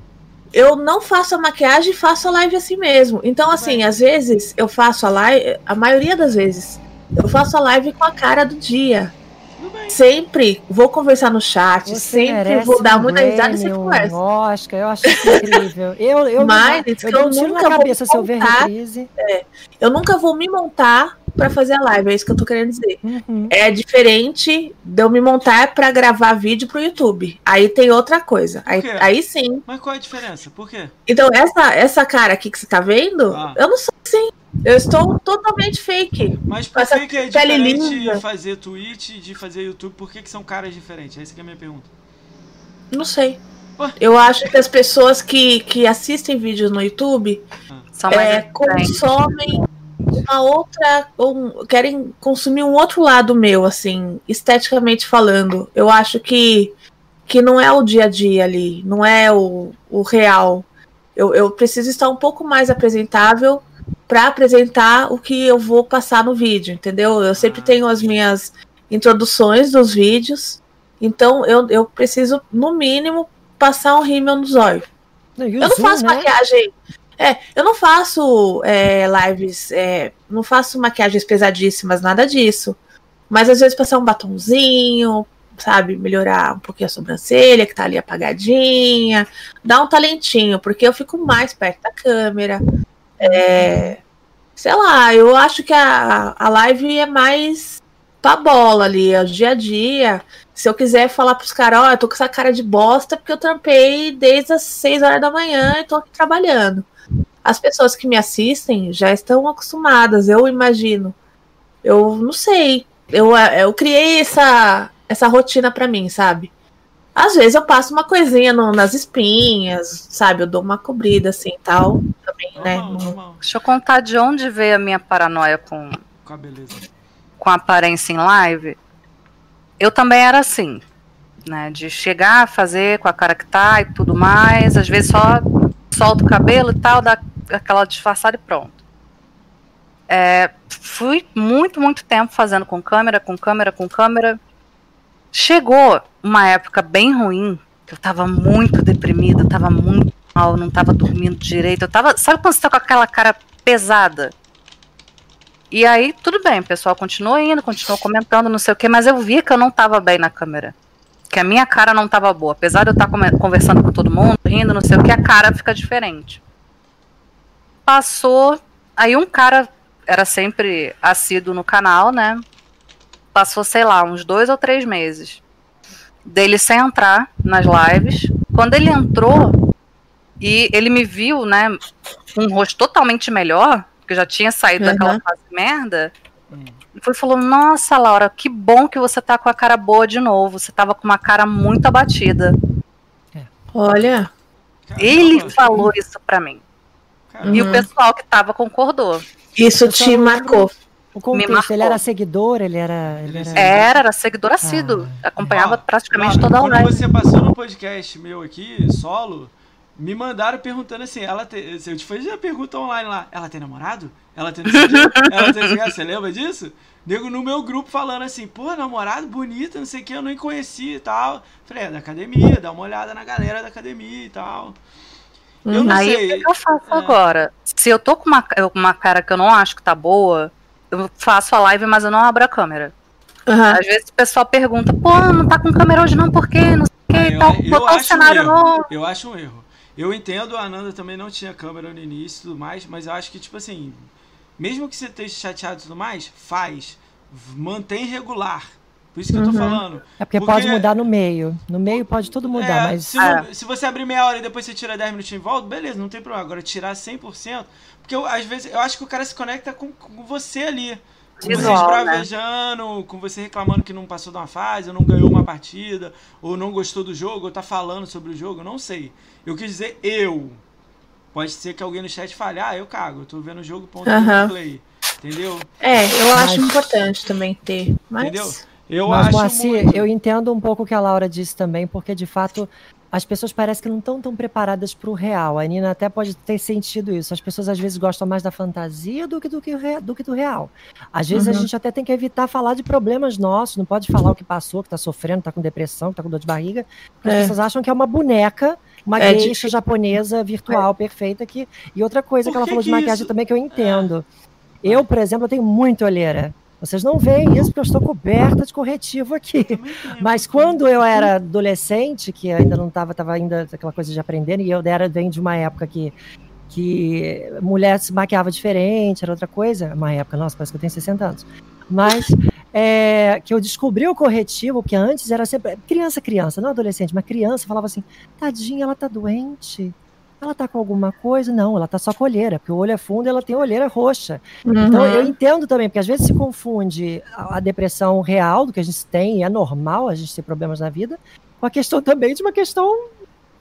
Eu não faço a maquiagem e faço a live assim mesmo. Então, assim, às vezes eu faço a live, a maioria das vezes, eu faço a live com a cara do dia. Sempre vou conversar no chat, Você sempre vou dar um muita risada e sempre conversa. Oscar, eu acho incrível. Eu, eu, Mas eu, eu tiro nunca na vou cabeça se eu ver reprise. Eu nunca vou me montar pra fazer a live, é isso que eu tô querendo dizer. Uhum. É diferente de eu me montar pra gravar vídeo pro YouTube. Aí tem outra coisa. Aí, aí sim. Mas qual é a diferença? Por quê? Então, essa, essa cara aqui que você tá vendo, Ah. eu não sou assim. Eu estou totalmente fake. Mas por Essa que, é diferente lisa. fazer Twitch e de fazer YouTube? Por que, que são caras diferentes? Essa que é a minha pergunta. Não sei. Ué? Eu acho que as pessoas que, que assistem vídeos no YouTube são mais é, consomem uma outra. Um, querem consumir um outro lado meu, assim, esteticamente falando. Eu acho que, que não é o dia a dia ali, não é o, o real. Eu, eu preciso estar um pouco mais apresentável para apresentar o que eu vou passar no vídeo, entendeu? Eu sempre tenho as minhas introduções dos vídeos, então eu, eu preciso, no mínimo, passar um rímel nos olhos. Eu não faço né? maquiagem. É, eu não faço é, lives, é, não faço maquiagens pesadíssimas, nada disso. Mas às vezes passar um batonzinho, sabe, melhorar um pouquinho a sobrancelha, que tá ali apagadinha, dar um talentinho, porque eu fico mais perto da câmera. É, sei lá, eu acho que a, a live é mais pra bola ali, é o dia a dia. Se eu quiser falar pros caras, ó, eu tô com essa cara de bosta porque eu trampei desde as 6 horas da manhã e tô aqui trabalhando. As pessoas que me assistem já estão acostumadas, eu imagino. Eu não sei. Eu, eu criei essa, essa rotina pra mim, sabe? Às vezes eu passo uma coisinha no- nas espinhas, sabe? Eu dou uma cobrida assim e tal. Também, né? Deixa eu contar de onde veio a minha paranoia com, Com a beleza. com a aparência em live. Eu também era assim. né? De chegar, fazer com a cara que tá e tudo mais. Às vezes só solta o cabelo e tal, dá aquela disfarçada e pronto. É, fui muito, muito tempo fazendo com câmera, com câmera, com câmera. Chegou uma época bem ruim, que eu tava muito deprimida, tava muito mal, não tava dormindo direito. Eu tava. Sabe quando você tá com aquela cara pesada? E aí, tudo bem, o pessoal continuou indo, continuou comentando, não sei o que, mas eu vi que eu não tava bem na câmera. Que a minha cara não tava boa. Apesar de eu estar conversando com todo mundo, rindo, não sei o que, a cara fica diferente. Passou. Aí um cara era sempre assíduo no canal, né? Passou, sei lá, uns dois ou três meses dele sem entrar nas lives. Quando ele entrou e ele me viu, né, com um rosto totalmente melhor, porque já tinha saído uhum. daquela fase merda, hum. Foi falou: Nossa, Laura, que bom que você tá com a cara boa de novo. Você tava com uma cara muito abatida. É. Olha. Ele falou isso pra mim. E o pessoal que tava concordou. Isso te marcou. O contexto, ele era seguidor, ele era. Ele era... era, era seguidor assíduo. Ah. Acompanhava ah, praticamente toda a live. Quando você passou no podcast meu aqui, solo, me mandaram perguntando assim, ela tem. Eu te fiz a pergunta online lá. Ela tem namorado? Ela tem. ela tem. Você lembra disso? Nego no meu grupo falando assim, pô, namorado bonita, não sei o que, eu nem conhecia e tal. Falei, é da academia, dá uma olhada na galera da academia e tal. Eu não Aí sei. o que eu faço é. agora? Se eu tô com uma, uma cara que eu não acho que tá boa, eu faço a live, mas eu não abro a câmera. Uhum. Às vezes o pessoal pergunta, pô, não tá com câmera hoje não, por quê? Não sei o que, tal, botar um cenário um novo. Eu acho um erro. Eu entendo, a Ananda também não tinha câmera no início e tudo mais, mas eu acho que, tipo assim, mesmo que você esteja chateado e tudo mais, faz. Mantém regular. Por isso que uhum. eu tô uhum. falando. É porque, porque, pode mudar no meio. No meio pode tudo mudar, é, mas. Se, é. se, você abrir meia hora e depois você tira 10 minutos em volta, beleza, não tem problema. Agora, tirar 100%. Porque eu, às vezes eu acho que o cara se conecta com, com você ali. Com você esbravejando, né? com você reclamando que não passou de uma fase, ou não ganhou uma partida, ou não gostou do jogo, ou tá falando sobre o jogo, não sei. Eu quis dizer eu. Pode ser que alguém no chat fale, ah, eu cago, eu tô vendo o jogo, ponto uhum. play. Entendeu? É, eu mas... acho importante também ter. Mas... Entendeu? Eu Mas, acho Moacir, muito... eu entendo um pouco o que a Laura disse também, porque de fato as pessoas parecem que não estão tão preparadas para o real. A Nina até pode ter sentido isso. As pessoas às vezes gostam mais da fantasia do que do, que, do, que do real. Às vezes uhum. a gente até tem que evitar falar de problemas nossos, não pode falar o que passou, que está sofrendo, está com depressão, que está com dor de barriga. Porque é. As pessoas acham que é uma boneca, uma é de... japonesa virtual é. perfeita. Que... E outra coisa Por que ela falou de maquiagem isso? também que eu entendo. É. Eu, por exemplo, eu tenho muita olheira. Vocês não veem isso porque eu estou coberta de corretivo aqui. Mas quando eu era adolescente, que ainda não estava, estava ainda aquela coisa de aprender, e eu era vem de uma época que que mulher se maquiava diferente, era outra coisa. Uma época, nossa, parece que eu tenho 60 anos. Mas é, que eu descobri o corretivo, porque antes era sempre criança, criança, não adolescente, mas criança falava assim: tadinha, ela tá doente ela tá com alguma coisa? Não, ela tá só com olheira, porque o olho é fundo e ela tem olheira roxa. Uhum. Então eu entendo também, porque às vezes se confunde a, depressão real, do que a gente tem, e é normal a gente ter problemas na vida, com a questão também de uma questão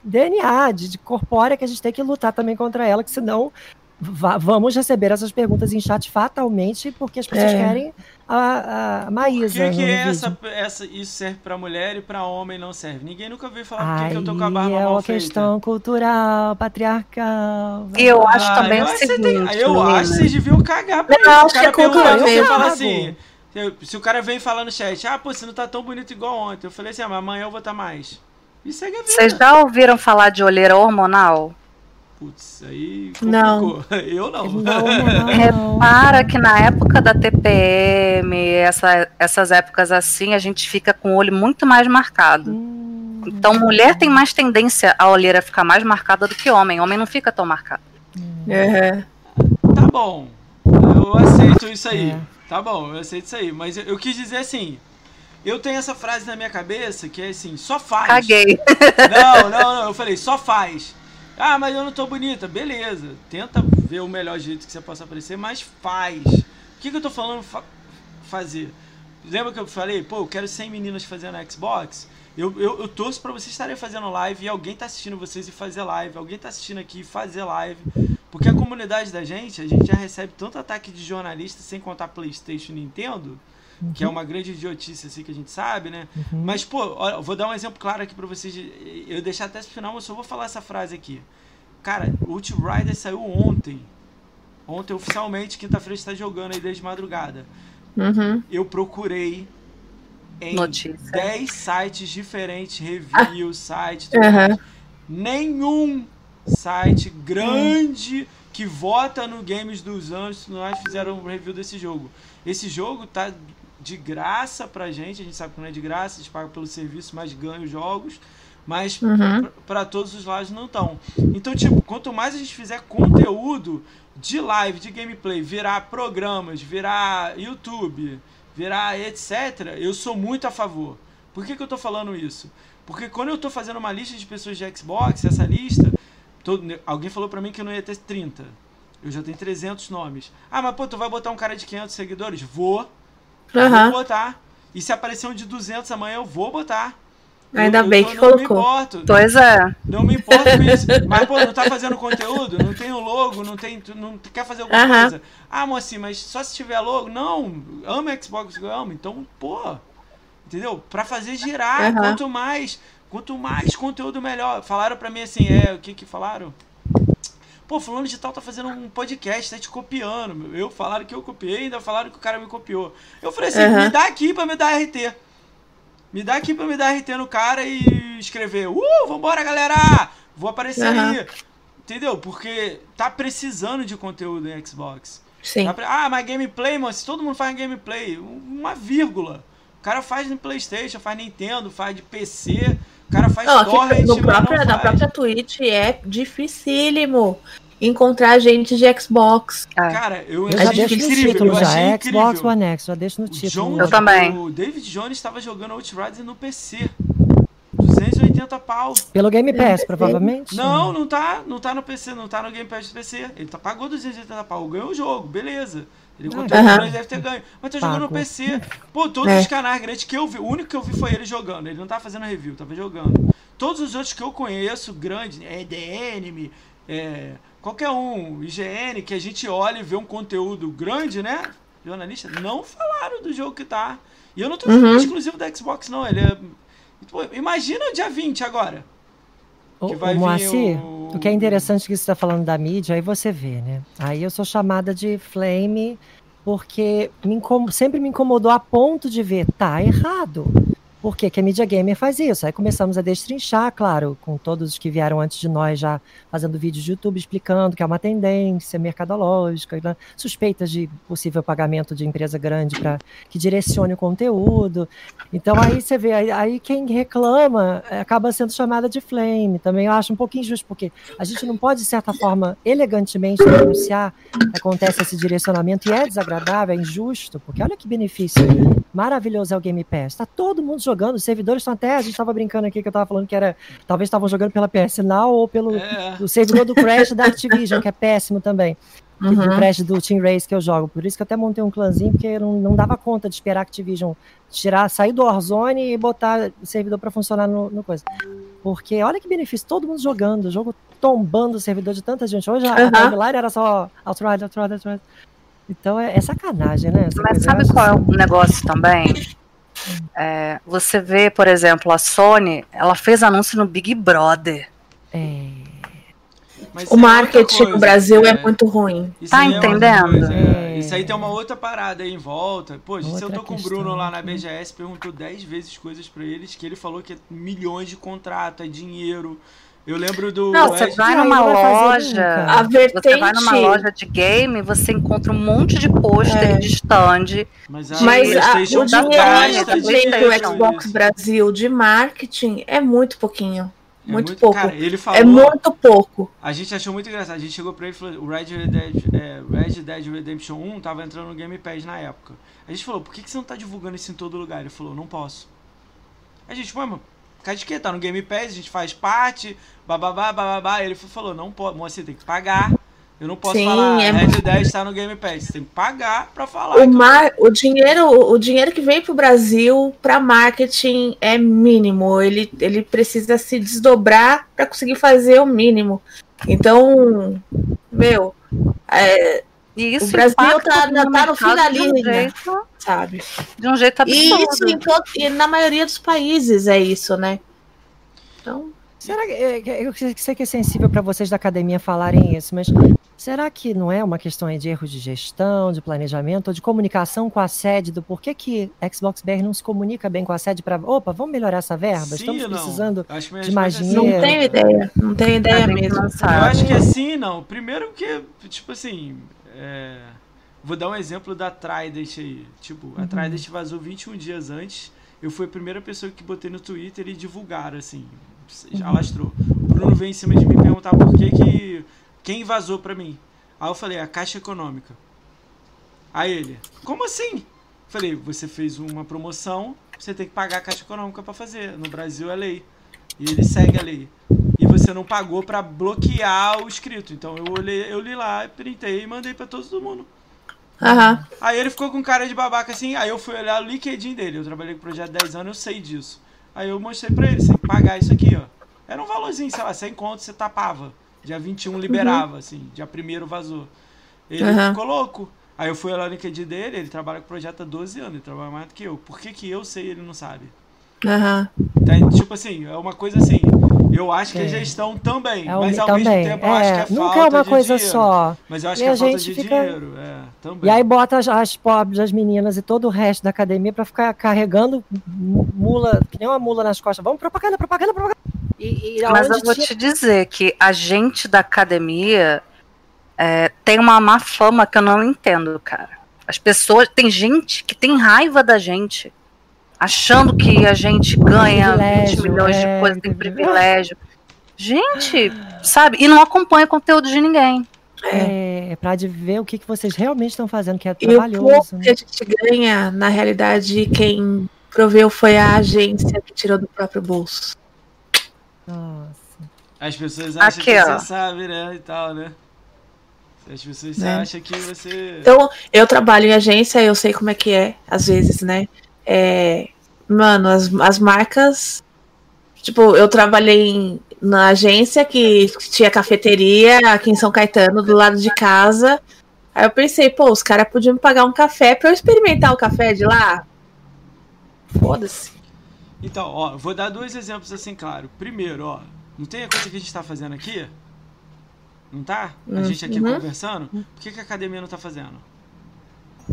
DNA, de, de corpórea, que a gente tem que lutar também contra ela, que senão vamos receber essas perguntas em chat fatalmente, porque as pessoas é. querem a, a Maísa. Por que, que essa, essa, isso serve para mulher e para homem não serve? Ninguém nunca veio falar por que eu tô com a barba é mal uma questão cultural, patriarcal. E eu acho ah, também o seguinte. Tem, eu acho que vocês deviam cagar pra não, isso. O cara pergunta, você fala assim. Se o cara vem falando no chat, ah, pô, você não tá tão bonito igual ontem. Eu falei assim, ah, mas amanhã eu vou estar tá mais. Isso é Vocês já ouviram falar de olheira hormonal? Putz, aí complicou. Não. Eu não. não. Repara que na época da TPM, essa, essas épocas assim, a gente fica com o olho muito mais marcado. Hum. Então, mulher tem mais tendência a olheira ficar mais marcada do que homem. Homem não fica tão marcado. É. Tá bom. Eu aceito isso aí. É. Tá bom, eu aceito isso aí. Mas eu, eu quis dizer assim, eu tenho essa frase na minha cabeça que é assim, só faz. Caguei. Não, não, não. Eu falei, só faz. Ah, mas eu não tô bonita. Beleza. Tenta ver o melhor jeito que você possa aparecer, mas faz. O que, que eu tô falando fa fazer? Lembra que eu falei, pô, eu quero 100 meninas fazendo Xbox? Eu, eu, eu torço pra vocês estarem fazendo live e alguém tá assistindo vocês e fazer live. Alguém tá assistindo aqui e fazer live. Porque a comunidade da gente, a gente já recebe tanto ataque de jornalista, sem contar PlayStation e Nintendo, uhum. que é uma grande idiotice assim que a gente sabe, né? Uhum. Mas, pô, olha, vou dar um exemplo claro aqui pra vocês. Eu deixar até o final, mas só vou falar essa frase aqui. Cara, o Rider saiu ontem. Ontem, oficialmente, quinta-feira está jogando aí desde madrugada. Uhum. Eu procurei em Notícia. 10 sites diferentes, reviews, sites, tudo Uhum. mais. nenhum site grande que vota no Games dos Anos nós fizeram um review desse jogo. Esse jogo tá de graça pra gente, a gente sabe que não é de graça, a gente paga pelo serviço, mas ganha os jogos. Mas Uhum. para todos os lados não estão. Então, tipo, quanto mais a gente fizer conteúdo de live, de gameplay, virar programas, virar YouTube, virar etc., eu sou muito a favor. Por que, que eu tô falando isso? Porque quando eu tô fazendo uma lista de pessoas de Xbox, essa lista, todo- alguém falou pra mim que eu não ia ter 30. Eu já tenho 300 nomes. Ah, mas pô, tu vai botar um cara de 500 seguidores? Vou. Aham. Vou botar. E se aparecer um de 200 amanhã, eu vou botar. Ainda Eu- bem eu que não colocou. Me importo. Pois é. Não me importo com isso. Mas, pô, não tá fazendo conteúdo? Não tem o logo? Não tem. Não quer fazer alguma coisa? Ah, mocinho, mas só se tiver logo? Não. Amo Xbox, eu amo. Então, pô. Entendeu? Pra fazer girar. Quanto mais. Quanto mais conteúdo, melhor. Falaram pra mim assim, é. O que que falaram? Pô, fulano de tal tá fazendo um podcast, tá te copiando. meu. Eu falaram que eu copiei, ainda falaram que o cara me copiou. Eu falei assim, Aham. me dá aqui pra me dar RT. Me dá aqui pra me dar RT no cara e escrever. Uh, vambora, galera! Vou aparecer Aham. aí. Entendeu? Porque tá precisando de conteúdo em Xbox. Sim. Tá pre- Ah, mas gameplay, mano, se todo mundo faz gameplay, uma vírgula. O cara faz no Playstation, faz Nintendo, faz de PC, o cara faz Não, torrent, no não na faz. própria Twitch é dificílimo encontrar gente de Xbox. É. Cara, eu, Eu já deixo no incrível, título eu já. É. Xbox One X, já deixo no título. John- Eu também. O David Jones estava jogando Outriders no PC. 280 pau. Pelo Game Pass, provavelmente. Não, não tá, não tá no PC, não tá no Game Pass do PC. Ele tá, pagou 280 pau, ganhou o jogo, beleza. Ele Aham. ele deve ter ganho. Mas tá jogando no. PC. Pô, todos É. os canais grandes que eu vi, o único que eu vi foi ele jogando. Ele não tá fazendo review, tava jogando. Todos os outros que eu conheço, grandes, é EDN, é, qualquer um, IGN, que a gente olha e vê um conteúdo grande, né? Jornalista, não falaram do jogo que tá. E eu não tô Uhum. exclusivo da Xbox, não. Ele é. Pô, imagina o dia 20 agora. O, o Moacir, o- o... que é interessante que você está falando da mídia, aí você vê, né? Aí eu sou chamada de flame porque me incom- sempre me incomodou a ponto de ver, tá errado. Por que, que a mídia gamer faz isso? Aí começamos a destrinchar, claro, com todos os que vieram antes de nós já fazendo vídeos de YouTube explicando que é uma tendência mercadológica, suspeitas de possível pagamento de empresa grande para que direcione o conteúdo. Então aí você vê, aí, aí quem reclama eh, acaba sendo chamada de flame. Também eu acho um pouco injusto, porque a gente não pode, de certa forma, elegantemente denunciar acontece esse direcionamento e é desagradável, é injusto, porque olha que benefício maravilhoso é o Game Pass. Tá todo mundo jogando, os servidores estão até, a gente estava brincando aqui que eu estava falando que era, talvez estavam jogando pela PS Now ou pelo É. o servidor do Crash da Activision, que é péssimo também. Que Do Uhum. Crash do Team Race que eu jogo. Por isso que eu até montei um clãzinho, porque eu não, não dava conta de esperar a Activision tirar, sair do Warzone e botar o servidor para funcionar no, no coisa. Porque olha que benefício, todo mundo jogando, o jogo tombando o servidor de tanta gente. Hoje a, a Aham. timeline era só Outrider, Outrider, Outrider. Então é, é sacanagem, né? essa Mas sabe qual é assim. o negócio também? É, você vê, por exemplo, a Sony, ela fez anúncio no Big Brother. É, Mas O é marketing coisa, no Brasil é é. muito ruim. Isso Tá é entendendo? coisa, é. É. Isso aí tem uma outra parada aí em volta. Pô, se eu tô com o Bruno lá na. BGS, perguntou 10 vezes coisas pra eles, que ele falou que é milhões de contrato, é dinheiro. Eu lembro do. Não, você vai numa loja. A vertente. você vai numa loja de game, você encontra um monte de pôster É. de stand. Mas, a Mas a, o que dinheiro do Xbox isso. Brasil de marketing é muito pouquinho. É muito pouco. Cara, ele falou. É muito pouco. A gente achou muito engraçado. A gente chegou pra ele e falou: o Red Dead, é, Red Dead Redemption 1 tava entrando no Game Pass na época. A gente falou: por que, que você não tá divulgando isso em todo lugar? Ele falou: não posso. A gente, ué, cara de quê? Tá no Game Pass, a gente faz parte, bababá, bababá. Ele falou: não pode, moça, você tem que pagar. Eu não posso Sim, falar, é Red Dead tá no Game Pass. Você tem que pagar pra falar. O, que eu- mar, o, dinheiro, o dinheiro que vem para o Brasil para marketing é mínimo. Ele, ele precisa se desdobrar para conseguir fazer o mínimo. Então, meu, é, E isso o Brasil impacta tá, no tá no um jeito, sabe? de um jeito E absurdo. isso em todo, e na maioria dos países é isso, né? Então, Será que é, eu sei que é sensível para vocês da academia falarem isso, mas será que não é uma questão de erro de gestão, de planejamento ou de comunicação com a sede do porquê que Xbox BR não se comunica bem com a sede para, opa, vamos melhorar essa verba? Sim Estamos precisando de resposta mais é sim. não dinheiro. tenho ideia. Não tenho ideia mesmo. não Eu sabe. acho que é sim e não. Primeiro que, tipo assim, é, vou dar um exemplo da Trident aí. Tipo, a Trident vazou 21 dias antes. Eu fui a primeira pessoa que botei no Twitter e divulgaram, assim. Já alastrou. O Bruno veio em cima de mim perguntar por que que... Quem vazou pra mim? Aí eu falei, a Caixa Econômica. Aí ele, como assim? Falei, você fez uma promoção, você tem que pagar a Caixa Econômica pra fazer. No Brasil é lei. E ele segue a lei. Você não pagou pra bloquear o escrito. Então eu olhei, eu li lá, printei e mandei pra todo mundo. Aham. Aí ele ficou com cara de babaca assim, aí eu fui olhar o LinkedIn dele. Eu trabalhei com o projeto há 10 anos, eu sei disso. Aí eu mostrei pra ele, você tem que pagar isso aqui, ó. Era um valorzinho, sei lá, 100 conto você tapava. Dia 21 liberava, assim, dia 1 vazou. Ele Uhum. ficou louco. Aí eu fui olhar o LinkedIn dele, ele trabalha com o projeto há 12 anos, ele trabalha mais do que eu. Por que, que eu sei e ele não sabe? Aham. Tá, tipo assim, é uma coisa assim. Eu acho que é É. gestão também, É mas ao também. mesmo tempo eu acho que é nunca falta é uma de coisa dinheiro. só. Mas eu acho E que é a falta gente de fica- dinheiro, é, também. E aí bota as, as pobres, as meninas e todo o resto da academia para ficar carregando mu- mula, que nem uma mula nas costas. Vamos propaganda, propaganda, propaganda. E, e Mas eu vou te dizer que a gente da academia é, tem uma má fama que eu não entendo, cara. As pessoas. Tem gente que tem raiva da gente, achando que a gente ganha 20 Privilégio, milhões é, de coisas, tem privilégio. Gente, sabe? E não acompanha conteúdo de ninguém. É, para de ver o que, que vocês realmente estão fazendo, que é E o pouco trabalhoso. né? que a gente ganha, na realidade, quem proveu foi a agência que tirou do próprio bolso. Nossa. As pessoas acham Aqui, que ó. você sabe, né? E tal, né? As pessoas Né? acham que você. Então, eu trabalho em agência, eu sei como é que é, às vezes, né? É, mano, as, as marcas. Tipo, eu trabalhei em- na agência que tinha cafeteria aqui em São Caetano, do lado de casa. Aí eu pensei, pô, os caras podiam me pagar um café pra eu experimentar o café de lá. Foda-se. Então, ó, vou dar dois exemplos assim, claro. Primeiro, ó, não tem a coisa que a gente tá fazendo aqui? Não tá? A gente aqui Uhum. conversando? Por que, que a academia não tá fazendo?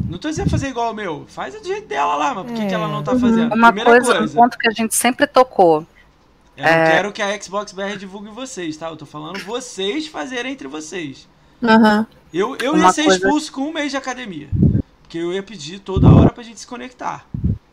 Não tô dizendo fazer igual o meu. Faz do jeito dela lá, mas por que, que ela não tá Uhum. fazendo? Uma Primeira coisa, coisa, um ponto que a gente sempre tocou. eu não quero que a Xbox BR divulgue vocês, tá? Eu tô falando vocês fazerem entre vocês. Aham. Eu, eu ia ser coisa- expulso com um mês de academia. Porque eu ia pedir toda hora pra gente se conectar.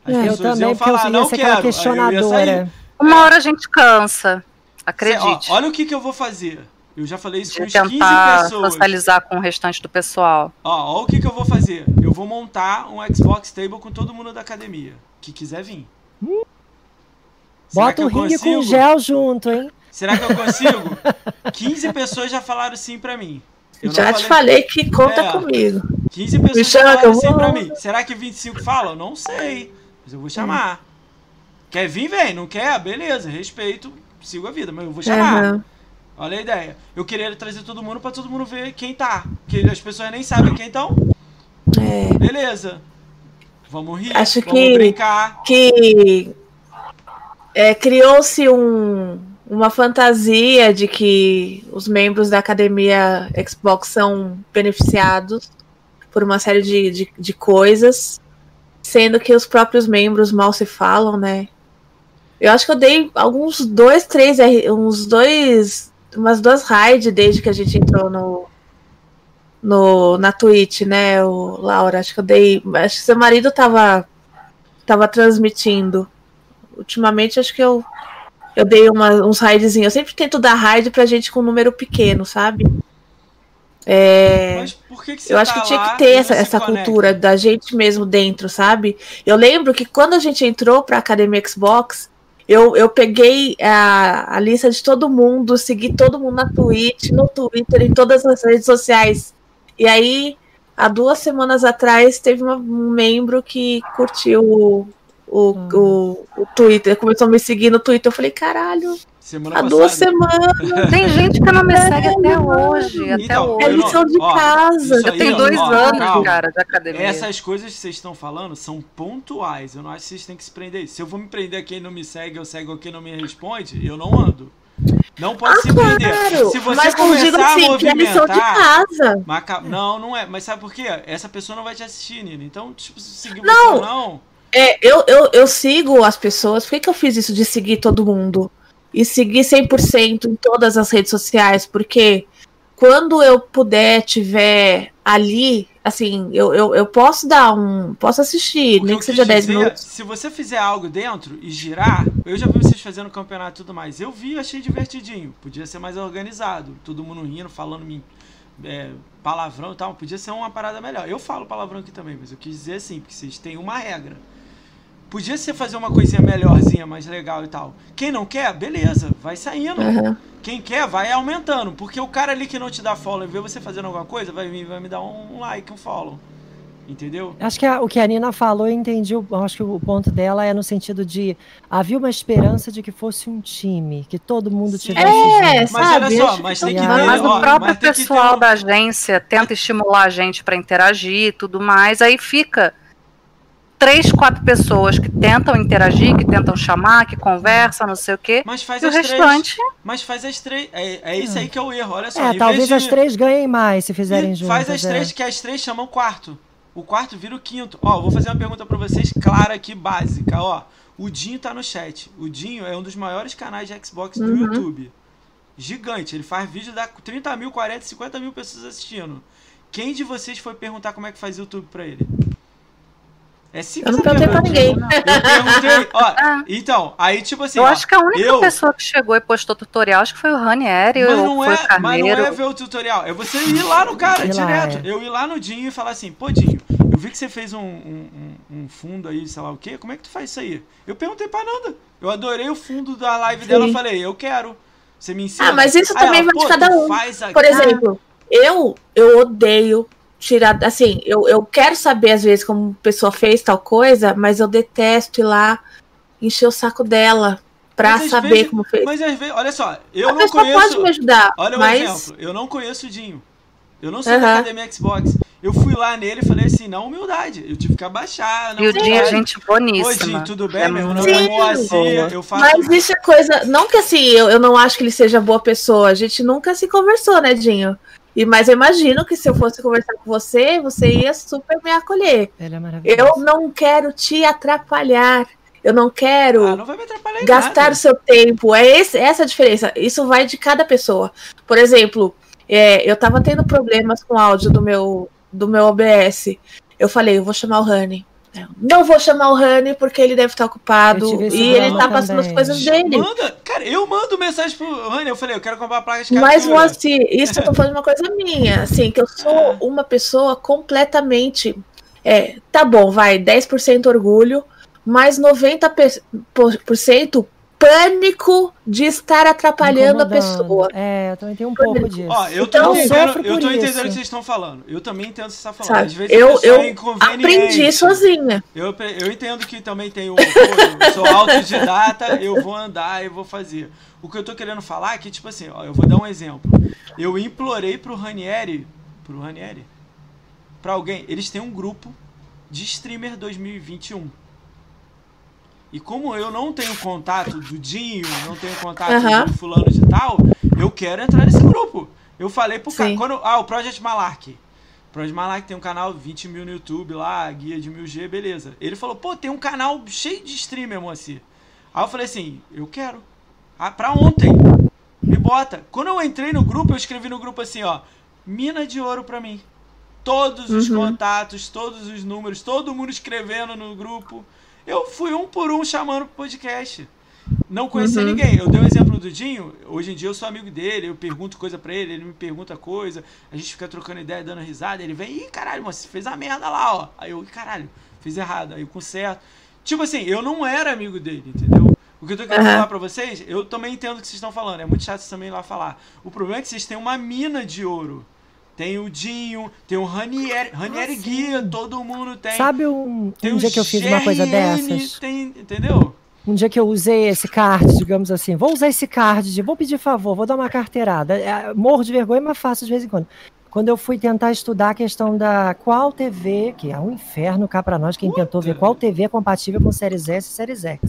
As É, eu pessoas também, iam eu falar, não quero. eu questionadora. Uma hora a gente cansa. Cê- Acredite. ó, olha o que, que eu vou fazer. Eu já falei isso com de uns 15 tentar pessoas. socializar com o restante do pessoal. Ó, ó o que, que eu vou fazer. Eu vou montar um Xbox Table com todo mundo da academia. Que quiser vir. Será Bota o eu ringue com consigo? gel junto, hein? Será que eu consigo? 15 pessoas já falaram sim pra mim. Eu Já te falei que conta É. comigo. 15 pessoas Me já chama que falaram eu sim vou. pra mim. Será que 25 falam? Não sei. Mas eu vou chamar. Quer vir, vem. Não quer? Beleza. Respeito. Sigo a vida. Mas eu vou chamar. Aham. Olha a ideia. Eu queria trazer todo mundo pra todo mundo ver quem tá. Porque as pessoas nem sabem quem estão. É. Beleza. Vamos rir. Acho vamos que- brincar. que é, criou-se um- uma fantasia de que os membros da academia Xbox são beneficiados por uma série de, de, de coisas, sendo que os próprios membros mal se falam, né? Eu acho que eu dei alguns dois, três, uns dois, umas duas raids desde que a gente entrou no, no na Twitch, né, o Laura? Acho que eu dei, acho que seu marido tava tava transmitindo. Ultimamente acho que eu eu dei uma, uns raidzinhos. Eu sempre tento dar raid pra gente com um número pequeno, sabe? É, Mas por que, que você eu acho tá que tinha que ter essa, essa conecta? cultura da gente mesmo dentro, sabe? Eu lembro que quando a gente entrou pra Academia Xbox, eu, eu peguei a, a lista de todo mundo, segui todo mundo na Twitch, no Twitter, em todas as redes sociais. E aí, há duas semanas atrás, teve uma- um membro que curtiu o, o, Hum. o, o Twitter, começou a me seguir no Twitter. Eu falei, caralho, Semana Há duas semanas. Tem gente que não me segue até hoje. Até Então, hoje. É lição de ó, casa. isso Eu tenho dois ó, anos, calma. cara, de academia. Essas coisas que vocês estão falando são pontuais. Eu não acho que vocês têm que se prender. Se eu vou me prender a quem não me segue, eu segue ou quem não me responde, eu não ando. Não pode Ah, se prender. claro. Se você Mas eu começar digo a assim, que é lição de movimentar. casa. Mas ca- Não, não é. Mas sabe por quê? Essa pessoa não vai te assistir, Nina. Então, tipo, se seguir Não. você ou não. É, eu, eu, eu sigo as pessoas. Por que, que eu fiz isso de seguir todo mundo? E seguir 100% em todas as redes sociais? Porque quando eu puder, tiver ali, assim, eu, eu, eu posso dar um. Posso assistir, nem que seja 10 dizer, minutos. Se você fizer algo dentro e girar, eu já vi vocês fazendo campeonato e tudo mais. Eu vi, achei divertidinho. Podia ser mais organizado. Todo mundo rindo, falando é, palavrão e tal. Podia ser uma parada melhor. Eu falo palavrão aqui também, mas eu quis dizer assim, porque vocês têm uma regra. Podia ser fazer uma coisinha melhorzinha, mais legal e tal. Quem não quer, beleza, vai saindo. Aham. Quem quer, vai aumentando. Porque o cara ali que não te dá follow e vê você fazendo alguma coisa, vai, vai me dar um like, um follow. Entendeu? Acho que a- o que a Nina falou, eu entendi. o- Acho que o ponto dela é no sentido de havia uma esperança de que fosse um time, que todo mundo Sim. tivesse É. Mas Sabe, olha só, mas tem que ter. Mas ó, o próprio mas tem que ter pessoal um- da agência tenta estimular a gente para interagir e tudo mais, aí fica três, quatro pessoas que tentam interagir, que tentam chamar, que conversam, não sei o quê. Mas faz E o as três. restante, Mas faz as três. É, é isso aí que é o erro. Olha só. É, talvez vez de- as três ganhem mais se fizerem e juntas. Faz as é. três, que as três chamam quarto. O quarto vira o quinto. Ó, vou fazer uma pergunta pra vocês, clara aqui, básica. Ó, o Dinho tá no chat. O Dinho é um dos maiores canais de Xbox do Uhum. YouTube. Gigante. Ele faz vídeo, dá 30 mil, 40, 50 mil pessoas assistindo. Quem de vocês foi perguntar como é que faz YouTube pra ele? É Eu simples não a perguntei pra ninguém. Eu perguntei, ó, Ah. então, aí tipo assim, eu ó, acho que a única eu- pessoa que chegou e postou tutorial, acho que foi o Ranieri Mas não, foi é, o mas não é ver o tutorial, é você ir lá no cara, Ir lá, direto. é. Eu ir lá no Dinho e falar assim, pô Dinho, eu vi que você fez um, um, um- fundo aí, sei lá o quê, como é que tu faz isso aí? Eu perguntei pra Nanda, eu adorei o fundo da live dela, eu Sim. falei, eu quero, você me ensina? Ah, mas isso Aí também ela, vai de "Pô, cada um." Por exemplo, eu, eu odeio tirar. Assim, eu, eu quero saber, às vezes, como a pessoa fez tal coisa, mas eu detesto ir lá encher o saco dela pra saber vezes- como fez. Mas às vezes, olha só, eu a não pessoa conheço... pode me ajudar, Olha um mas. exemplo, eu não conheço o Dinho. Eu não sou da Aham. Academia Xbox. Eu fui lá nele e falei assim, na humildade. Eu tive que abaixar. na E o Dinho é humildade. gente Oi, boníssima. Dinho, tudo bem? É Meu nome é. Moacir, eu faço... Mas isso é coisa. Não que assim, eu, eu não acho que ele seja boa pessoa. A gente nunca se conversou, né, Dinho? E, mas eu imagino que se eu fosse conversar com você, você ia super me acolher. Ele é. Eu não quero te atrapalhar. Eu não quero. Ah, não vai me atrapalhar em gastar o seu tempo. É esse, essa a diferença. Isso vai de cada pessoa. Por exemplo, é, eu tava tendo problemas com o áudio do meu, do meu OBS. Eu falei, eu vou chamar o Rani. Não vou chamar o Rani porque ele deve estar ocupado. E ele problema tá passando as coisas dele. Manda, cara, eu mando mensagem pro Rani, eu falei, eu quero comprar a placa de Mas. Moacir, isso eu tô falando uma coisa minha, assim, que eu sou uma pessoa completamente. É, tá bom, vai, 10% orgulho, mas 90% pânico de estar atrapalhando a pessoa. É, eu também tenho um pouco disso. Ó, eu tô Então, entendendo, sofro eu tô entendendo isso. o que vocês estão falando. Eu também entendo o que você está falando. Sabe? Às vezes Eu, eu é inconveniente. aprendi sozinha. Eu, eu entendo que também tem o. pô, eu sou autodidata, eu vou andar e vou fazer. O que eu tô querendo falar é que, tipo assim, ó, eu vou dar um exemplo. Eu implorei pro Ranieri. Pro Ranieri? Pra alguém. Eles têm um grupo de streamer 2021. E como eu não tenho contato do Dinho, não tenho contato do fulano de tal, eu quero entrar nesse grupo. Eu falei pro cara. Quando, ah, o Project Malark. Project Malark tem um canal 20 mil no YouTube lá, guia de 1000G, beleza. Ele falou, pô, tem um canal cheio de streamer, Moacir. Aí eu falei assim, eu quero. Ah, pra ontem. Me bota. Quando eu entrei no grupo, eu escrevi no grupo assim, ó. Mina de ouro pra mim. Todos os Uhum. contatos, todos os números, todo mundo escrevendo no grupo. Eu fui um por um chamando pro podcast. Não conhecia Uhum. ninguém. Eu dei o exemplo do Dinho. Hoje em dia eu sou amigo dele, eu pergunto coisa pra ele, ele me pergunta coisa. A gente fica trocando ideia, dando risada. Ele vem, ih, caralho, mano, você fez a merda lá, ó. Aí eu, "Ih, caralho, fiz errado. Aí eu conserto. Tipo assim, eu não era amigo dele, entendeu? O que eu tô querendo Aham. falar pra vocês, eu também entendo o que vocês estão falando. É muito chato vocês também ir lá falar. O problema é que vocês têm uma mina de ouro. Tem o Dinho, tem o Ranieri, Ranieri Guia, todo mundo tem. Sabe um, tem um dia que eu fiz uma coisa GRN, dessas? Tem, entendeu? um dia que eu usei esse card, digamos assim, vou usar esse card, de, vou pedir favor, vou dar uma carteirada. É, morro de vergonha, mas faço de vez em quando. Quando eu fui tentar estudar a questão da qual TV, que é um inferno cá para nós, quem Puta. tentou ver qual TV é compatível com séries S e séries X.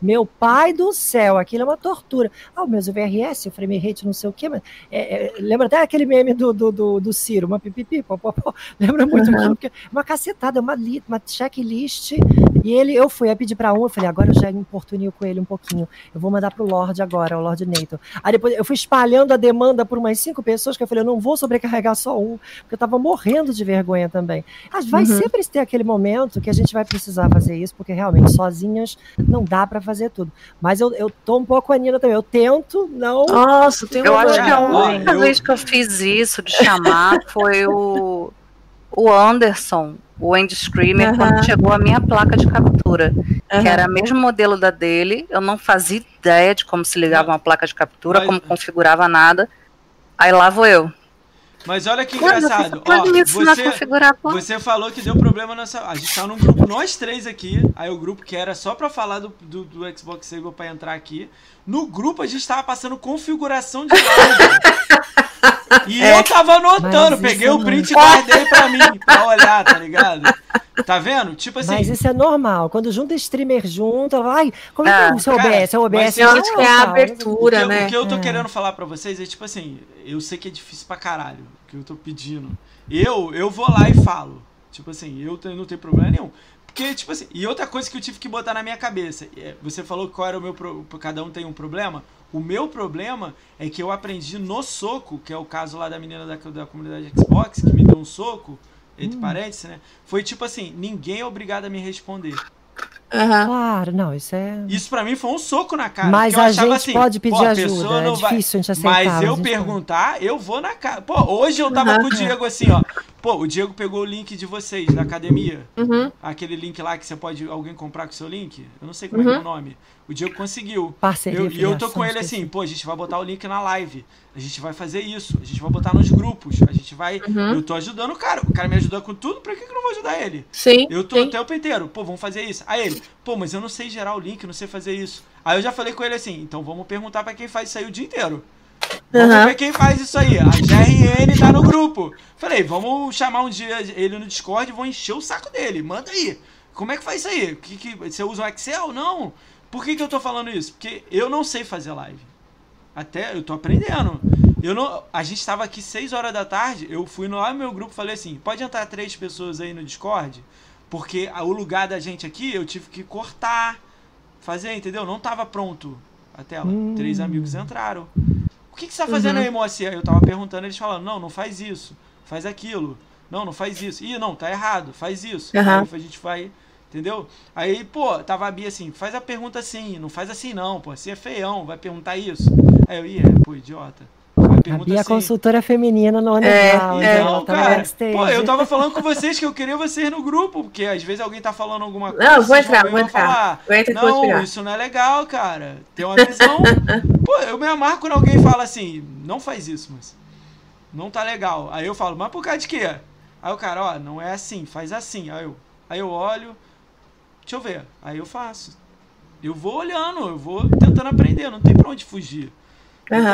Meu pai do céu, aquilo é uma tortura. Ah, o meus VRS, o frame rate, não sei o quê, mas é, é, lembra até aquele meme do, do, do, do Ciro, uma pipipi, pó, pó, pó. lembra muito Uhum. porque uma cacetada, uma, li, uma checklist, e ele, eu fui a pedir para um, eu falei, agora eu já importunio com ele um pouquinho, eu vou mandar pro Lorde agora, o Lorde Nathan. Aí depois eu fui espalhando a demanda por umas cinco pessoas, que eu falei, eu não vou sobrecarregar só um, porque eu tava morrendo de vergonha também. Mas vai Uhum. sempre ter aquele momento que a gente vai precisar fazer isso, porque realmente sozinhas não dá para fazer tudo. Mas eu, eu tô um pouco Anina também. Eu tento não. Nossa, tem Eu acho que a Ó, única vez que eu fiz isso de chamar foi o, o Anderson, o End Screamer, quando chegou a minha placa de captura, que era o mesmo modelo da dele. Eu não fazia ideia de como se ligava uma placa de captura, Mas- como configurava nada. Aí lá vou eu. Mas olha que Quando engraçado. você pode Ó, você, a configurar pô? Você falou que deu problema nessa. A gente tá num grupo, nós três aqui. Aí o grupo que era só pra falar do, do, do Xbox Saber pra entrar aqui. No grupo a gente tava passando configuração de live. e eu tava anotando, Mas peguei o não- print e guardei pra mim, pra olhar, tá ligado? Tá vendo? Tipo assim. Mas isso é normal. Quando junta streamer junto, vai. Como é que é o seu OBS? É o OBS. mas Eu acho que é a tal, abertura. o que, eu- né? o que eu tô É. querendo falar pra vocês é tipo assim, eu sei que é difícil pra caralho, o que eu tô pedindo. Eu, eu vou lá e falo. Tipo assim, eu tenho- não tenho problema nenhum. Porque, tipo assim, e outra coisa que eu tive que botar na minha cabeça, é, você falou qual era o meu pro, cada um tem um problema. O meu problema é que eu aprendi no soco, que é o caso lá da menina da, da comunidade Xbox, que me deu um soco, entre Hum. parênteses, né? Foi tipo assim, ninguém é obrigado a me responder. Aham. Claro, não, isso é. Isso pra mim foi um soco na cara. Mas a gente assim, pode pedir pô, a pessoa ajuda. É vai- difícil a gente aceitar. Mas eu perguntar, eu vou na cara. Pô, hoje eu tava Aham. com o Diego assim, ó. Pô, o Diego pegou o link de vocês, da academia. Uhum. Aquele link lá que você pode alguém comprar com o seu link. Eu não sei como é que é o nome. O Diego conseguiu. Parceria, Eu- E eu, tô com ele assim, pô, a gente vai botar o link na live. A gente vai fazer isso. A gente vai botar nos grupos. A gente vai. Uhum. Eu tô ajudando o cara. O cara me ajudou com tudo, por que, que eu não vou ajudar ele? Sim. Eu tô sim. o tempo inteiro, pô, vamos fazer isso. Aí ele, pô, mas eu não sei gerar o link, não sei fazer isso. Aí eu já falei com ele assim, então vamos perguntar pra quem faz isso aí o dia inteiro. Vamos Aham. ver quem faz isso aí. A GRN tá no grupo. Falei, vamos chamar um dia ele no Discord e vou encher o saco dele. Manda aí. Como é que faz isso aí? Que, que, você usa o Excel? Não. Por que, que eu tô falando isso? Porque eu não sei fazer live. Até eu tô aprendendo. Eu não, a gente tava aqui 6 horas da tarde, eu fui no meu grupo e falei assim: pode entrar três pessoas aí no Discord? Porque o lugar da gente aqui eu tive que cortar, fazer, entendeu? Não tava pronto a tela. Hum. Três amigos entraram. O que, que você tá fazendo aí, moça? Aí Eu tava perguntando, eles falaram: não, não faz isso, faz aquilo. Não, não faz isso. Ih, não, tá errado, faz isso. Aham. Aí a gente vai. Entendeu? Aí, pô, tava a Bia assim, faz a pergunta assim, não faz assim não, pô, você é feião, vai perguntar isso. Aí eu, ih, é, pô, idiota. Vai A Bia é assim. consultora feminina no É, Underground. é. ela Não, tá cara, pô, eu tava falando com vocês que eu queria vocês no grupo, porque às vezes alguém tá falando alguma coisa. Não, vou entrar, vou entrar. falar, Vou entrar vou Não, pegar. isso não é legal, cara. Tem uma visão. pô, eu me amarro quando alguém fala assim, não faz isso, mas não tá legal. Aí eu falo, mas por causa de quê? Aí o cara, ó, não é assim, faz assim. Aí eu, aí eu olho, deixa eu ver. Aí eu faço. Eu vou olhando, eu vou tentando aprender, não tem pra onde fugir.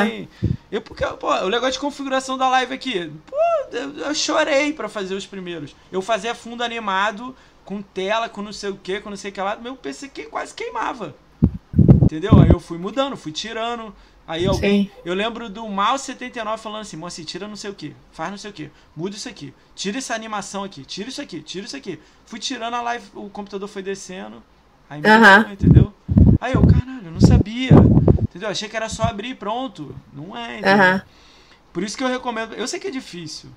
Tem- Eu, porque, pô, o negócio de configuração da live aqui, pô, eu, chorei pra fazer os primeiros. Eu fazia fundo animado, com tela, com não sei o que, com não sei o que lá, meu PC que quase queimava. Entendeu? Aí eu fui mudando, fui tirando. Aí alguém. Sim. Eu lembro do Mal 79 falando assim, moça, tira não sei o que, faz não sei o que, muda isso aqui, tira essa animação aqui, tira isso aqui, tira isso aqui. Fui tirando a live, o computador foi descendo. Aí me deu, entendeu? Aí eu, caralho, eu não sabia. Entendeu? Achei que era só abrir e pronto. Não é, entendeu? Por isso que eu recomendo. Eu sei que é difícil,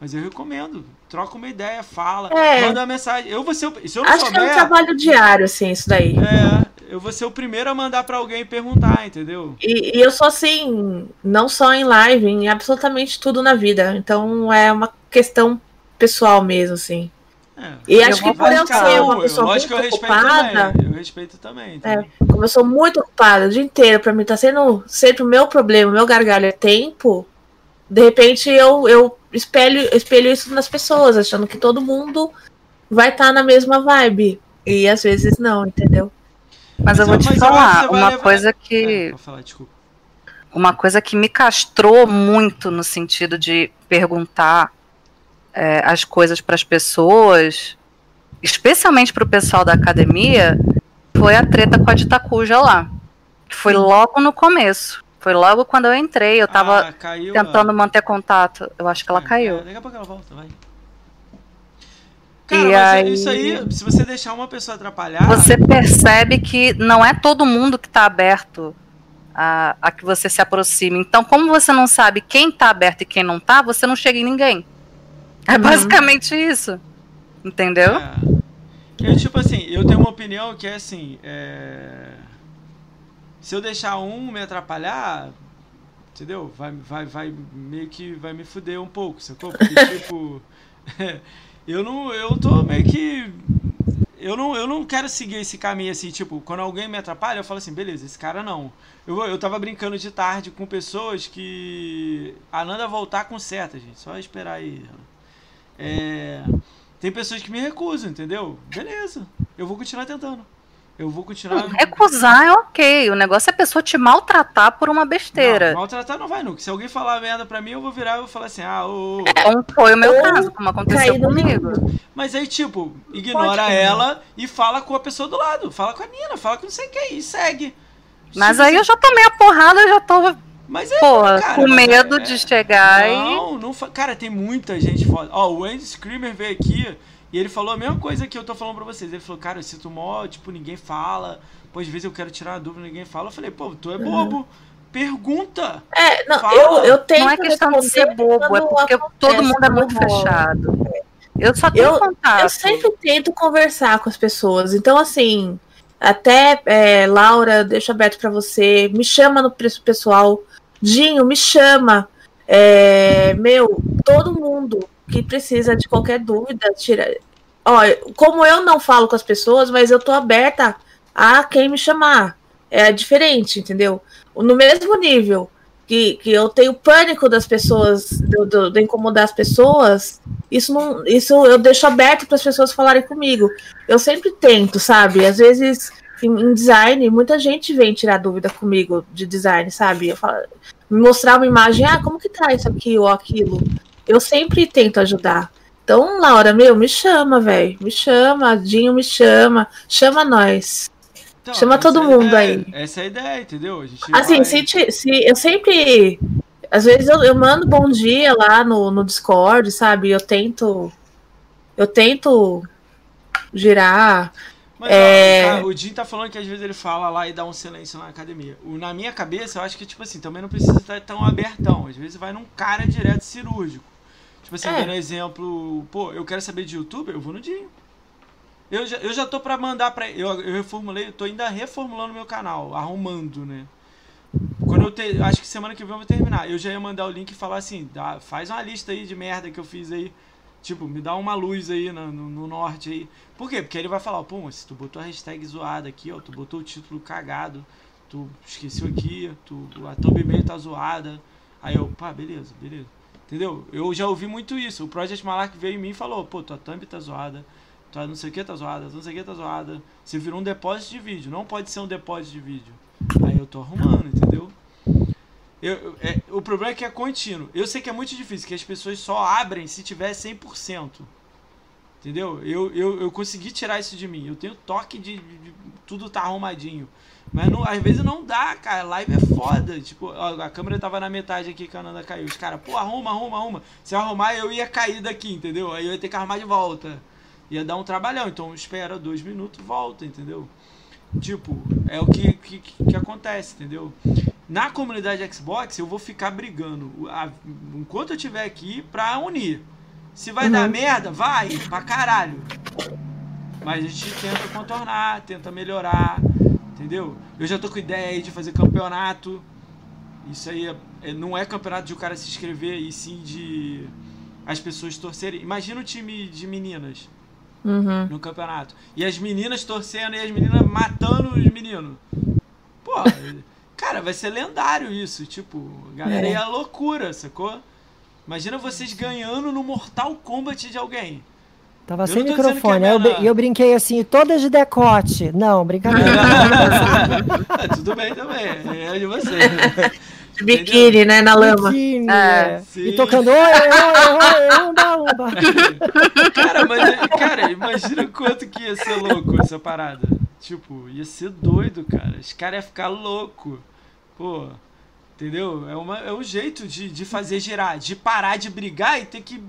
mas eu recomendo. Troca uma ideia, fala, É. manda uma mensagem. Eu vou ser o, se eu não Acho que é um souber, trabalho diário, assim, isso daí. é, eu vou ser o primeiro a mandar pra alguém perguntar, entendeu? E, e eu sou assim, não só em live, em absolutamente tudo na vida. Então é uma questão pessoal mesmo, assim. É. E Eu acho que por eu ser um, uma pessoa lógico muito eu ocupada, também. Eu respeito também. entendeu? como eu sou muito ocupada o dia inteiro, pra mim tá sendo sempre o meu problema, o meu gargalho é tempo, de repente eu, eu espelho, espelho isso nas pessoas, achando que todo mundo vai estar na mesma vibe. E às vezes não, entendeu? Mas, eu vou te mas falar, uma levar- coisa que. É, falar, desculpa. uma coisa que me castrou muito no sentido de perguntar é, as coisas para as pessoas, especialmente para o pessoal da academia, foi a treta com a Ditacuja lá. Que foi logo no começo. Foi logo quando eu entrei, eu tava Ah, caiu, tentando ó. manter contato. Eu acho que ela É, caiu. é, daqui a pouco ela volta, vai. Cara, E mas é aí- isso aí, se você deixar uma pessoa atrapalhar. Você percebe que não é todo mundo que está aberto a, a que você se aproxime. Então, como você não sabe quem está aberto e quem não tá, você não chega em ninguém. É basicamente isso. Entendeu? É. Eu, tipo assim, eu tenho uma opinião que é assim, é... se eu deixar um me atrapalhar, entendeu? Vai, vai, vai meio que vai me fuder um pouco, sacou? Porque, tipo, eu não, eu tô meio que eu não, eu não quero seguir esse caminho assim, tipo, quando alguém me atrapalha, eu falo assim, beleza, esse cara não. Eu, eu tava brincando de tarde com pessoas que. A Nanda voltar com seta, gente. Só esperar aí. É, tem pessoas que me recusam, entendeu? Beleza. Eu vou continuar tentando. Eu vou continuar. Recusar é ok. O negócio é a pessoa te maltratar por uma besteira. Não, maltratar não vai nunca. Se alguém falar merda pra mim, eu vou virar e vou falar assim, ah, ô, ô. Como foi o meu Ou caso, como aconteceu comigo. Mas aí, tipo, ignora Pode, ela e fala com a pessoa do lado. Fala com a Nina, fala com não sei quem e segue. Mas aí eu já tomei a porrada, eu já tô, Mas é, porra, cara, com mas medo é- de chegar e. Não, não. Cara, tem muita gente foda. Ó, o Andy Screamer veio aqui e ele falou a mesma coisa que eu tô falando pra vocês. Ele falou, cara, eu sinto mó, tipo, ninguém fala. Pô, às vezes eu quero tirar uma dúvida, ninguém fala. Eu falei, pô, tu é bobo. Pergunta. É, não, Fala. eu, eu tento Não é questão de ser bobo, é porque acontece, todo mundo é muito fechado. Eu só tenho Eu- contato. Eu sempre tento conversar com as pessoas. Então, assim, até é, Laura, deixo aberto pra você. Me chama no preço pessoal. Dinho, me chama. É, meu, todo mundo que precisa de qualquer dúvida, tira. Ó, como eu não falo com as pessoas, mas eu tô aberta a quem me chamar. É diferente, entendeu? No mesmo nível que, que eu tenho pânico das pessoas, de, de- de incomodar as pessoas, isso não, isso eu deixo aberto para as pessoas falarem comigo. Eu sempre tento, sabe? Às vezes em, design, muita gente vem tirar dúvida comigo de design, sabe? Eu falo, mostrar uma imagem, ah, como que tá isso aqui ou aquilo. Eu sempre tento ajudar. Então, Laura, meu, me chama, velho. Me chama, Dinho me chama, chama nós. Então, Chama todo mundo ideia. aí. Essa é a ideia, entendeu? Assim, vai- se, te- se eu sempre. Às vezes eu, eu mando bom dia lá no, no Discord, sabe? Eu tento. Eu tento girar. Mas É. cara, o Jim tá falando que às vezes ele fala lá e dá um silêncio na academia. O, na minha cabeça, eu acho que, tipo assim, também não precisa estar tão abertão. Às vezes vai num cara direto cirúrgico. Tipo assim, É. dando exemplo, pô, eu quero saber de youtuber, eu vou no Dinho. Eu já, eu já tô pra mandar pra eu, eu reformulei, eu tô ainda reformulando meu canal, arrumando, né? Quando eu te, acho que semana que vem eu vou terminar. Eu já ia mandar o link e falar assim, dá, faz uma lista aí de merda que eu fiz aí. Tipo, me dá uma luz aí no, no, no norte aí. Por quê? Porque ele vai falar, pô, mas tu botou a hashtag zoada aqui, ó, tu botou o título cagado, tu esqueceu aqui, tu, a thumbnail tá zoada. Aí eu, pá, beleza, beleza. Entendeu? Eu já ouvi muito isso. O Project Malak veio em mim e falou, pô, tua thumb tá zoada, tua não sei o que tá zoada, não sei o que tá zoada. Você virou um depósito de vídeo, não pode ser um depósito de vídeo. Aí eu tô arrumando, entendeu? Eu, eu- é, o problema é que é contínuo. Eu sei que é muito difícil, que as pessoas só abrem se tiver 100%. Entendeu? Eu, eu, eu consegui tirar isso de mim. Eu tenho toque de, de- de- tudo tá arrumadinho. Mas não- às vezes não dá, cara. Live é foda. Tipo, ó, a câmera tava na metade aqui que a Nanda caiu. Os caras, pô, arruma, arruma, arruma. Se eu arrumar, eu ia cair daqui, entendeu? Aí eu ia ter que arrumar de volta. Ia dar um trabalhão. Então espera dois minutos volta, entendeu? Tipo, é o que, que, que acontece, entendeu? Na comunidade Xbox, eu vou ficar brigando a- enquanto eu estiver aqui pra unir. Se vai dar merda, vai, pra caralho. Mas a gente tenta contornar, tenta melhorar, entendeu? Eu já tô com ideia aí de fazer campeonato. Isso aí é- é- não é campeonato de o cara se inscrever, e sim de as pessoas torcerem. Imagina o time de meninas Uhum. no campeonato. E as meninas torcendo e as meninas matando os meninos. Pô, cara, vai ser lendário isso. Tipo, a galera É. ia loucura, sacou? Imagina vocês ganhando no Mortal Kombat de alguém. Tava Eu sem dizendo microfone. é aí eu, e eu brinquei assim, todas de decote. Não, brincadeira. Tudo bem também, é de você. De biquíni, né? Na lama. Biquíni, É. é. Sim. E tocando oi, oi, oi, umba, umba. Cara, mas, cara, imagina o quanto que ia ser louco essa parada. Tipo, ia ser doido, cara. Os caras iam ficar louco. Pô, entendeu? É, uma, é um jeito de, de fazer girar, de parar de brigar e ter que.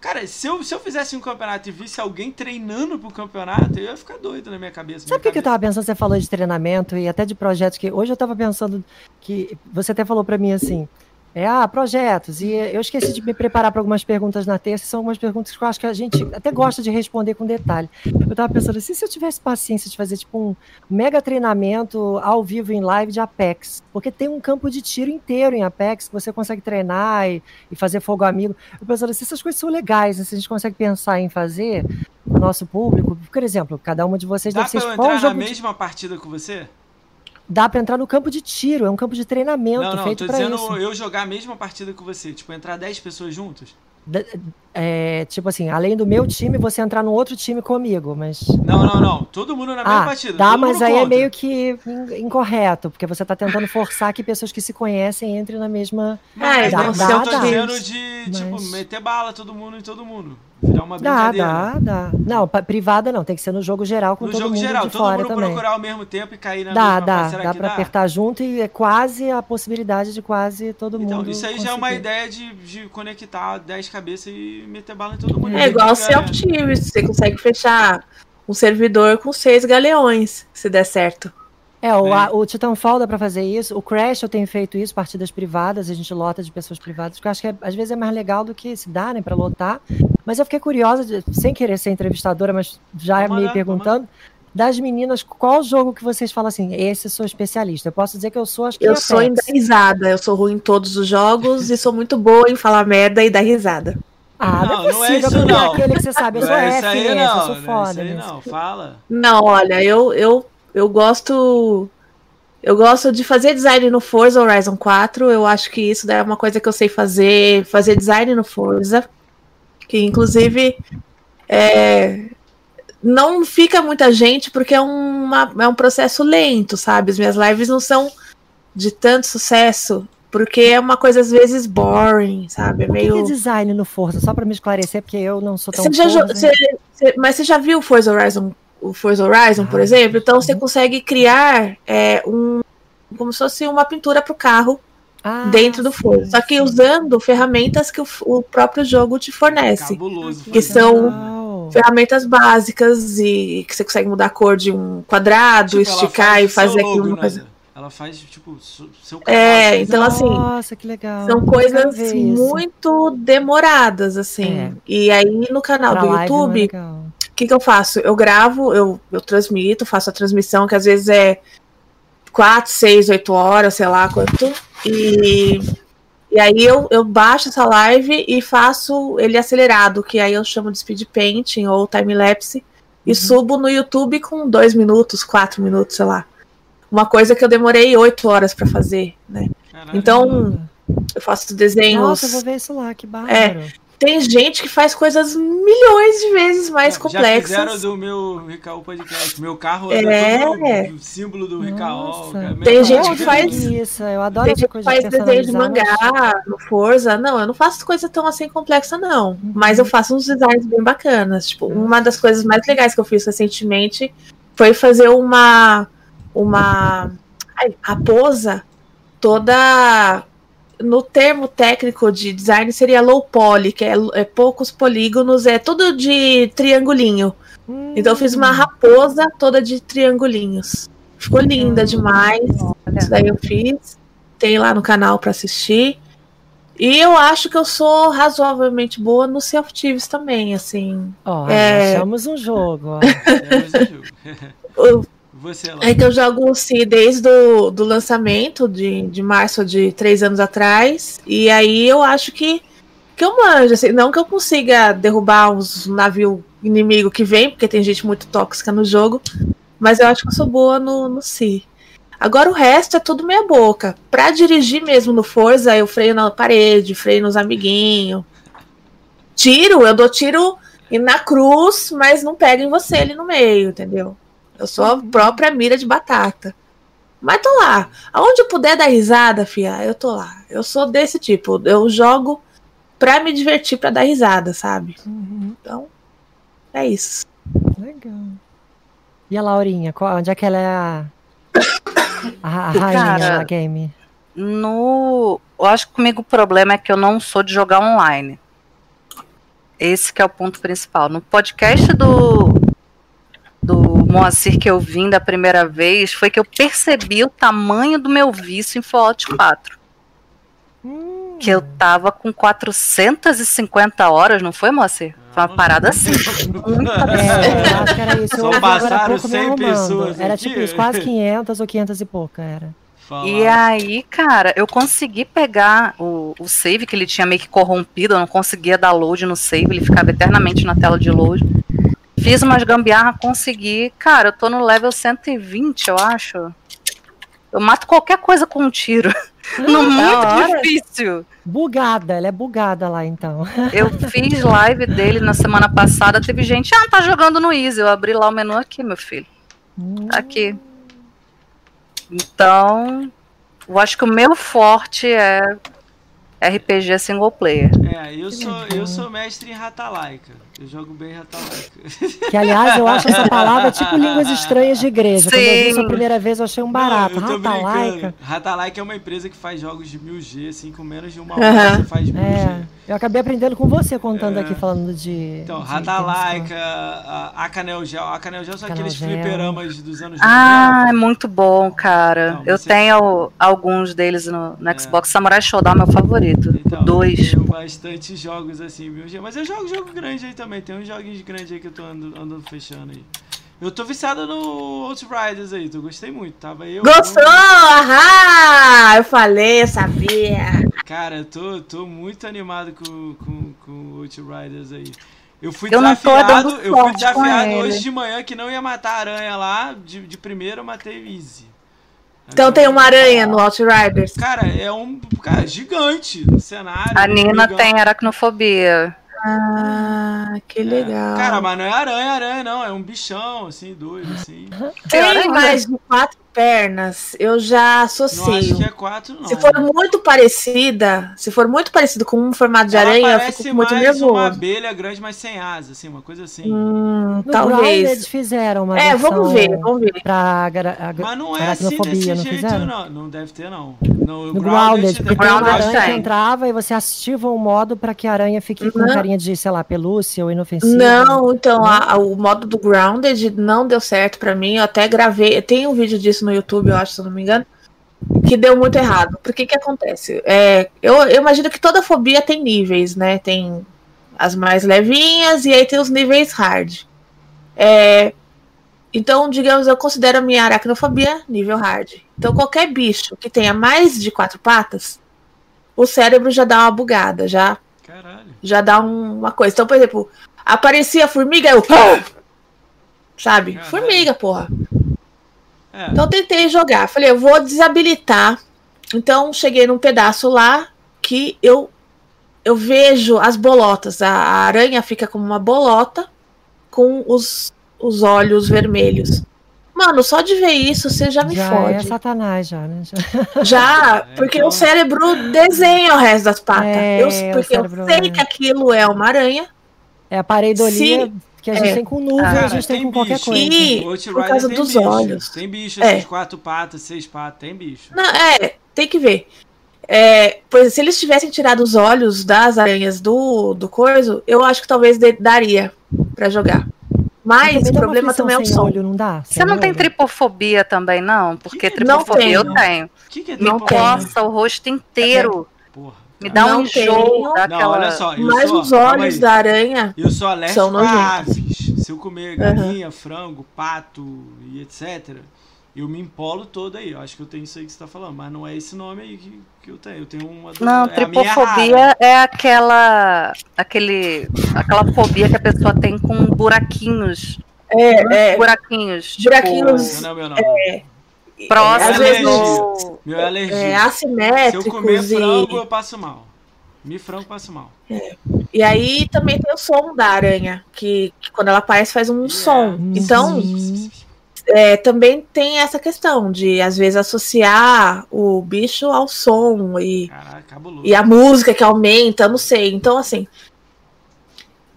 Cara, se eu, se eu fizesse um campeonato e visse alguém treinando pro campeonato, eu ia ficar doido na minha cabeça. Sabe o que, que eu tava pensando? Você falou de treinamento e até de projetos que hoje eu tava pensando que você até falou pra mim assim. É, ah, projetos. E eu esqueci de me preparar para algumas perguntas na terça. São algumas perguntas que eu acho que a gente até gosta de responder com detalhe. Eu tava pensando assim, se eu tivesse paciência de fazer tipo um mega treinamento ao vivo em live de Apex. Porque tem um campo de tiro inteiro em Apex que você consegue treinar e, e fazer fogo amigo. Eu pensando assim, essas coisas são legais, né? se a gente consegue pensar em fazer o nosso público. Por exemplo, cada uma de vocês Dá deve ser eu entrar na jogo de mesma partida com você? Dá pra entrar no campo de tiro, é um campo de treinamento Não, não, feito tô pra dizendo isso. eu jogar a mesma partida com você. Tipo, entrar 10 pessoas juntas. É, tipo assim, além do meu time, você entrar no outro time comigo, mas. Não, não, não. Todo mundo na mesma Ah, partida. dá, mas aí é contra. meio que in- incorreto, porque você tá tentando forçar que pessoas que se conhecem entrem na mesma. Mas dá, não, dá, eu tô dá. dizendo de, tipo, Mas- meter bala todo mundo em todo mundo. Virar uma Dá, brincadeira. dá, dá. Não, privada não, tem que ser no jogo geral com No todo jogo mundo geral, de todo fora mundo também. procurar ao mesmo tempo e cair na Dá, mesma dá. Será dá que pra dá? apertar junto e é quase a possibilidade de quase todo Então, mundo. isso aí já é uma conseguir. ideia de, de conectar 10 cabeças e meter bala em todo mundo. É igual o Fica- Self Teams, você consegue fechar um servidor com seis galeões, se der certo. É, o, É. a- o Titanfall dá pra fazer isso. O Crash eu tenho feito isso, partidas privadas, a gente lota de pessoas privadas, porque eu acho que é- às vezes é mais legal do que se dá, né, pra lotar. Mas eu fiquei curiosa, de- sem querer ser entrevistadora, mas já Vamos me lá, perguntando, das meninas, qual jogo que vocês falam assim, esse sou especialista? Eu posso dizer que eu sou, acho que Eu sou em dar risada, eu sou ruim em todos os jogos e sou muito boa em falar merda e dar risada. Ah, não, Não, é não é possível, isso, porque não. é aquele que você sabe, eu Não sou é F isso aí nesse, não, eu sou não é isso foda aí nesse. não. Fala. Não, olha, eu, eu, eu gosto. Eu gosto de fazer design no Forza Horizon 4. Eu acho que isso daí é uma coisa que eu sei fazer. Fazer design no Forza. Que inclusive é, não fica muita gente porque é, uma, é um processo lento, sabe? As minhas lives não são de tanto sucesso. Porque é uma coisa às vezes boring, sabe? É O que, meio. é design no Forza? Só pra me esclarecer, porque eu não sou tão Você já jo- Forza. você- você- mas você já viu o Forza Horizon, o Forza Horizon, por Ah, exemplo? Então você consegue criar é, um como se fosse uma pintura para o carro Ah, dentro do sim, Forza, só que sim. usando ferramentas que o, o próprio jogo te fornece, Cabuloso. Que fazer. são Legal. ferramentas básicas e que você consegue mudar a cor de um quadrado, Tipo, esticar faz e fazer logo, aquilo uma né? coisa. Ela faz, tipo, seu É, canal, então, assim, Nossa, que legal. São coisas muito demoradas, assim. É. E aí no canal Pra do é YouTube, que, que eu faço? Eu gravo, eu, eu transmito, faço a transmissão, que às vezes é 4, 6, 8 horas, sei lá quanto. E, e aí eu, eu baixo essa live e faço ele acelerado, que aí eu chamo de speed painting ou time-lapse, e subo no YouTube com 2 minutos, 4 minutos, sei lá. Uma coisa que eu demorei 8 horas pra fazer, né? Caralho. Então, eu faço desenhos. Nossa, eu vou ver isso lá, que bárbaro. Tem gente que faz coisas milhões de vezes mais Já complexas. fizeram do meu Ricaú Podcast. Meu carro É. é o símbolo do Ricaú. Tem carro gente é que faz- Isso, eu adoro Tem gente que coisa faz de desenho de mas- mangá no Forza. Não, eu não faço coisa tão assim complexa, não. Uhum. Mas eu faço uns designs bem bacanas. Tipo, uma das coisas mais legais que eu fiz recentemente foi fazer uma. Uma. Ai, raposa toda. No termo técnico de design seria low poly, que é, é poucos polígonos, é tudo de triangulinho. Hum, Então eu fiz uma raposa toda de triangulinhos. Ficou linda demais. Isso daí eu fiz. Tem lá no canal pra assistir. E eu acho que eu sou razoavelmente boa no self-tives também, assim. Ó, É. achamos um jogo. ó. O seu jogo. Você lá. É que eu jogo o Si desde o do lançamento de, de março de três anos atrás. E aí eu acho que, que eu manjo. Assim, não que eu consiga derrubar uns navio inimigo que vem, porque tem gente muito tóxica no jogo. Mas eu acho que eu sou boa no, no Si. Agora o resto é tudo meia boca. Pra dirigir mesmo no Forza, eu freio na parede, freio nos amiguinhos. Tiro, eu dou tiro na cruz, mas não pega em você ali no meio, entendeu? Eu sou a própria mira de batata. Mas tô lá. Aonde eu puder dar risada, fia, eu tô lá. Eu sou desse tipo. Eu jogo pra me divertir, pra dar risada, sabe? Uhum. Então, é isso. Legal. E a Laurinha, qual- onde é que ela é a, a, a rainha Cara, da game? No. Eu acho que comigo o problema é que eu não sou de jogar online. Esse que é o ponto principal. No podcast do. Do Moacir que eu vim da primeira vez, foi que eu percebi o tamanho do meu vício em Fallout 4. Hum, Que eu tava com 450 horas, não foi, Moacir? Foi uma parada assim. muito É, eu acho que era isso. Eu Só passaram pouco me 100 arrumando. pessoas Era aqui. tipo isso, quase 500 ou 500 e pouca era. Fala. E aí, cara, eu consegui pegar o, o save que ele tinha meio que corrompido, eu não conseguia dar load no save, ele ficava eternamente na tela de load. Fiz umas gambiarra, consegui. Cara, eu tô no level 120, eu acho. Eu mato qualquer coisa com um tiro. no da muito hora. difícil. Bugada, ela é bugada lá então. Eu fiz live dele na semana passada, teve gente, ah, tá jogando no Easy. Eu abri lá o menu aqui, meu filho. Tá aqui. Então, eu acho que o meu forte é RPG single player. É, eu sou, eu sou mestre em Ratalaika. Eu jogo bem Ratalaika. Que aliás, eu acho essa palavra tipo línguas estranhas de igreja. Quando eu vi isso a Sim. primeira vez, eu achei um barato. Não, Ratalaika. Ratalaika é uma empresa que faz jogos de 1000G, assim, com menos de uma hora você faz 1000G. É, eu acabei aprendendo com você contando É. aqui, falando de. Então, de Ratalaika, a Acanel Gel. Acanel Gel são aqueles Gel. fliperamas dos anos Ah, é 90. muito bom, cara. Não, eu você- tenho alguns deles no, no É. Xbox. Samurai Showdown é meu favorito. Então, o 2. Bastante jogos assim, 1000G. Mas eu jogo jogo grande aí também. Tem uns joguinhos grandes aí que eu tô andando, andando fechando aí. Eu tô viciado no Outriders aí, eu gostei muito. Tava eu. Gostou? Ahá! Eu falei, eu sabia. Cara, eu tô, tô muito animado com, com, com o Outriders aí. Eu fui Eu desafiado, eu fui desafiado hoje de manhã que não ia matar a aranha lá. De, de primeira eu matei easy. Então tem uma aranha no Outriders. Cara, é um cara gigante cenário. A Nina tem aracnofobia. Ah, que É. legal. Cara, mas não é aranha, aranha, não. É um bichão, assim, doido, assim. Tem mais de quatro pernas, eu já Não acho associo. que é quatro, não. Se for muito parecida, se for muito parecido com um formato de Ela aranha, eu fico muito mais nervoso. uma abelha grande, mas sem asa, assim, uma coisa assim. Hum, No Grounded talvez. eles fizeram uma É, versão vamos ver, vamos ver. pra gra- Mas não é assim desse não jeito, fizeram? não. Não deve ter, não. No, No Grounded, porque tem uma Grounded aranha tem. entrava e você ativa um modo pra que a aranha fique com Não. carinha de, sei lá, pelúcia ou inofensiva. Não, então a- a- o modo do Grounded não deu certo pra mim. Eu até gravei, tem um vídeo disso no YouTube, eu acho, se eu não me engano, que deu muito errado. Por que que acontece? É, eu, eu imagino que toda fobia tem níveis, né? Tem as mais levinhas e aí tem os níveis hard. É, então, digamos, eu considero a minha aracnofobia nível hard. Então, qualquer bicho que tenha mais de quatro patas, o cérebro já dá uma bugada, já Caralho. já dá um- uma coisa. Então, por exemplo, aparecia a formiga, eu. Sabe? Caralho. Formiga, porra. É. Então, eu tentei jogar. Falei, eu vou desabilitar. Então, cheguei num pedaço lá que eu eu vejo as bolotas. A, a aranha fica como uma bolota com os, os olhos vermelhos. Mano, só de ver isso, você já me Já fode. é satanás, já, né? Já- Já, É, porque então- o cérebro desenha o resto das patas. É, eu, o porque eu sei é. que aquilo é uma aranha. É a pareidolia Se- que a gente é. tem com nuvem, Cara, a gente tem, tem com qualquer bicho. coisa. E- O por causa tem dos bicho. olhos. Tem bicho, É. quatro patas, seis patas, tem bicho. Não, é, tem que ver. É, pois se eles tivessem tirado os olhos das aranhas do, do coiso, eu acho que talvez de- daria pra jogar. Mas Também o problema também é o som. olho, não dá? Você não tem olho? tripofobia também, não? Porque Que- Não tripofobia eu tenho. que, que é Não tempo? tem. Coça o rosto inteiro. Porra. Me dá um Não enjoo tenho. daquela. Não, olha só. Eu Mas sou, os olhos da aranha. Eu sou alérgico são nojentos. aves. Se eu comer galinha, frango, pato e etc., eu me empolo todo aí. Eu acho que eu tenho isso aí que você tá falando, mas não é esse nome aí que, que eu tenho. Eu tenho uma. Não, é tripofobia é aquela. aquele. aquela fobia que a pessoa tem com buraquinhos. É, é, Buraquinhos. tipo, Buraquinhos. Não, não é o meu nome. Próximos Às vezes- ou- Meu é alergia. é, Se eu comer e. frango, eu passo mal. Me frango passo mal. E aí também tem o som da aranha, que, que quando ela aparece faz um som. Então, é, também tem essa questão de, às vezes, associar o bicho ao som e, Caraca, e a música que aumenta, não sei. Então, assim,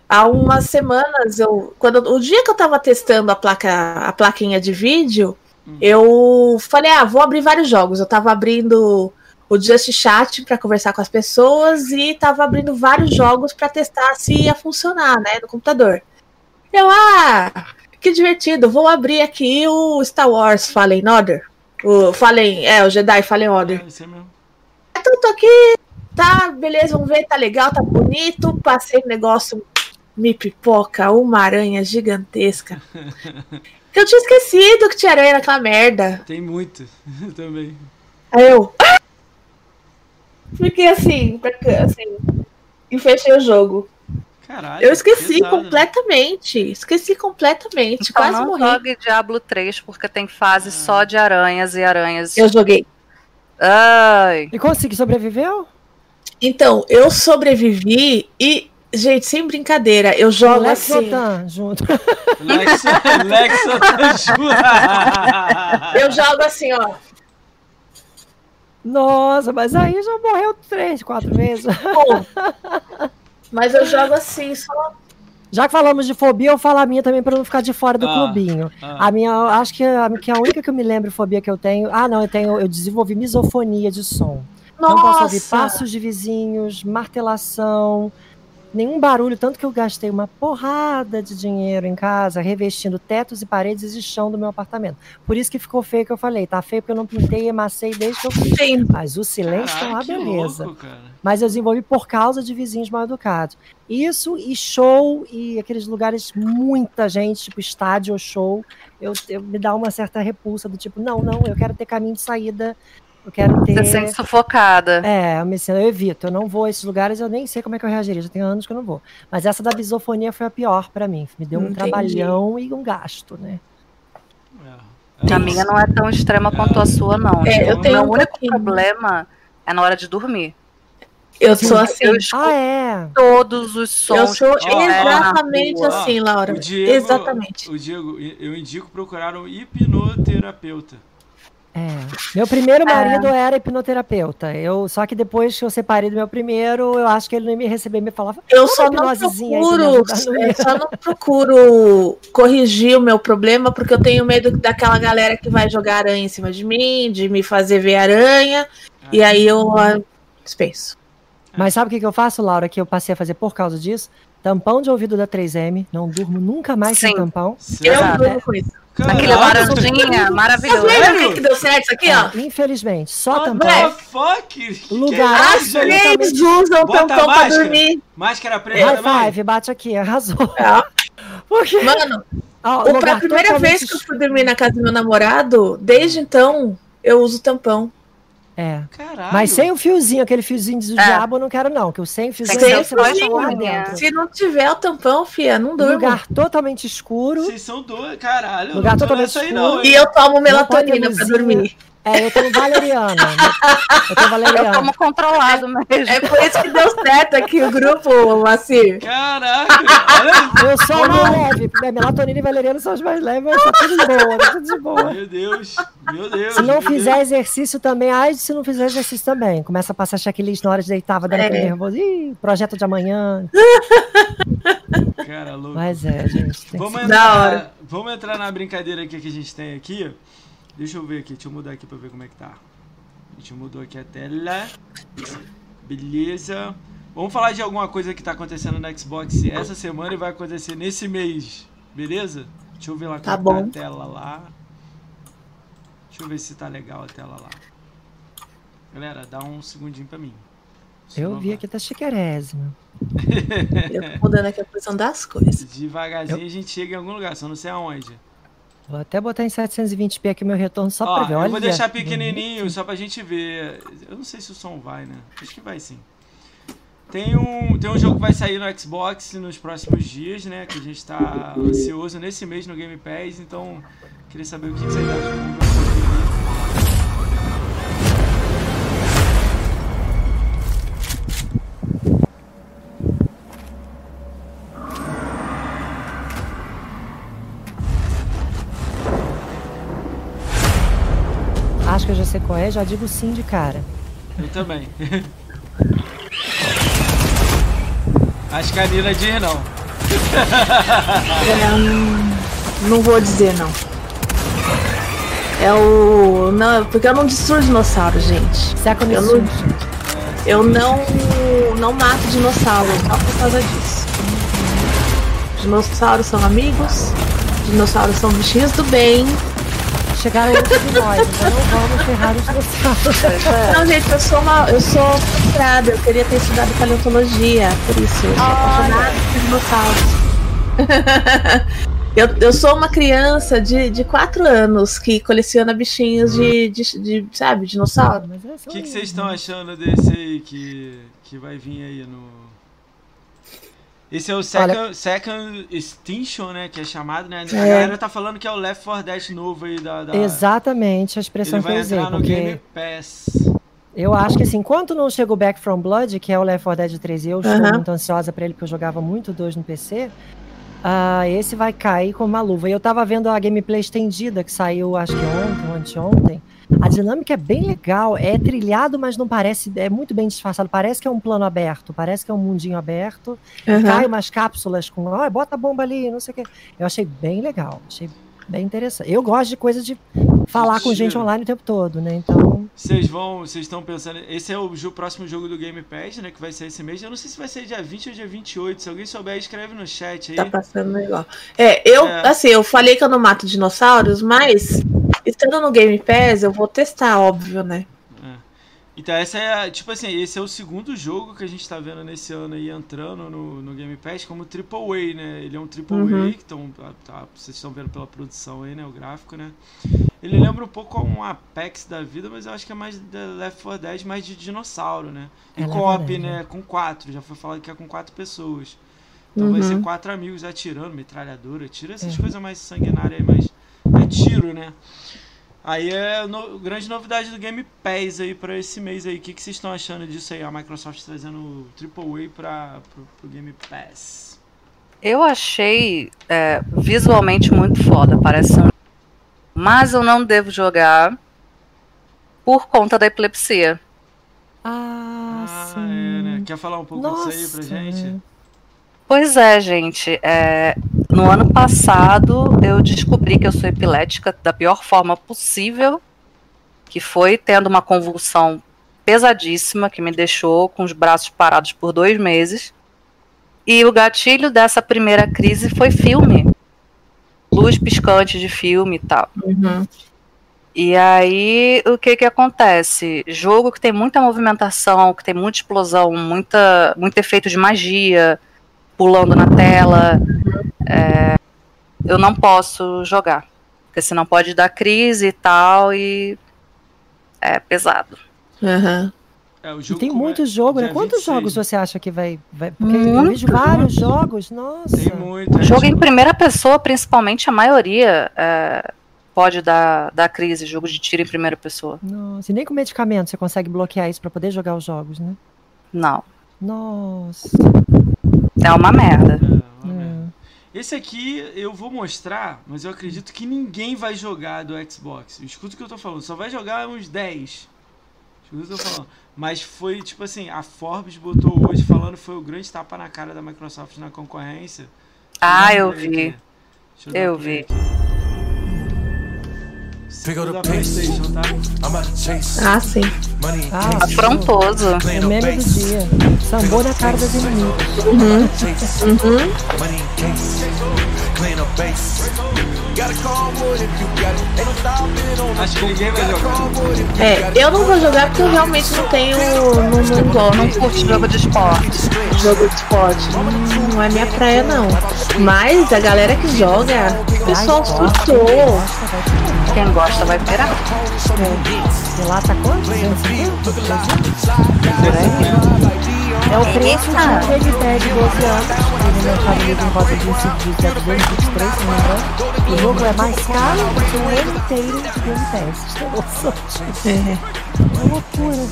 há umas semanas, eu, quando, o dia que eu tava testando a, placa, a plaquinha de vídeo, Hum. eu falei, ah, vou abrir vários jogos. Eu tava abrindo o Just Chat para conversar com as pessoas e tava abrindo vários jogos para testar se ia funcionar, né, no computador. Eu, ah, que divertido, vou abrir aqui o Star Wars Fallen Order. O Fallen, é, o Jedi Fallen Order. É, isso mesmo. Então tô aqui, tá, beleza, vamos ver, tá legal, tá bonito. Passei o negócio, me pipoca, uma aranha gigantesca. Eu tinha esquecido que tinha aranha naquela merda. Tem muito também. Aí eu. "Ah!" Fiquei assim, assim. E fechei o jogo. Caralho. Eu esqueci pesado, né? completamente. Esqueci completamente. Então quase não morri. jogue Diablo 3 porque tem fase Ah. só de aranhas e aranhas. Eu joguei. Ai. E consegui, sobreviveu? Então, eu sobrevivi e, gente, sem brincadeira, eu jogo Lex assim. Otan junto. Lex, Lex ajuda. Eu jogo assim, ó. Nossa, mas aí já morreu três, quatro vezes. Bom, mas eu jogo assim, só. Já que falamos de fobia, eu falo a minha também para não ficar de fora do Ah, clubinho. ah. A minha, acho que a, que a única que eu me lembro fobia que eu tenho. Ah, não, eu tenho, eu desenvolvi misofonia de som. Não posso ouvir Nossa! passos de vizinhos, martelação, nenhum barulho, tanto que eu gastei uma porrada de dinheiro em casa revestindo tetos e paredes e chão do meu apartamento. Por isso que ficou feio que eu falei, tá feio porque eu não pintei e amassei desde que eu fiz. Sim. Mas o silêncio tá Caraca, uma que beleza. louco. Mas eu desenvolvi por causa de vizinhos mal educados. Isso e show e aqueles lugares, muita gente, tipo estádio ou show, eu, eu me dá uma certa repulsa do tipo, não, não, eu quero ter caminho de saída, eu quero ter. Você se sente sufocada. É, eu, me sinto, eu evito, eu não vou a esses lugares, eu nem sei como é que eu reagiria, já tem anos que eu não vou. Mas essa da bisofonia foi a pior pra mim, me deu um Entendi. trabalhão e um gasto, né? É. A minha não é tão extrema quanto a sua, não. É, eu o tenho meu um único pouquinho. problema é na hora de dormir. Eu sou assim. Eu escuto Ah, é. todos os sons. Eu sou exatamente assim, Laura. O Diego, Exatamente. O Diego, eu indico procurar um hipnoterapeuta. É. Meu primeiro marido era hipnoterapeuta. Eu, só que depois que eu separei do meu primeiro, eu acho que ele não ia me receber me falava. Eu "Uma só não procuro, eu só não procuro corrigir o meu problema porque eu tenho medo daquela galera que vai jogar aranha em cima de mim, de me fazer ver aranha, e aí eu ah, dispenso. Mas sabe o que, que eu faço, Laura, que eu passei a fazer por causa disso? Tampão de ouvido da 3M. Não durmo nunca mais sem Sim. tampão. Eu Sério? durmo com isso. Aquele Caraca, laranjinha, Tá maravilhoso. vendo que deu certo isso aqui, ó? Infelizmente, só What tampão. the fuck? Que Lugar é absolutamente- usam Bota tampão pra dormir. Máscara preta High também? five, bate aqui, arrasou. É. Porque, Mano, ó, o, pra primeira vez que eu fui dormir na casa do meu namorado, desde então, eu uso tampão. É. Caralho. Mas sem o fiozinho, aquele fiozinho do É. diabo, eu não quero, não. Que o sem fiozinho Sem você vai lá dentro. Se não tiver o tampão, fia, não durmo. Lugar totalmente escuro. Vocês são dois, caralho. Lugar não tô totalmente nessa aí escuro. não? E eu tomo Não melatonina pra dormir. É, eu tô valeriana. Eu tô Eu valeriana. como controlado mesmo. É por isso que deu certo aqui o grupo, Macir. Caraca, olha. Eu sou mais leve. porque Melatonina e valeriana são os mais leves, mas tá tudo de boa, tá tudo de boa. Meu Deus, meu Deus. Se não meu fizer exercício também, ai, se não fizer exercício também. Começa a passar checklist na hora de deitar, vai dando É. aquele nervoso. Ih, projeto de amanhã. Deus. Cara, louco. Mas é, gente. Tem Vamos que... Da entrar, hora. vamos entrar na brincadeira aqui que a gente tem aqui. Deixa eu ver aqui, deixa eu mudar aqui pra ver como é que tá. A gente mudou aqui a tela. Beleza. Vamos falar de alguma coisa que tá acontecendo no Xbox essa semana e vai acontecer nesse mês. Beleza? Deixa eu ver lá Tá como bom. tá a tela lá. Deixa eu ver se tá legal a tela lá. Galera, dá um segundinho pra mim. Eu Senão vi aqui, tá chiquerésimo. Eu tô mudando aqui a posição das coisas. Devagarzinho a gente chega em algum lugar, só não sei aonde. Vou até botar em 720p aqui meu retorno só Ó, pra ver. eu Olha. vou deixar pequenininho só pra gente ver. Eu não sei se o som vai, né? Acho que vai sim. Tem um, tem um jogo que vai sair no Xbox nos próximos dias, né? Que a gente tá ansioso nesse mês no Game Pass, então queria saber o que vocês acham. É, já digo sim de cara. Eu também. acho que a Nila diz não. É, não vou dizer não. É o. Não, porque eu não destruo dinossauro, gente. Second Eu não-. Eu não, não mato dinossauro só por causa disso. Dinossauros são amigos, dinossauros são bichinhos do bem. Chegaram antes de nós, então não vamos ferrar os dinossauros. Não, gente, eu sou uma. Eu sou frustrada, eu queria ter estudado paleontologia, por isso, eu sou apaixonada por dinossauros. eu, eu sou uma criança de, de 4 anos que coleciona bichinhos de, de, de, sabe, dinossauro. O que, que vocês estão achando desse aí que, que vai vir aí no. Esse é o Second, second Extinction, né? Que é chamado, né? A É. galera tá falando que é o Left 4 Dead novo aí da. da... Exatamente a expressão Ele que eu vai usei, entrar no porque Game Pass. eu acho que assim, enquanto não chega o Back from Blood, que é o Left 4 Dead 3, e eu estou Aham. muito ansiosa pra ele, porque eu jogava muito dois no PC, ah, esse vai cair com uma luva. E eu tava vendo a gameplay estendida que saiu, acho que ontem ou anteontem. A dinâmica é bem legal, é trilhado, mas não parece, é muito bem disfarçado. Parece que é um plano aberto, parece que é um mundinho aberto. Aham. Cai umas cápsulas com, ó, bota a bomba ali, não sei o quê. Eu achei bem legal, achei bem interessante. Eu gosto de coisa de falar com gente online o tempo todo, né? Então, Vocês vão. Vocês estão pensando. Esse é o próximo jogo do Game Pass, né? Que vai ser esse mês. Eu não sei se vai ser dia 20 ou dia 28. Se alguém souber, escreve no chat aí. Tá passando igual. É, eu, É. assim, eu falei que eu não mato dinossauros, mas estando no Game Pass, eu vou testar, óbvio, né? Então, essa é, a- tipo assim, esse é o segundo jogo que a gente tá vendo nesse ano aí entrando no, no Game Pass como Triple A, né? Ele é um Triple Uhum. A, que tão, tá- vocês estão vendo pela produção aí, né? O gráfico, né? Ele lembra um pouco um Apex da vida, mas eu acho que é mais The Left 4 Dead, mais de dinossauro, né? E É co-op, 4 Dead, né? Com quatro, já foi falado que é com quatro pessoas. Então vai Uhum. ser quatro amigos atirando, metralhadora, tira essas É. coisas mais sanguinárias aí, mas é tiro, né? Aí é no, grande novidade do Game Pass aí pra esse mês aí. O que, que vocês estão achando disso aí? A Microsoft trazendo o AAA pra, pro, pro Game Pass. Eu achei é, visualmente muito foda, parece um. Mas eu não devo jogar por conta da epilepsia. ah, Ah, sim. é, né? Quer falar um pouco Nossa. disso aí pra gente? Pois é, gente. é, no ano passado eu descobri que eu sou epilética da pior forma possível, que foi tendo uma convulsão pesadíssima que me deixou com os braços parados por dois meses. E o gatilho dessa primeira crise foi filme. Luz piscante de filme e tal. Uhum. E aí, o que que acontece? Jogo que tem muita movimentação, que tem muita explosão, muita, muito efeito de magia pulando na tela, é, eu não posso jogar. Porque senão pode dar crise e tal, e é pesado. Aham. É, o E tem come- muito jogo, né? Quantos 26, jogos você acha que vai. vai... Porque eu Muito. vejo vários jogos, nossa. Tem muito. é, Jogo em tipo, primeira pessoa, principalmente, a maioria é, pode dar, dar crise, jogo de tiro em primeira pessoa. Nossa, e nem com medicamento você consegue bloquear isso pra poder jogar os jogos, né? Não. Nossa. É uma merda. é, uma É. merda. Esse aqui eu vou mostrar, mas eu acredito que ninguém vai jogar do Xbox. Escuta o que eu tô falando, só vai jogar uns 10. Escuta o que eu tô falando. Mas foi tipo assim, a Forbes botou hoje falando foi o grande tapa na cara da Microsoft na concorrência. Ah, eu vi. Eu play vi. aqui. Ah, sim. money. Ah, Afrontoso. o meme do dia. Sambou na cara das inimigas. Uhum. Chase Uhum. Acho que ninguém vai jogar. É, eu não vou jogar porque eu realmente não tenho. Não, não gosto. Não curte jogo de esporte. jogo de esporte. Hum, Não é minha praia, não. Mas a galera que joga, o pessoal Ai, gosta, surtou. Gosta, vai. E lá tá quanto? 250? 300? É o preço de um Game de 12 anos. Ele no Mercado Livre em volta de 223, se não me engano. O jogo é mais caro do que um ano inteiro de disso? É. É uma loucura.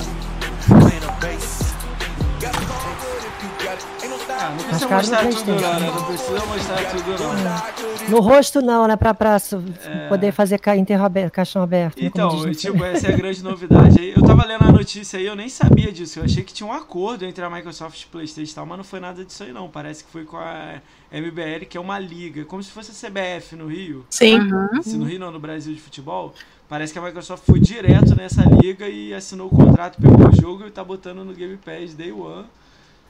Ah, não precisa mostrar tudo não, né? Não precisa mostrar tudo não. No rosto não, né? Pra, pra su- poder fazer ca enterro aberto, caixão aberto. né, como É. Então, no tipo, essa é a grande novidade. aí. Eu tava lendo a notícia aí, eu nem sabia disso. Eu achei que tinha um acordo entre a Microsoft e o PlayStation e tal, mas não foi nada disso aí não. Parece que foi com a MBL, que é uma liga, como se fosse a CBF no Rio. Sim. Uhum. Se no Rio não, no Brasil de futebol. Parece que a Microsoft foi direto nessa liga e assinou o contrato, pegou o jogo e tá botando no Game Pass Day One.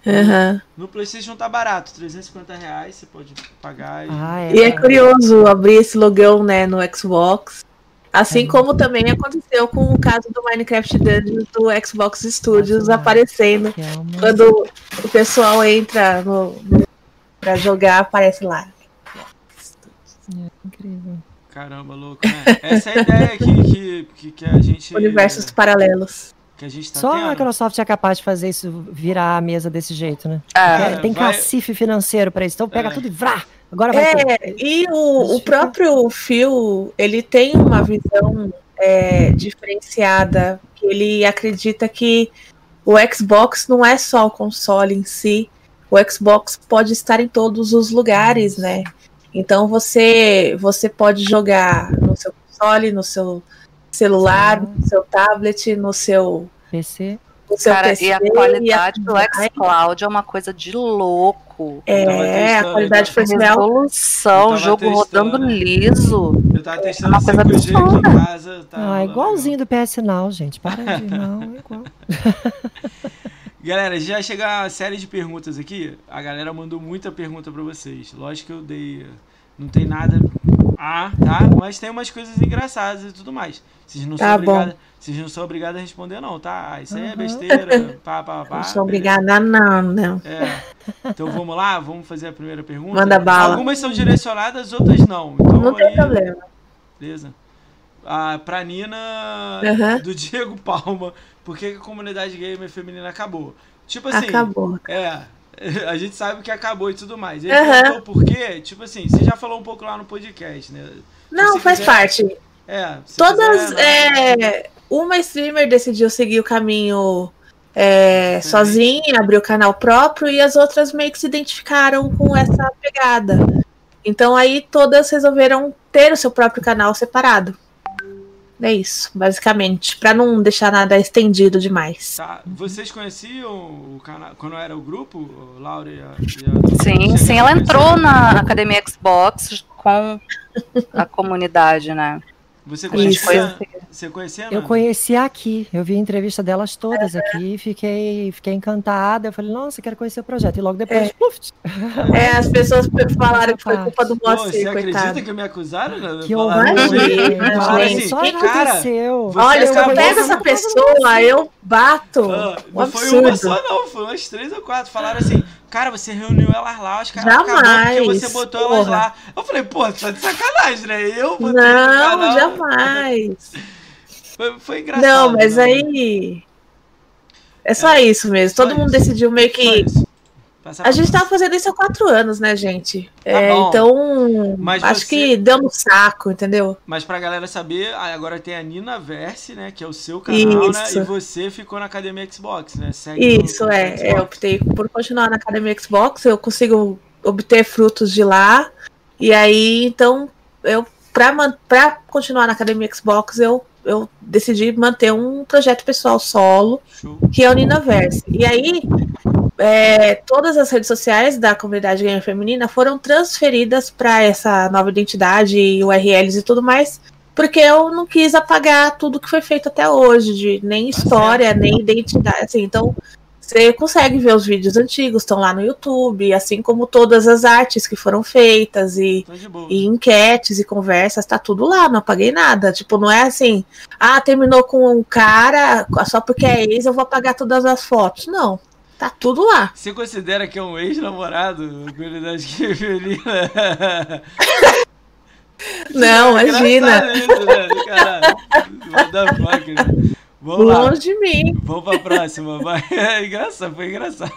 Aham. No PlayStation tá barato, 350 reais, você pode pagar. E... Ah, é. E é curioso abrir esse logão, né, no Xbox. Assim como também aconteceu com o caso do Minecraft Dungeons do Xbox Studios Ah, aparecendo. É uma... Quando o pessoal entra no, no, pra jogar, aparece lá. Incrível. Caramba, louco, né? Essa é a ideia que, que, que a gente. Universos paralelos. Que a gente tá Só tendo. a Microsoft é capaz de fazer isso, virar a mesa desse jeito, né? É, tem vai- cacife financeiro pra isso. Então pega É. tudo e vrá! Agora vai ter. É, e o, o próprio Phil, ele tem uma visão é, diferenciada, ele acredita que o Xbox não é só o console em si, o Xbox pode estar em todos os lugares, né? Então você, você pode jogar no seu console, no seu celular, no seu tablet, no seu, PC. no seu Cara, PC. e a qualidade do vai- xCloud é uma coisa de louco. É, a testando, qualidade foi Resolução, jogo rodando testando. liso. Eu tava testando uma coisa 5G aqui em casa. Tá ah, rolando igualzinho do PS Now, gente. Para de. Não, é igual. Galera, já chega a série de perguntas aqui. A galera mandou muita pergunta pra vocês. Lógico que eu dei. Não tem nada. Ah, tá? Mas tem umas coisas engraçadas e tudo mais. Vocês não, Tá são vocês não são obrigados a responder, não, tá? Ah, Isso aí é Uhum. besteira. pá, pá, pá. Não sou obrigada, não, não. É. Então vamos lá, vamos fazer a primeira pergunta. Manda bala. Algumas são direcionadas, outras não. Então, Não tem aí, problema. Beleza. Ah, pra Nina Aham. do Diego Palma, por que a comunidade gamer feminina acabou? Tipo assim, Acabou. é, a gente sabe que acabou e tudo mais. Ele Aham. perguntou por quê? Tipo assim, você já falou um pouco lá no podcast, né? Não, faz quiser- parte. É, Todas. quiser, não. é, uma streamer decidiu seguir o caminho é, sozinha, abriu o canal próprio, e as outras meio que se identificaram com essa pegada. Então aí todas resolveram ter o seu próprio canal separado. É isso, basicamente. Pra não deixar nada estendido demais. Tá, vocês conheciam o canal quando era o grupo, o Laura e a, e a- Sim, sim, ela entrou na Academia Xbox com a comunidade, né? Você conhecia? Você conhecia? Eu conheci aqui, eu vi a entrevista delas todas aqui, fiquei, fiquei encantada. Eu falei, nossa, quero conhecer o projeto. E logo depois, É. pluf, É, as pessoas falaram que foi culpa do Pô, Moacir, você acredita coitado. que me acusaram? Nana? que horror. assim, Só cara, aconteceu. você Olha, se eu pego essa pessoa, eu bato. Ah, Um não foi uma absurdo. só, não, foi umas três ou quatro. Falaram assim, cara, você reuniu elas lá, os caras acabou Jamais, porque você botou elas porra. lá. Eu falei, pô, tá de sacanagem, né? Eu botei no Não, canal. jamais. Foi, foi engraçado. Não, mas né? aí. É só isso mesmo. Todo mundo isso. decidiu meio que. A gente tava fazendo isso há quatro anos, né, gente? É, bom. então, Mas acho você- que deu no saco, entendeu? Mas pra galera saber, agora tem a Nina Verse, né? Que é o seu canal, né? E você ficou na Academia Xbox, né? Segue Isso, no é. Xbox. é, Eu optei por continuar na Academia Xbox, eu consigo obter frutos de lá. E aí, então, eu, pra, man- pra continuar na Academia Xbox, eu, eu decidi manter um projeto pessoal solo. Que é o Ninaverse. E aí, é, todas as redes sociais da comunidade gamer feminina foram transferidas para essa nova identidade e URLs e tudo mais, porque eu não quis apagar tudo que foi feito até hoje, de nem história, nem identidade. Assim, então, você consegue ver os vídeos antigos, estão lá no YouTube, assim como todas as artes que foram feitas e e enquetes e conversas, tá tudo lá, não apaguei nada. Tipo, não é assim, ah, terminou com um cara, só porque é ex, eu vou apagar todas as fotos. Não, tá tudo lá. Você considera que é um ex-namorado? Comunidade feminina? Não, É imagina. Isso, né? Caralho. What the fuck, né? Vamos lá. Longe de mim. Vamos pra próxima, vai. É engraçado, foi engraçado.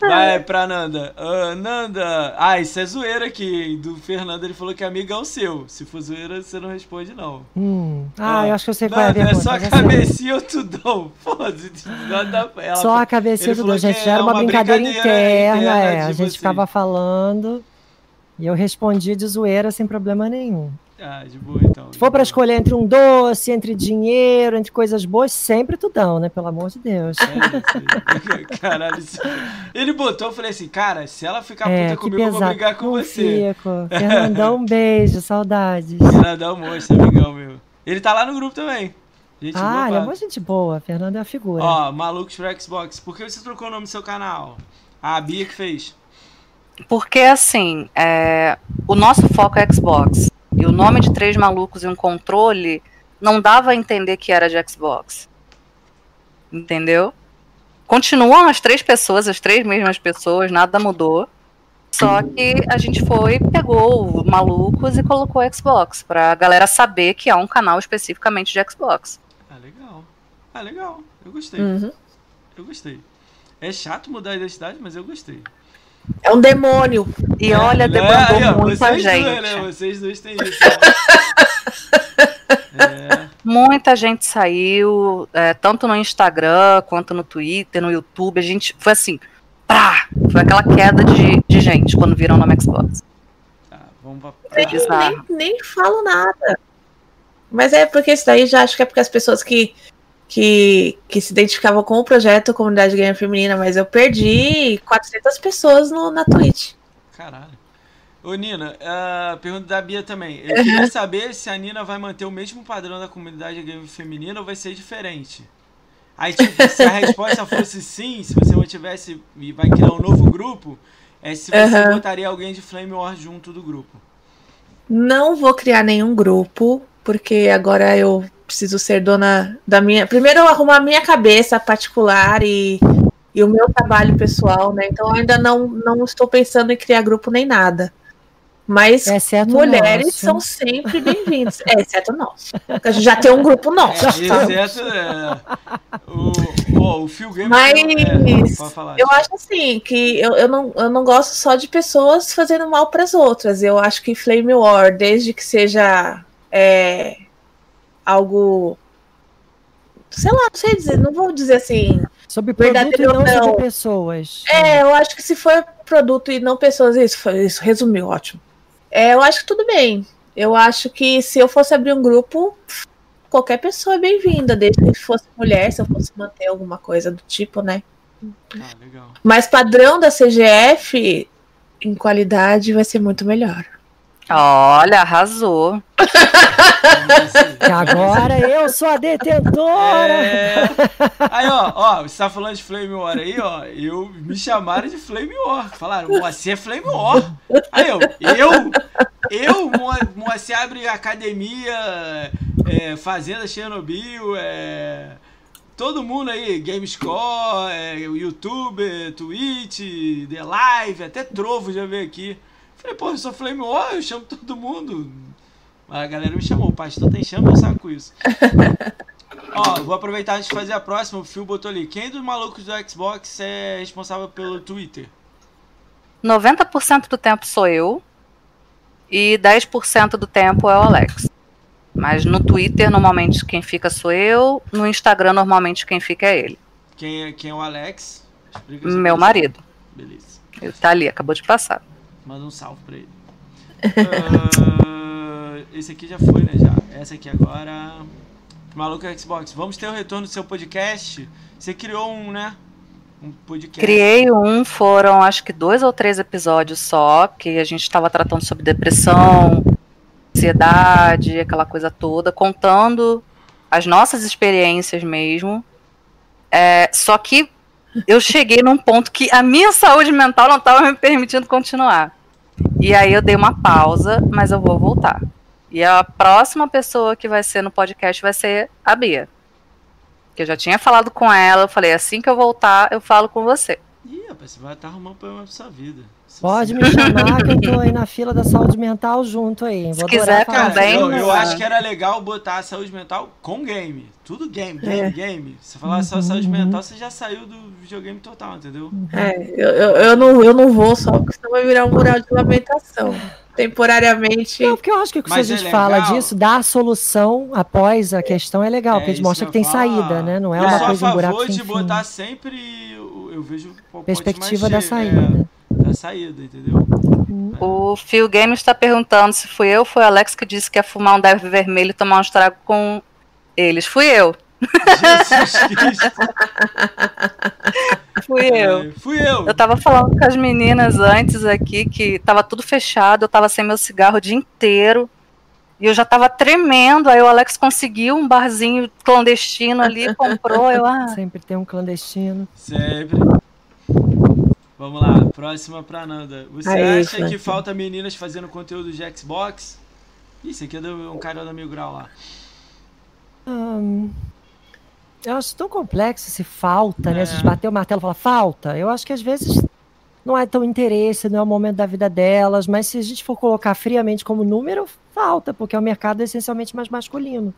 Vai pra Nanda. Ah, Nanda. Ah, isso é zoeira aqui. Do Fernando, ele falou que é amigão seu. Se for zoeira, você não responde, não. Hum. Ah, Ah, eu acho que eu sei qual é a Nanda, é pergunta. só a já sei. cabecinha ou tudão? Foda-se. Só a cabecinha falou dois, gente. era é uma, brincadeira, brincadeira interna, interna é. A gente você. ficava falando e eu respondia de zoeira sem problema nenhum. Ah, de boa então. Se for pra escolher entre um doce, entre dinheiro, entre coisas boas, sempre tudão, né? Pelo amor de Deus. É. Caralho, isso... ele botou, eu falei assim, cara, se ela ficar É, puta comigo, eu vou pesado. brigar com Não você. fico. Fernandão, um beijo, saudades. Fernandão, monstro, amigão meu. Ele tá lá no grupo também. Gente, Ah, boa ele é uma gente boa. Fernando é a figura. Ó, Malucos pro Xbox. Por que você trocou o nome do seu canal? A Bia que fez. Porque, assim, é, o nosso foco é Xbox. E o nome de três malucos e um controle não dava a entender que era de Xbox. Entendeu? Continuam as três pessoas, as três mesmas pessoas, nada mudou. Só que a gente foi, pegou o malucos e colocou Xbox, pra galera saber que há um canal especificamente de Xbox. Ah, legal. Ah, legal. Eu gostei. Uhum. Eu gostei. É chato mudar a identidade, mas eu gostei. É um demônio. E olha, É, debandou aí, ó, muita vocês gente. Dois, né? Vocês dois têm isso. é. Muita gente saiu, é, tanto no Instagram quanto no Twitter, no YouTube. A gente foi assim, pá! Foi aquela queda de, de gente quando viram o nome Xbox. Tá, vamos pra... É bizarro. Nem, nem falo nada. Mas é porque isso daí já acho que é porque as pessoas que, que, que se identificavam com o projeto Comunidade Gamer Feminina, mas eu perdi 400 pessoas no, na Twitch. Caralho. Ô, Nina, a pergunta da Bia também. Eu queria saber se a Nina vai manter o mesmo padrão da comunidade game feminina ou vai ser diferente. Aí, tipo, se a resposta fosse sim, se você mantivesse e vai criar um novo grupo, é se você Aham. botaria alguém de Flame War junto do grupo. Não vou criar nenhum grupo, porque agora eu preciso ser dona da minha. Primeiro eu arrumar a minha cabeça particular e, e o meu trabalho pessoal, né? Então eu ainda não, não estou pensando em criar grupo nem nada. Mas Exceto o mulheres nosso. são sempre bem-vindas. É, exceto nós. A gente já tem um grupo nosso. Exceto é, o, ó, o Phil Gamer. Mas é, pode falar. eu acho assim que eu, eu, não, eu não gosto só de pessoas fazendo mal para as outras. Eu acho que Flame War, desde que seja é, algo. Sei lá, não sei dizer, não vou dizer assim. Sobre produto e não não. sobre pessoas. É, eu acho que se for produto e não pessoas, isso, foi- isso resumiu, ótimo. É, eu acho que tudo bem. Eu acho que se eu fosse abrir um grupo, qualquer pessoa é bem-vinda, desde que fosse mulher, se eu fosse manter alguma coisa do tipo, né? Ah, legal. Mas padrão da CGF em qualidade vai ser muito melhor. Olha, arrasou. Que agora eu sou a detentora. É. Aí, ó, ó, você tá falando de Flame War aí, ó. Eu me chamaram de Flame War. Falaram, Moacir é Flame War. Aí eu, eu, eu, Mo- Moacir abre academia, é, Fazenda Chernobyl, é. Todo mundo aí, GameScore, é, YouTube, Twitch, The Live, até Trovo já veio aqui. Falei, pô, eu sou Flame War, eu chamo todo mundo. A galera me chamou, o pastor tem chama, eu saco com isso. Ó, vou aproveitar antes de fazer a próxima. O Phil botou ali. Quem dos malucos do Xbox é responsável pelo Twitter? 90% do tempo sou eu e 10% do tempo é o Alex. Mas no Twitter, normalmente quem fica sou eu, no Instagram, normalmente quem fica é ele. Quem é, quem é o Alex? Meu marido. Beleza. Ele tá ali, acabou de passar. Manda um salve pra ele. Ah, esse aqui já foi, né? Já. Essa aqui agora. Maluco Xbox. Vamos ter o retorno do seu podcast. Você criou um, né? Um podcast. Criei um, foram acho que dois ou três episódios só, que a gente estava tratando sobre depressão, ansiedade, aquela coisa toda, contando as nossas experiências mesmo. É, só que eu cheguei num ponto que a minha saúde mental não estava me permitindo continuar. E aí eu dei uma pausa, mas eu vou voltar. E a próxima pessoa que vai ser no podcast vai ser a Bia. Que eu já tinha falado com ela, eu falei, assim que eu voltar, eu falo com você. Rapaz, você vai estar arrumando problema pra sua vida. Isso Pode me chamar que eu tô aí na fila da saúde mental junto aí. Se quiser também, eu, eu acho que era legal botar a saúde mental com game. Tudo game, game, É. game. Se falar só saúde mental, você já saiu do videogame total, entendeu? É, eu, eu, eu não, eu não vou só, porque senão vai virar um mural de lamentação. Temporariamente. Não, porque eu acho que se a é gente fala legal. disso, dar a solução após a questão é legal, É, porque a gente mostra que tem falar. saída, né? Não é eu uma coisa a buraco favor sem de fim. botar sempre, eu, vejo Perspectiva mais da saída. É, da saída, entendeu? O Phil Games está perguntando se fui eu ou foi o Alex que disse que ia fumar um deve vermelho e tomar um estrago com eles. Fui eu. Jesus Cristo. Fui eu. É, fui eu. Eu tava falando com as meninas antes aqui que tava tudo fechado, eu tava sem meu cigarro o dia inteiro. E eu já tava tremendo, aí o Alex conseguiu um barzinho clandestino ali, comprou, eu, ah, Sempre tem um clandestino. Sempre. Vamos lá, próxima pra Nanda. Você Aí, acha que falta meninas fazendo conteúdo de Xbox? Isso aqui é do, um cara da Mil Grau lá. Hum, eu acho tão complexo se falta, né? É. A gente bater o martelo e falar falta. Eu acho que às vezes não é tão interesse, não é o momento da vida delas, mas se a gente for colocar friamente como número, falta, porque é um mercado essencialmente mais masculino.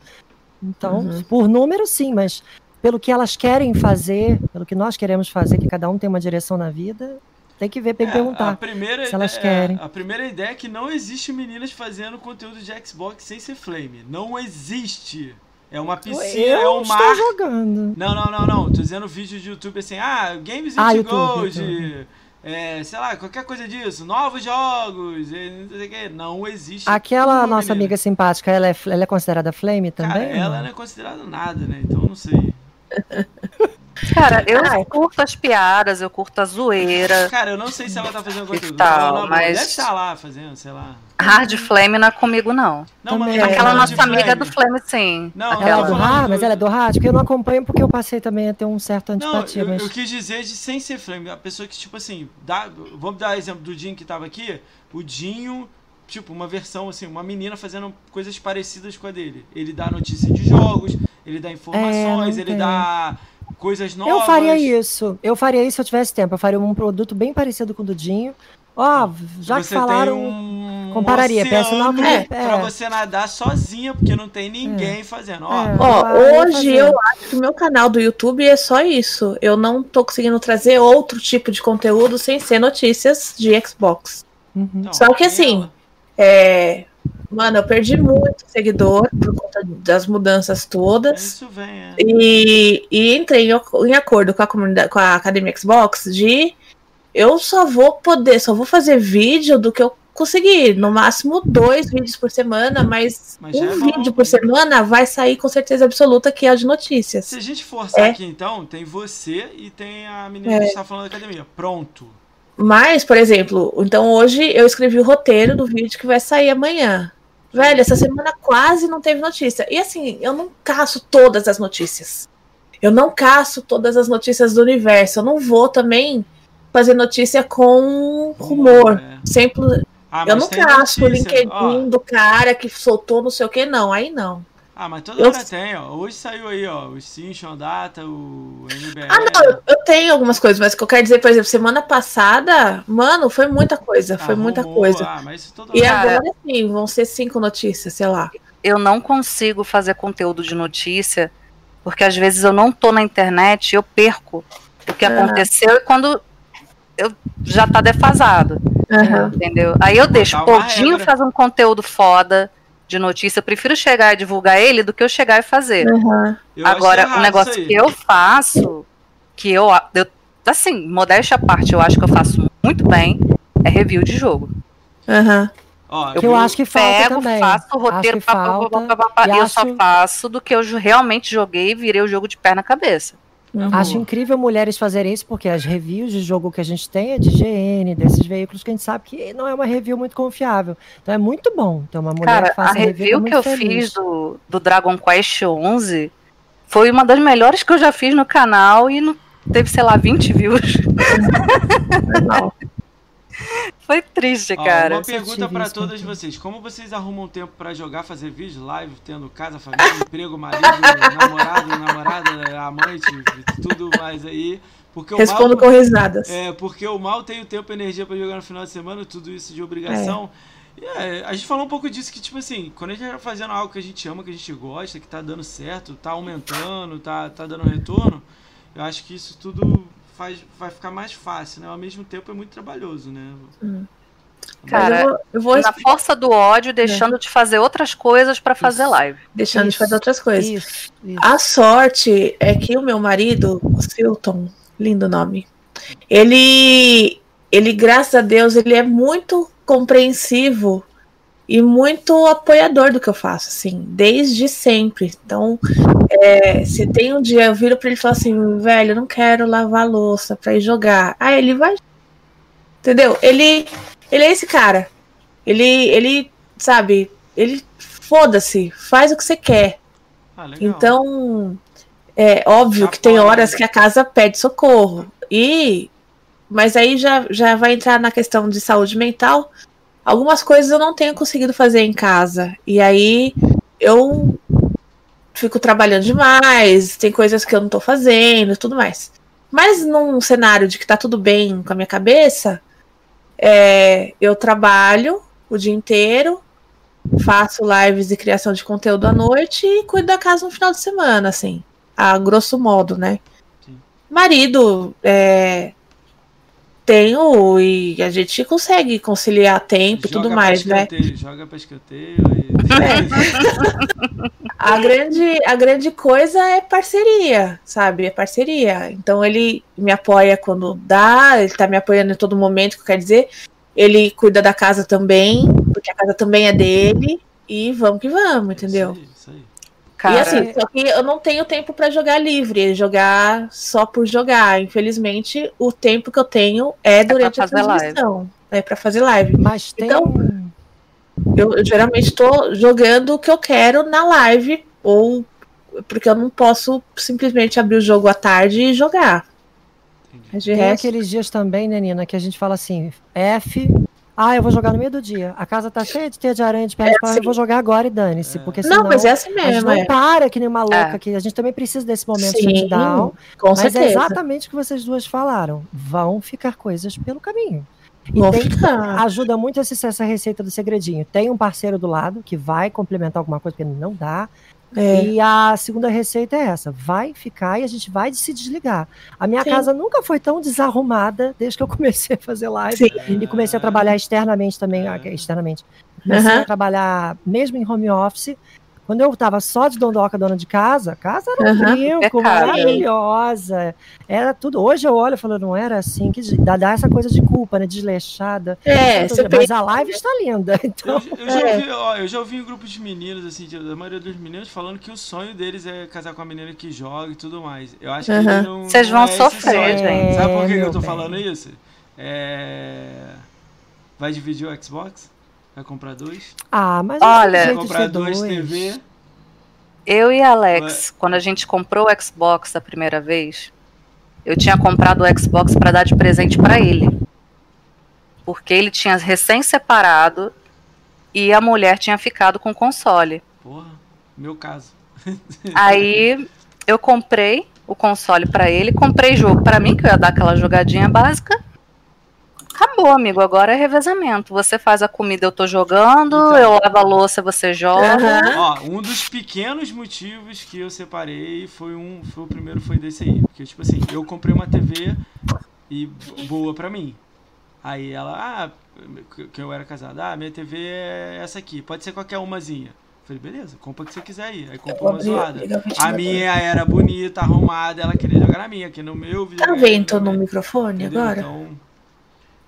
Então, Uhum. por número, sim, mas pelo que elas querem fazer, pelo que nós queremos fazer, que cada um tem uma direção na vida, tem que ver, tem que É, A perguntar. primeira, se elas é, querem. a primeira ideia é que não existe meninas fazendo conteúdo de Xbox sem ser Flame. Não existe. É uma piscina, eu é um estou mar. jogando. Não, não, não, não. Tô dizendo vídeo de YouTube assim, ah, Games Ah, YouTube, Gold, YouTube. É, sei lá, qualquer coisa disso, novos jogos, não sei o que. Não existe. Aquela nossa amiga simpática, ela é, ela é considerada flame Cara, também? ela não é considerada nada, né? Então não sei. cara, eu Ai. curto as piadas, eu curto a zoeira. Cara, eu não sei se ela tá fazendo conteúdo. tal, Ela não- mas- Deve estar lá fazendo, sei lá. Hard Flame não é comigo, não. Não, Também. mas- Aquela É, nossa amiga Flame. do Flame, sim. Não, Ela eu é tô do rádio, mas ela é do rádio, porque eu não acompanho porque eu passei também a ter um certo Não, antipatia, eu, mas eu quis dizer de sem ser flame. A pessoa que, tipo assim, dá, vamos dar exemplo do Dinho que tava aqui. O Dinho, tipo, uma versão assim, uma menina fazendo coisas parecidas com a dele. Ele dá notícia de jogos, ele dá informações, não ele tem. dá coisas novas. eu faria isso. Eu faria isso se eu tivesse tempo. Eu faria um produto bem parecido com o do Dinho. Ó, já que você falaram. tem um compararia, oceano personal com- pra é. você nadar sozinha, porque não tem ninguém fazendo. Ó, É. Ó, ia hoje fazer. eu acho que o meu canal do YouTube é só isso. Eu não tô conseguindo trazer outro tipo de conteúdo sem ser notícias de Xbox. Uhum. não, só que assim. É, mano, eu perdi muito seguidor por conta das mudanças todas. Isso vem, é. E, e entrei em, em acordo com a comunidade, com a Academia Xbox de eu só vou poder, só vou fazer vídeo do que eu conseguir. No máximo dois vídeos por semana, mas, Mas um é bom. vídeo por semana vai sair com certeza absoluta que é o de notícias. Se a gente forçar É. aqui, então, tem você e tem a menina É. que está falando da academia. Pronto. Mas, por exemplo, então hoje eu escrevi o roteiro do vídeo que vai sair amanhã. Velho, essa semana quase não teve notícia. E assim, eu não caço todas as notícias. Eu não caço todas as notícias do universo. Eu não vou também fazer notícia com rumor. É. Sempre, Ah, eu não caço o LinkedIn ó. do cara que soltou não sei o que, não. Aí não. Ah, mas toda Eu- hora tem, ó. Hoje saiu aí, ó. O Sinchon Data, o MBR. Ah, não, eu, tenho algumas coisas, mas o que eu quero dizer, por exemplo, semana passada, mano, foi muita coisa. Foi Ah, muita coisa. Ah, mas isso toda E hora. Agora sim, vão ser cinco notícias, sei lá. eu não consigo fazer conteúdo de notícia, porque às vezes eu não tô na internet e eu perco o que Ah. aconteceu e quando eu já tá defasado, Aham. entendeu? Aí eu deixo, o Dinho regra. faz um conteúdo foda de notícia, eu prefiro chegar e divulgar ele do que eu chegar e fazer. Eu acho Agora, o negócio isso aí. que eu faço, que eu, eu, assim, modéstia à parte, eu acho que eu faço muito bem, é review de jogo. Aham. Ó, Que eu acho que falta Pego, também. faço o roteiro, pá, falta, pá, pá, pá, eu só acho- faço do que eu realmente joguei e virei o jogo de pé na cabeça. Uhum. Acho incrível mulheres fazerem isso, porque as reviews de jogo que a gente tem é de GN, desses veículos que a gente sabe que não é uma review muito confiável. Então é muito bom ter uma mulher Cara, que a faça review tá que eu feliz. fiz do, do Dragon Quest 11 foi uma das melhores que eu já fiz no canal e não teve, sei lá, 20 views. Foi triste, Ó, cara. uma pergunta isso todas vocês. Como vocês arrumam tempo pra jogar, fazer vídeo, live, tendo casa, família, emprego, marido, namorado, namorada, amante, tudo mais aí, Porque o Respondo mal, com risadas. É, porque o mal tem o tempo e energia pra jogar no final de semana, tudo isso de obrigação. E, é, a gente falou um pouco disso que, tipo assim, quando a gente tá fazendo algo que a gente ama, que a gente gosta, que tá dando certo, tá aumentando, tá, tá dando retorno, eu acho que isso tudo faz, vai ficar mais fácil, né? Ao mesmo tempo é muito trabalhoso, né? Hum. Cara, eu vou, eu vou Na força do ódio, deixando de fazer outras coisas pra fazer Isso. live. deixando de Isso. fazer outras coisas. Isso, isso. A sorte é que o meu marido, o Silton, lindo nome, ele, ele, graças a Deus, ele é muito compreensivo e muito apoiador do que eu faço, assim, desde sempre. Então, é, se tem um dia eu viro pra ele e falo assim, velho, eu não quero lavar a louça pra ir jogar. Aí ele vai. Entendeu? Ele, ele é esse cara. Ele, ele, sabe, ele foda-se, faz o que você quer. Ah. Então, é óbvio que tem horas que a casa pede socorro. E mas aí já, já vai entrar na questão de saúde mental. Algumas coisas eu não tenho conseguido fazer em casa. E aí eu fico trabalhando demais, tem coisas que eu não tô fazendo, tudo mais. Mas num cenário de que tá tudo bem com a minha cabeça, é, eu trabalho o dia inteiro, faço lives de criação de conteúdo à noite e cuido da casa no final de semana, assim, a grosso modo, né? Sim. Marido, é, tenho e a gente consegue conciliar tempo e tudo mais, né? Joga pra escanteio e... A grande, a grande coisa é parceria, sabe? É parceria. Então ele me apoia quando dá, ele tá me apoiando em todo momento, que quer dizer, ele cuida da casa também, porque a casa também é dele, e vamos que vamos, entendeu? Aí, isso aí. Cara, e assim, só que eu não tenho tempo pra jogar livre, jogar só por jogar. Infelizmente, o tempo que eu tenho é durante a fazer live. transmissão. É pra fazer live. Mas tem. Então- Eu, eu geralmente tô jogando o que eu quero na live, ou porque eu não posso simplesmente abrir o jogo à tarde e jogar. Tem resto, aqueles dias também, né, Nina, que a gente fala assim, F. Ah, eu vou jogar no meio do dia. A casa tá cheia de teia de aranha de pernas, assim. eu vou jogar agora e dane-se. Porque não, senão mas é assim a gente mesmo, não é. para que nem uma louca É. aqui. A gente também precisa desse momento Sim, de down. com Mas é certeza. exatamente o que vocês duas falaram. Vão ficar coisas pelo caminho. E tem- ajuda muito esse- essa receita do segredinho. Tem um parceiro do lado que vai complementar alguma coisa que não dá. É. E a segunda receita é essa: vai ficar e a gente vai se desligar. A minha Sim. casa nunca foi tão desarrumada desde que eu comecei a fazer live Sim. e comecei a trabalhar externamente também. ah, Externamente. Comecei Aham. a trabalhar mesmo em home office. Quando eu tava só de dondoca, dona de casa, a casa era um Aham. brinco, É maravilhosa. Era tudo. Hoje eu olho e falo, não era assim, que dá, dá essa coisa de culpa, né? Desleixada. É, você Mas a live está linda. Então, Eu, eu já É. ouvi, ó, eu já ouvi em grupos de meninos, assim, de- da maioria dos meninos, falando que o sonho deles é casar com a menina que joga e tudo mais. Eu acho que Aham. ele não. Vocês não vão é sofrer, sonho. gente. Sabe por que, É, que eu meu tô bem. falando isso? É. Vai dividir o Xbox? Vai comprar dois? ah, mas Olha, Vai comprar duas dois. TV? eu e a Alex, quando a gente comprou o Xbox a primeira vez, eu tinha comprado o Xbox pra dar de presente pra ele. Porque ele tinha recém-separado e a mulher tinha ficado com o console. Porra, meu caso. Aí eu comprei o console pra ele, comprei jogo pra mim, que eu ia dar aquela jogadinha básica. Acabou, amigo. Agora é revezamento. Você faz a comida, eu tô jogando, Então. eu lavo a louça, você joga. Ó, um dos pequenos motivos que eu separei foi um. Foi o primeiro foi desse aí. Porque, tipo assim, eu comprei uma TV e boa pra mim. Aí ela, ah, que- que eu era casado, ah, minha TV é essa aqui, pode ser qualquer umazinha. Eu falei, beleza, compra o que você quiser aí. Aí comprou uma zoada. A minha era bonita, arrumada, ela queria jogar na minha, aqui no meu Tá videogame. vento né? no microfone Entendeu? agora? Então,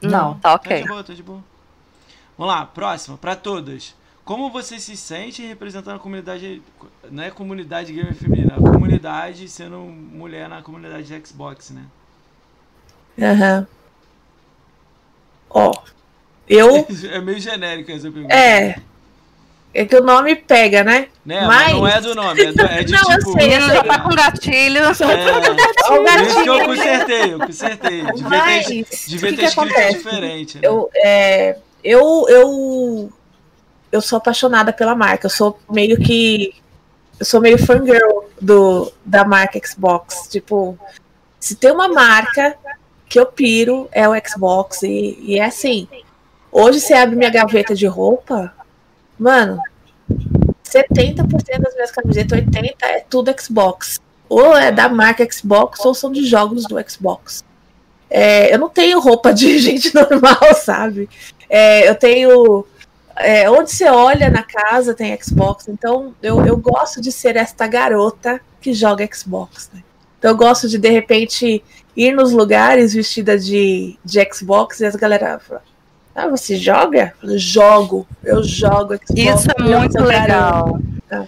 Não, tá Tá ok. de boa, tá de boa. Vamos lá, próxima, pra todas. Como você se sente representando a comunidade, não é comunidade gamer feminina, a comunidade sendo mulher na comunidade de Xbox, né? Aham. Ó, eu. É meio genérica essa pergunta. É. É que o nome pega, né? Né? mas- Não é do nome, é, do, é de Não, eu tipo. sei, eu sei. já tá com gatilho. É, Ó, o isso que eu consertei, eu consertei. Devia Mas, ter, devia que ter que escrito acontece? diferente. né? Eu, é, eu, eu, eu sou apaixonada pela marca. Eu sou meio que. Eu sou meio fangirl do, da marca Xbox. Tipo, Se tem uma marca que eu piro, é o Xbox. E, e é assim. Hoje você abre minha gaveta de roupa, mano, 70% das minhas camisetas, 80% é tudo Xbox. Ou é da marca Xbox, ou são de jogos do Xbox. É, eu não tenho roupa de gente normal, sabe? É, eu tenho. É, onde você olha na casa tem Xbox, então eu, eu gosto de ser esta garota que joga Xbox. Né? Então eu gosto de, de repente, ir nos lugares vestida de, de Xbox e as galera fala, ah, você joga? Eu jogo, eu jogo Xbox. Isso é muito legal.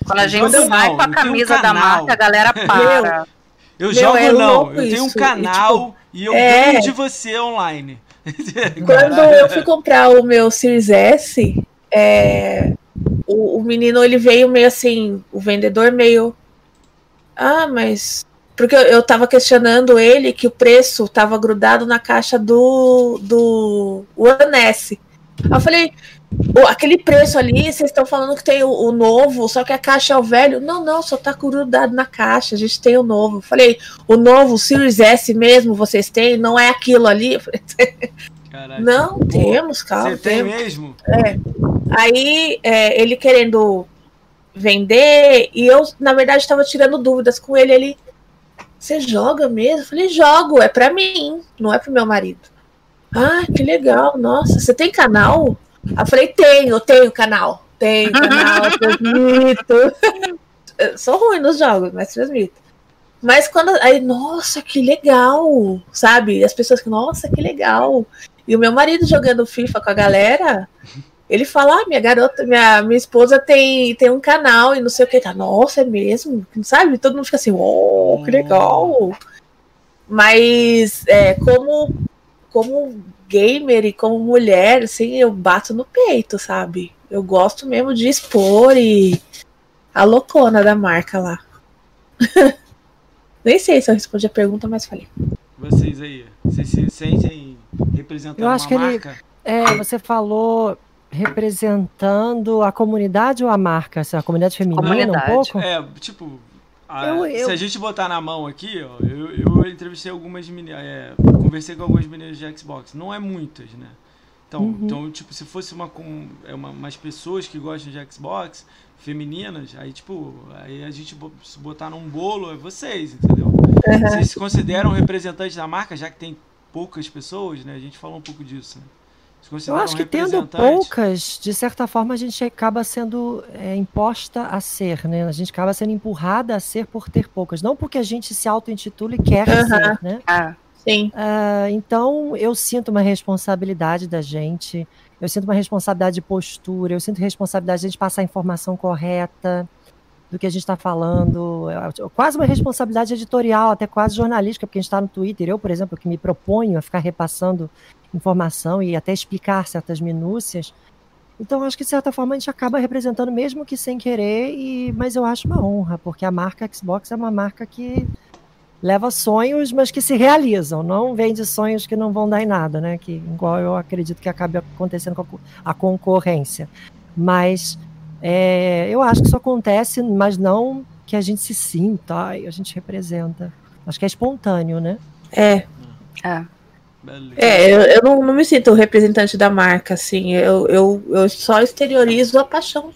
Quando a gente Quando vai não, com a camisa um da marca, a galera para. Eu, eu jogo é não, eu tenho um canal e, tipo, e eu é... ganho de você online. Quando eu fui comprar o meu Series S, é, o, o menino ele veio meio assim, o vendedor meio. Ah, mas porque eu estava questionando ele que o preço estava grudado na caixa do, do One S. Eu falei, aquele preço ali, vocês estão falando que tem o, o, novo, só que a caixa é o velho. Não, não, só tá grudado na caixa, a gente tem o novo. Eu falei, o novo, o Series S mesmo, vocês têm, não é aquilo ali? Caraca. Não, Pô, temos, calma. Você tem mesmo? É. Aí, é, ele querendo vender, e eu, na verdade, estava tirando dúvidas com ele, ele você joga mesmo? Eu falei, jogo, é para mim, não é pro meu marido. Ah, que legal, nossa, você tem canal? Eu falei, tenho, tenho canal. Tenho canal, transmito. sou ruim nos jogos, mas transmito. Mas quando. Aí, nossa, que legal! Sabe? As pessoas que, nossa, que legal! E o meu marido jogando FIFA com a galera, ele fala, ah, minha garota, minha, minha esposa tem, tem um canal e não sei o que. Tá, nossa, é mesmo? Sabe? Todo mundo fica assim, oh, que legal. Mas é, como, como gamer e como mulher, assim, eu bato no peito, sabe? Eu gosto mesmo de expor e a loucona da marca lá. Nem sei se eu respondi a pergunta, mas falei. Vocês aí, vocês se sentem representando eu acho que marca? Ele, é, você falou representando a comunidade ou a marca? A comunidade feminina comunidade. um pouco? É, tipo, a, eu, eu... se a gente botar na mão aqui, ó, eu, eu entrevistei algumas meninas, é, conversei com algumas meninas de Xbox, não é muitas, né? Então, uhum. então tipo, se fosse uma, com, é uma, umas pessoas que gostam de Xbox, femininas, aí, tipo, aí a gente se botar num bolo é vocês, entendeu? Uhum. Vocês se consideram representantes da marca, já que tem poucas pessoas, né? A gente falou um pouco disso, né? Eu acho que tendo poucas, de certa forma, a gente acaba sendo é, imposta a ser, né? A gente acaba sendo empurrada a ser por ter poucas. Não porque a gente se auto-intitula e quer uhum. ser, né? Ah, sim. Uh, então, eu sinto uma responsabilidade da gente, eu sinto uma responsabilidade de postura, eu sinto responsabilidade de a gente passar a informação correta do que a gente está falando, quase uma responsabilidade editorial, até quase jornalística, porque a gente está no Twitter. Eu, por exemplo, que me proponho a ficar repassando informação e até explicar certas minúcias. Então, acho que de certa forma a gente acaba representando, mesmo que sem querer, e, mas eu acho uma honra, porque a marca Xbox é uma marca que leva sonhos, mas que se realizam, não vende sonhos que não vão dar em nada, né? Que igual eu acredito que acabe acontecendo com a concorrência. Mas é, eu acho que isso acontece, mas não que a gente se sinta, a gente representa. Acho que é espontâneo, né? É. É. É, eu, eu não, não, me sinto representante da marca, assim. Eu, eu, eu só exteriorizo a paixão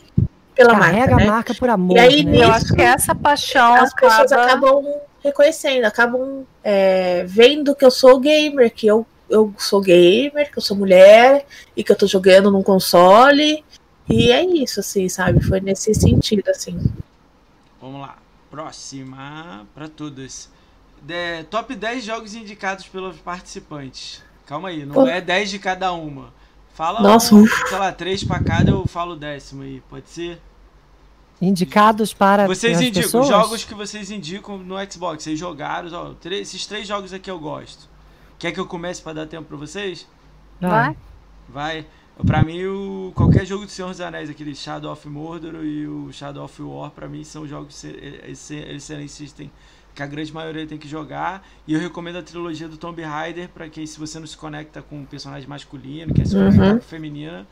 pela Carrega marca. Carrega a né? marca por amor. E aí, né? eu acho que essa paixão. As acaba... pessoas acabam reconhecendo, acabam é, vendo que eu sou gamer, que eu, eu sou gamer, que eu sou mulher e que eu tô jogando num console. E é isso, assim, sabe? Foi nesse sentido, assim. Vamos lá. Próxima para todas de, top 10 jogos indicados pelos participantes. Calma aí, não é 10 de cada uma. Fala, Nossa. Um, sei lá, 3 pra cada, eu falo o décimo aí, pode ser? Indicados para Vocês indicam, pessoas? jogos que vocês indicam no Xbox, vocês jogaram, ó, três, esses três jogos aqui eu gosto. Quer que eu comece para dar tempo para vocês? Vai. Vai. Pra mim, o, qualquer jogo do Senhor dos Anéis, aquele Shadow of Mordor e o Shadow of War, pra mim são jogos excelentes, tem que a grande maioria tem que jogar. E eu recomendo a trilogia do Tomb Raider para quem, se você não se conecta com um personagem masculino, quer se uhum. conectar com feminina,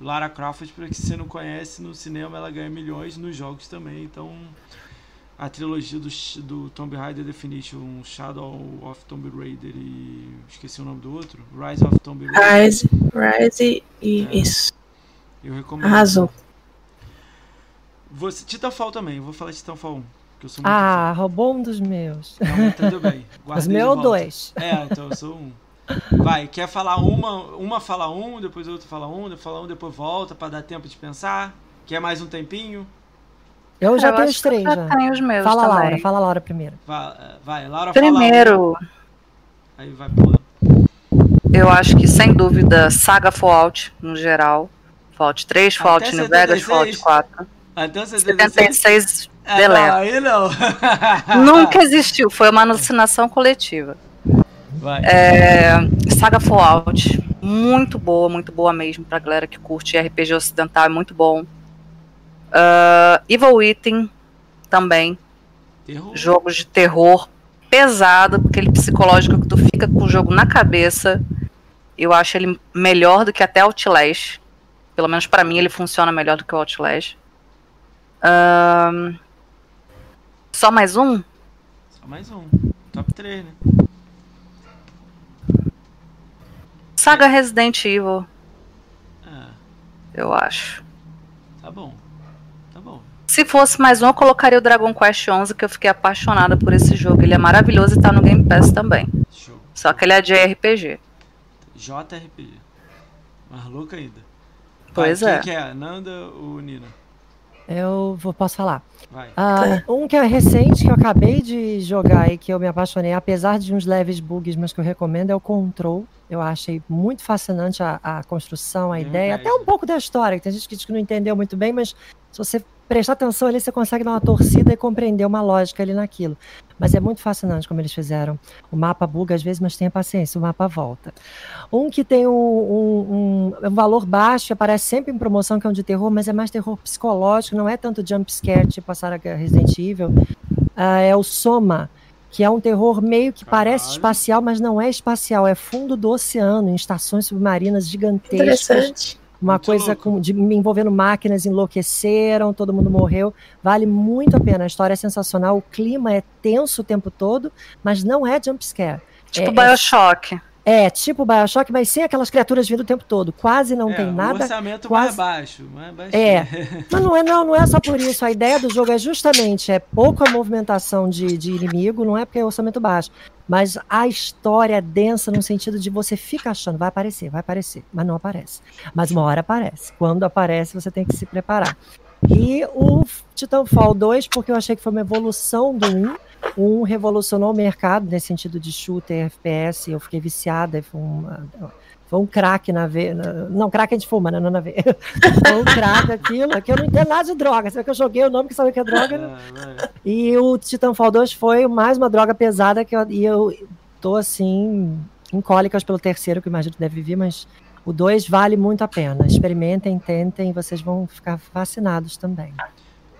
Lara Croft, para que você não conhece no cinema, ela ganha milhões nos jogos também. Então, a trilogia do, do Tomb Raider Definition, Shadow of Tomb Raider e. esqueci o nome do outro. Rise of Tomb Raider. Rise, Rise e É. isso. Eu recomendo. Arrasou. Você, Titanfall também, vou falar de Titanfall 1. Que eu sou muito Ah, roubou um dos meus. fã. Não, tudo bem. Os Guardei meus volta. dois. É, então eu sou um. Vai, quer falar uma, uma fala um, depois outro fala um, depois fala um, depois volta pra dar tempo de pensar. Quer mais um tempinho? Eu já Eu tenho acho os três já tenho os meus Fala, também. Laura. Fala, Laura, primeiro. Vai, vai Laura fala Primeiro, um, aí vai pulando. eu acho que sem dúvida, saga Fallout, no geral. Fallout 3, Fallout Até New Vegas, 76. Fallout 4. Até 76. 76, Ah, deleta. não, aí não. Nunca existiu, foi uma alucinação coletiva. Vai. É, saga Fallout, muito boa, muito boa mesmo pra galera que curte RPG ocidental, é muito bom. Ah, Evil Within também, Terror. jogos de terror pesado, aquele psicológico que tu fica com o jogo na cabeça. Eu acho ele melhor do que até Outlast. Pelo menos pra mim ele funciona melhor do que o Outlast. Ahn, só mais um? Só mais um. Top 3, né? Saga Resident Evil, Ah, eu acho. tá bom. Tá bom. Se fosse mais um, eu colocaria o Dragon Quest 11, que eu fiquei apaixonada por esse jogo. Ele é maravilhoso e tá no Game Pass também. Show. Só que ele é de RPG. JRPG. Mais louco ainda. Pois é. Quem que é? Nanda ou Nina? Eu vou, posso falar. Vai. Ah, um que é recente, que eu acabei de jogar e que eu me apaixonei, apesar de uns leves bugs, mas que eu recomendo, é o Control. Eu achei muito fascinante a, a construção, a É ideia, verdade. até um pouco da história, que tem gente que diz que não entendeu muito bem, mas se você prestar atenção ali, você consegue dar uma torcida e compreender uma lógica ali naquilo. Mas é muito fascinante como eles fizeram. O mapa buga às vezes, mas tenha paciência, o mapa volta. Um que tem um, um- um- um valor baixo, aparece sempre em promoção, que é um de terror, mas é mais terror psicológico, não é tanto jump scare, tipo a Saga Resident Evil. Ah, é o Soma, que é um terror meio que parece Caralho. espacial, mas não é espacial, é fundo do oceano, em estações submarinas gigantescas Interessante. Uma Muito coisa com, de, envolvendo máquinas enlouqueceram, todo mundo morreu. Vale muito a pena. A história é sensacional, o clima é tenso o tempo todo, mas não é jump scare. Tipo é, Bioshock. é, é tipo Bioshock, mas sem aquelas criaturas vindo o tempo todo. Quase não é, tem O nada. orçamento quase- mais baixo. Mais baixo. É. Mas não é, não, não é só por isso. A ideia do jogo é justamente é pouca movimentação de, de inimigo, não é porque é orçamento baixo. Mas a história é densa no sentido de você fica achando, vai aparecer, vai aparecer, mas não aparece. Mas uma hora aparece. Quando aparece, você tem que se preparar. E o Titanfall 2, porque eu achei que foi uma evolução do 1. 1 revolucionou o mercado nesse sentido de shooter, FPS. Eu fiquei viciada. Foi, uma, foi um craque na veia. Não, craque a gente fuma, né? Não na veia. Foi um craque aquilo. Aqui eu não entendo nada de droga. Será que eu joguei o nome que sabia que é droga? né? Ah. E o Titanfall 2 foi mais uma droga pesada que eu, e eu tô assim, em cólicas pelo terceiro, que eu imagino que deve vir, mas o 2 vale muito a pena. Experimentem, tentem, vocês vão ficar fascinados também.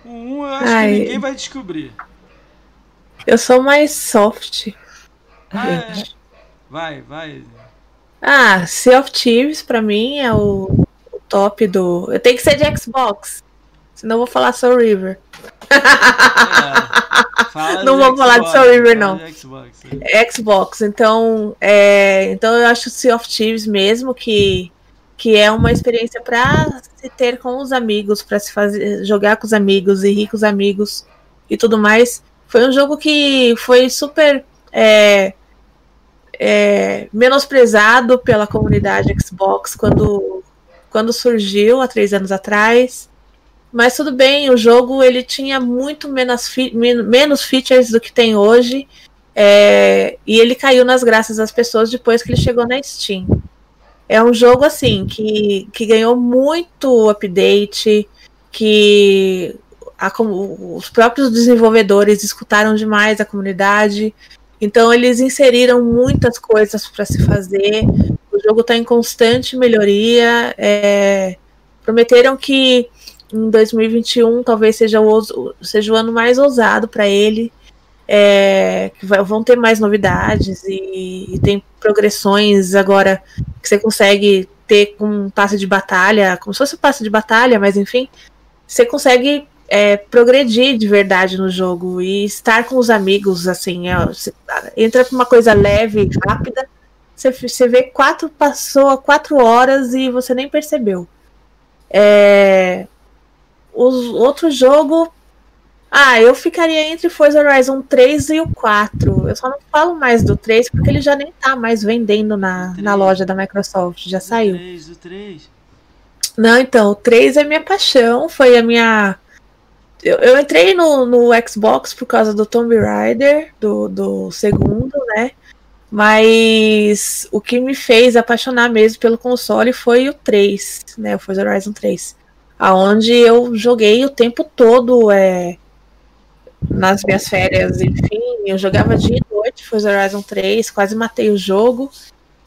O 1 eu acho Ai. que ninguém vai descobrir. Eu sou mais soft. Ah, é. Vai, vai. Ah, Sea of Thieves pra mim é o, o top do. Eu tenho que ser de Xbox. Senão eu vou falar Soul River. É. Não vou falar de Xbox, Soul River, não. de Xbox. Xbox. Então, é, então eu acho Sea of Thieves mesmo que, que é uma experiência pra se ter com os amigos, pra se fazer jogar com os amigos e rir com os amigos e tudo mais. Foi um jogo que foi super é, é, menosprezado pela comunidade Xbox quando, quando surgiu há três anos atrás. Mas tudo bem, o jogo ele tinha muito menos, menos features do que tem hoje. É, e ele caiu nas graças das pessoas depois que ele chegou na Steam. É um jogo assim que, que ganhou muito update, que a os próprios desenvolvedores escutaram demais a comunidade. Então eles inseriram muitas coisas para se fazer. O jogo está em constante melhoria. é, prometeram que em 2021 talvez seja o, seja o ano mais ousado para ele é, vão ter mais novidades e, e tem progressões agora que você consegue ter com um passe de batalha, como se fosse um passe de batalha, mas enfim, você consegue é, progredir de verdade no jogo e estar com os amigos, assim, é, entra pra uma coisa leve, rápida, você, você vê quatro, passou quatro horas e você nem percebeu. É, os outro jogo, ah, eu ficaria entre Forza Horizon 3 e o 4. Eu só não falo mais do 3 porque ele já nem tá mais vendendo na, na loja da Microsoft, já saiu. O 3, o 3. Não, então, o 3 é minha paixão, foi a minha. Eu, eu entrei no, no Xbox por causa do Tomb Raider, do, do segundo, né? Mas o que me fez apaixonar mesmo pelo console foi o 3, né? O Forza Horizon 3. Aonde eu joguei o tempo todo é, nas minhas férias, enfim, eu jogava dia e noite Forza Horizon 3, quase matei o jogo.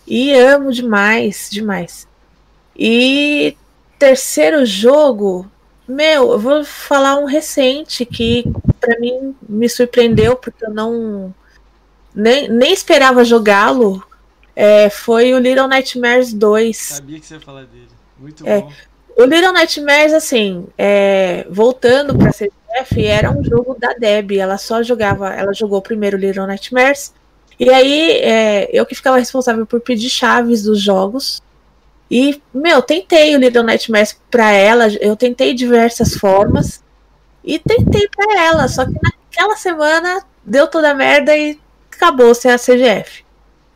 E amo demais, demais. E terceiro jogo, meu, eu vou falar um recente que para mim me surpreendeu porque eu não nem, nem esperava jogá-lo. É, foi o Little Nightmares 2. Sabia que você ia falar dele. Muito É. bom. O Little Nightmares, assim, é, voltando pra CGF, era um jogo da Deb. Ela só jogava, ela jogou primeiro Little Nightmares. E aí, é, eu que ficava responsável por pedir chaves dos jogos. E, meu, tentei o Little Nightmares pra ela, eu tentei diversas formas. E tentei pra ela, só que naquela semana deu toda a merda e acabou sem a CGF.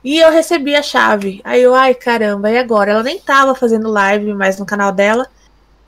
E eu recebi a chave. Aí eu, ai caramba, e agora? Ela nem tava fazendo live mais no canal dela.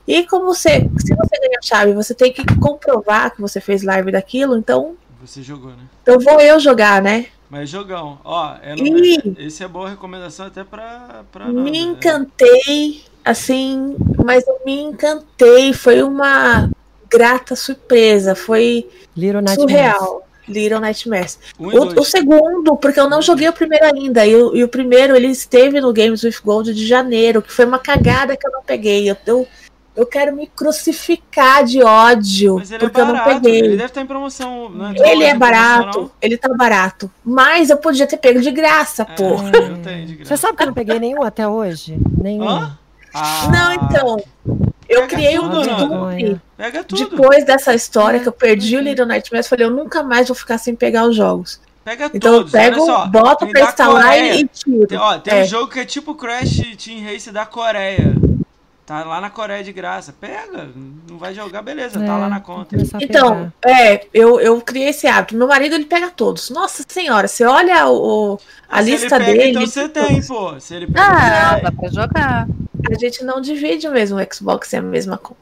E como você, se você ganha a chave, você tem que comprovar que você fez live daquilo, então, Você jogou, né? então vou eu jogar, né? Mas jogão, ó, é no- Ih. esse é boa recomendação até pra, pra Me Nanda, né? encantei, assim, mas eu me encantei. Foi uma grata surpresa. Foi Little surreal. Little Nightmares. Um e O, o segundo, porque eu não joguei o primeiro ainda. E o, e o primeiro, ele esteve no Games with Gold de janeiro, que foi uma cagada que eu não peguei. Eu, eu, eu quero me crucificar de ódio, Mas ele é porque eu não barato, peguei. ele Ele, deve estar em promoção. Não entrou é barato, ele tá barato. Mas eu podia ter pego de graça. É, eu tenho de Você graça. sabe que eu não peguei nenhum até hoje? Nenhum. Hã? Ah, Não, então. Eu Pega criei um tudo. Pega tudo. Depois dessa história que eu perdi o. Little Nightmares, eu falei, eu nunca mais vou ficar sem pegar os jogos. Pega Então eu todos. pego, Olha só, boto tem pra instalar Coreia. e tiro. Tem, ó, tem É. um jogo que é tipo Crash Team Race da Coreia. Tá lá na Coreia de graça. Pega. Não vai jogar, beleza. Tá É, lá na conta. Então, é, eu, eu criei esse hábito. Meu marido, ele pega todos. Nossa senhora, você olha o, a Ah, se lista ele pega, dele. Então você tem, pô. Se ele pega, Ah, você dá pra jogar. A gente não divide o mesmo Xbox, é a mesma conta.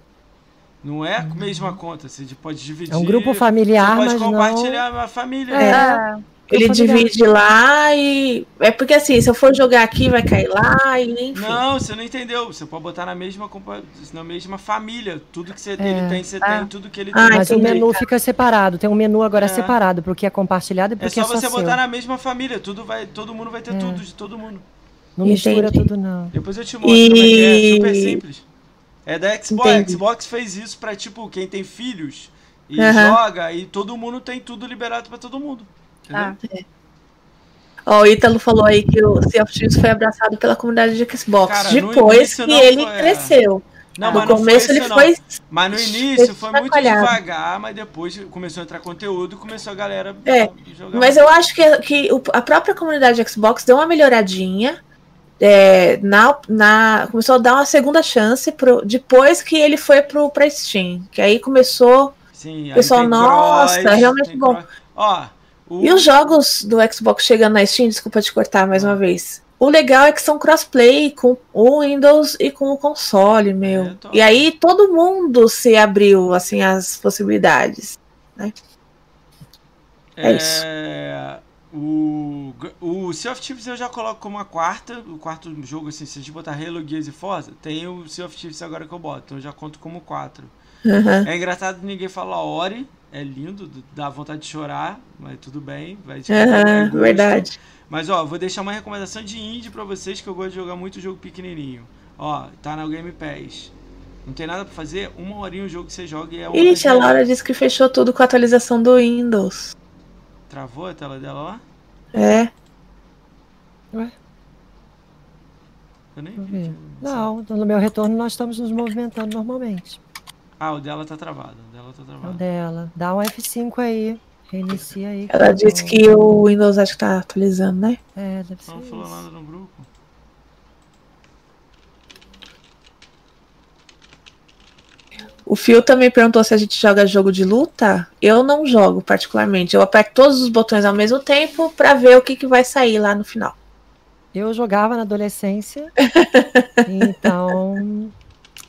Não é a mesma conta. Você pode dividir. É um grupo Você familiar, pode mas não... compartilhar a família. É. É. Ele divide lá e. É porque assim, se eu for jogar aqui, vai cair lá e enfim. Não, você não entendeu. Você pode botar na mesma, na mesma família. Tudo que você, É. ele tem, você Ah. tem. Tudo que ele Ah, tem. Mas o menu fica separado. Tem um menu agora É. separado pro que é compartilhado e pro É que é só você seu. botar na mesma família. Tudo vai, todo mundo vai ter É. tudo de todo mundo. Não mistura Entendi. tudo, não. Depois eu te mostro como é que é. E- Super simples. É da Xbox. A Entendi. Xbox fez isso pra, tipo, quem tem filhos e Aham. joga, e todo mundo tem tudo liberado pra todo mundo. Ah. Ó, o Ítalo falou aí que o Sea of Thieves foi abraçado pela comunidade de Xbox. Cara, depois que ele foi, é. cresceu. Não, no começo foi ele isso, não. foi. Mas no início foi muito devagar, mas depois começou a entrar conteúdo e começou a galera É, jogar. Mas eu acho que, que a própria comunidade Xbox deu uma melhoradinha. é, na, na, começou a dar uma segunda chance pro, depois que ele foi pro, pra Steam. Que aí começou. Sim, aí pessoal, nossa, cross, realmente tem bom. cross. Ó, E os jogos do Xbox chegando na Steam, desculpa te cortar mais uma vez. O legal é que são crossplay com o Windows e com o console, meu. É, tô- E aí todo mundo se abriu, assim, as possibilidades. é isso. O, o Sea of Thieves eu já coloco como a quarta, o quarto jogo, assim, se a gente botar Halo, Gears e Forza, tem o Sea of Thieves agora que eu boto, então eu já conto como quatro. Aham. É engraçado ninguém fala Ori, é lindo, dá vontade de chorar, mas tudo bem, vai é gosto. verdade. Mas ó, vou deixar uma recomendação de indie pra vocês que eu gosto de jogar muito jogo pequenininho. Ó, tá na Game Pass. Não tem nada pra fazer, uma horinha o jogo que você joga e é Ixi, a de- Laura disse que fechou tudo com a atualização do Windows. Travou a tela dela lá? É. Eu nem vi. Não, no meu retorno nós estamos nos movimentando normalmente. Ah, o dela tá travado. O dela tá É o travado. dela. Dá um F5 aí. Reinicia aí. Ela disse que o Windows acho que tá atualizando, né? É, deve ser Não falou isso. nada no grupo. O Phil também perguntou se a gente joga jogo de luta. Eu não jogo particularmente. Eu aperto todos os botões ao mesmo tempo pra ver o que, que vai sair lá no final. Eu jogava na adolescência. então.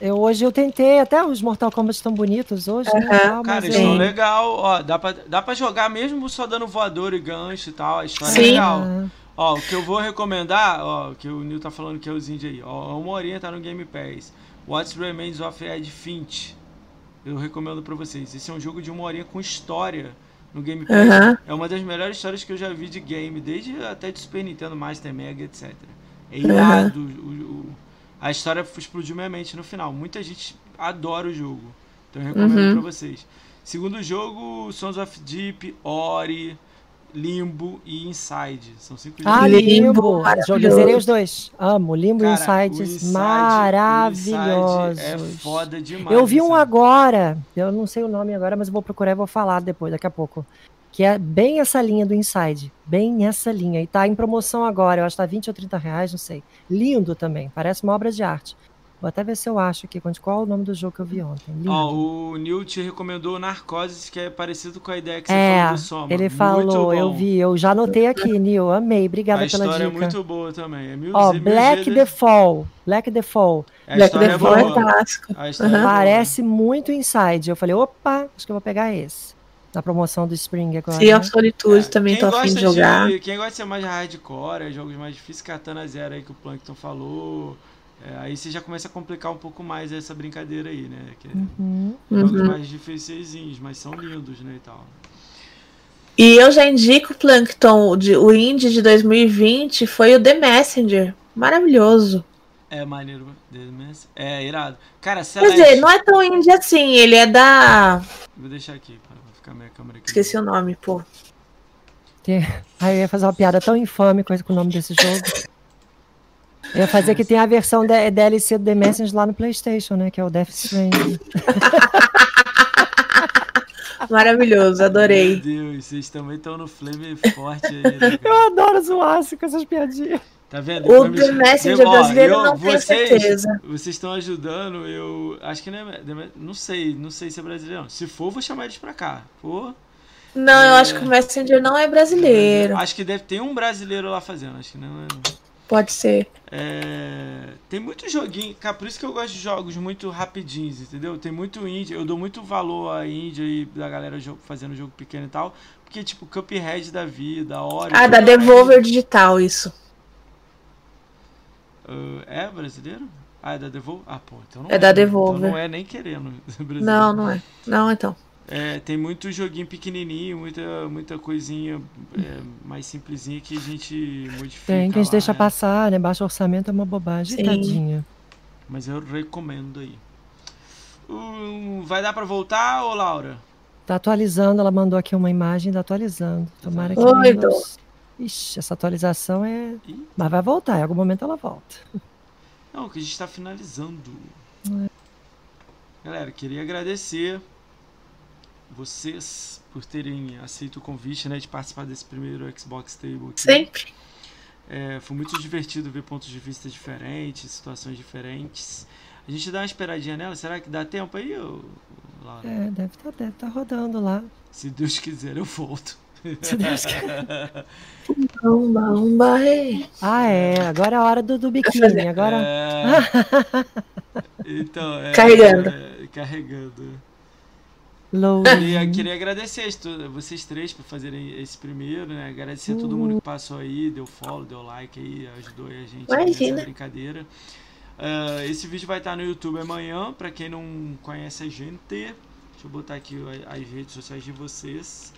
Eu, hoje eu tentei, até os Mortal Kombat estão bonitos hoje, né? Aham. tal, Cara, eles são legal. Ó, dá pra, dá pra jogar mesmo só dando voador e gancho e tal. A história é Sim. legal. Ah, Ó, o que eu vou recomendar, ó, que o Nil tá falando que é os indie aí. Ó, uma horinha tá no Game Pass. What Remains of Ed Finch. Eu recomendo pra vocês. Esse é um jogo de uma horinha com história no Game Pass. É uma das melhores histórias que eu já vi de game, desde até de Super Nintendo, Master Mega, etc. É irado. o- o- a história explodiu minha mente no final. Muita gente adora o jogo. Então eu recomendo Uhum. pra vocês. Segundo jogo, Sons of Deep, Ori, Limbo e Inside. São cinco Ah, jogos. Limbo, Limbo. Joguei, zerei os dois. Amo. Limbo e Insights Inside- o maravilhosos. Inside É foda demais. Eu vi um assim. agora, eu não sei o nome agora, mas eu vou procurar e vou falar depois, daqui a pouco. Que é bem essa linha do Inside. Bem essa linha. E tá em promoção agora, eu acho que tá 20 ou 30 reais, não sei. Lindo também, parece uma obra de arte. Vou até ver se eu acho aqui qual é o nome do jogo que eu vi ontem. Lindo. Ó, o Neil te recomendou Narcoses, que é parecido com a ideia que você é, falou do Soma. ele falou, eu vi, eu já anotei aqui, Nil, amei, obrigada A pela história dica. é muito boa também. É mil, mil Black the Fall, Black the Fall. A Black história the é Fall é. A história é boa. Parece muito Inside. Eu falei, opa, acho que eu vou pegar esse. Na promoção do Spring agora. Sea né? of Solitude É, também quem tô afim de jogar. Quem gosta de ser mais hardcore, é jogos mais difíceis, Katana Zero aí que o Plankton falou. é, aí você já começa a complicar um pouco mais essa brincadeira aí, né? Que é Uhum. jogos Uhum. mais difíceis, mas são lindos, né? E tal. E eu já indico o Plankton, de, o indie de 2020 foi o The Messenger. Maravilhoso. É maneiro. Deadmans. É irado. Cara, Quer Celeste. dizer, não é tão indie assim, ele é da. Vou deixar aqui pra ficar minha câmera aqui. Esqueci o nome, pô. Tem- Aí eu ia fazer uma piada tão infame com com o nome desse jogo. Eu ia fazer que tem a versão da DLC do The Messenger lá no PlayStation, né? Que é o Death Stranding. Maravilhoso, Meu adorei. Deus, vocês também estão no flame forte aí, né, Eu adoro zoar assim com essas piadinhas. Tá vendo? O The me- Messenger brasileiro eu- não tenho vocês, certeza. Vocês estão ajudando, eu. Acho que não é. The Me- Não sei, não sei se é brasileiro. não. Se for, vou chamar eles pra cá. For, Não, eu É. acho que o Messenger não é brasileiro. Acho que deve ter um brasileiro lá fazendo. Acho que não é. Pode ser. É, tem muito joguinho, cara, por isso que eu gosto de jogos muito rapidinhos, entendeu? Tem muito indie, eu dou muito valor à indie aí, da galera fazendo jogo pequeno e tal, porque tipo, Cuphead da vida, Ori... Ah, da Devolver Digital, isso. Ah, é brasileiro? Ah, é da Devolver? Ah, pô, então não É da né? Devolver. Então não é nem querendo brasileiro. Não, não é. Não, então. É, tem muito joguinho pequenininho, muita, muita coisinha é, mais simplesinha que a gente modifica Tem, que a gente lá, deixa né? passar, né? Baixo orçamento é uma bobagem. Sim. Tadinha. Mas eu recomendo aí. Hum, vai dar pra voltar, ô Laura? Tá atualizando, ela mandou aqui uma imagem, tá atualizando. Tomara que. Oi, Windows- Ixi, essa atualização é. Ih. Mas vai voltar, em algum momento ela volta. Não, que a gente tá finalizando. É. Galera, queria agradecer vocês por terem aceito o convite, né, de participar desse primeiro Xbox Table aqui. Sempre. É, foi muito divertido ver pontos de vista diferentes, situações diferentes. A gente dá uma esperadinha nela, será que dá tempo aí, ô, Laura? É, deve estar deve tá rodando lá. Se Deus quiser, eu volto. Se Deus quiser. Umba, umba, ei. Ah, é. Agora é a hora do, do biquíni. Agora. É... Então, é, Carregando. é, carregando. Low. Queria, queria agradecer vocês três por fazerem esse primeiro, né? Agradecer a todo mundo que passou aí, deu follow, deu like aí, ajudou aí a gente Imagina. nessa brincadeira. Ah, esse vídeo vai estar no YouTube amanhã, pra quem não conhece a gente. Deixa eu botar aqui as redes sociais de vocês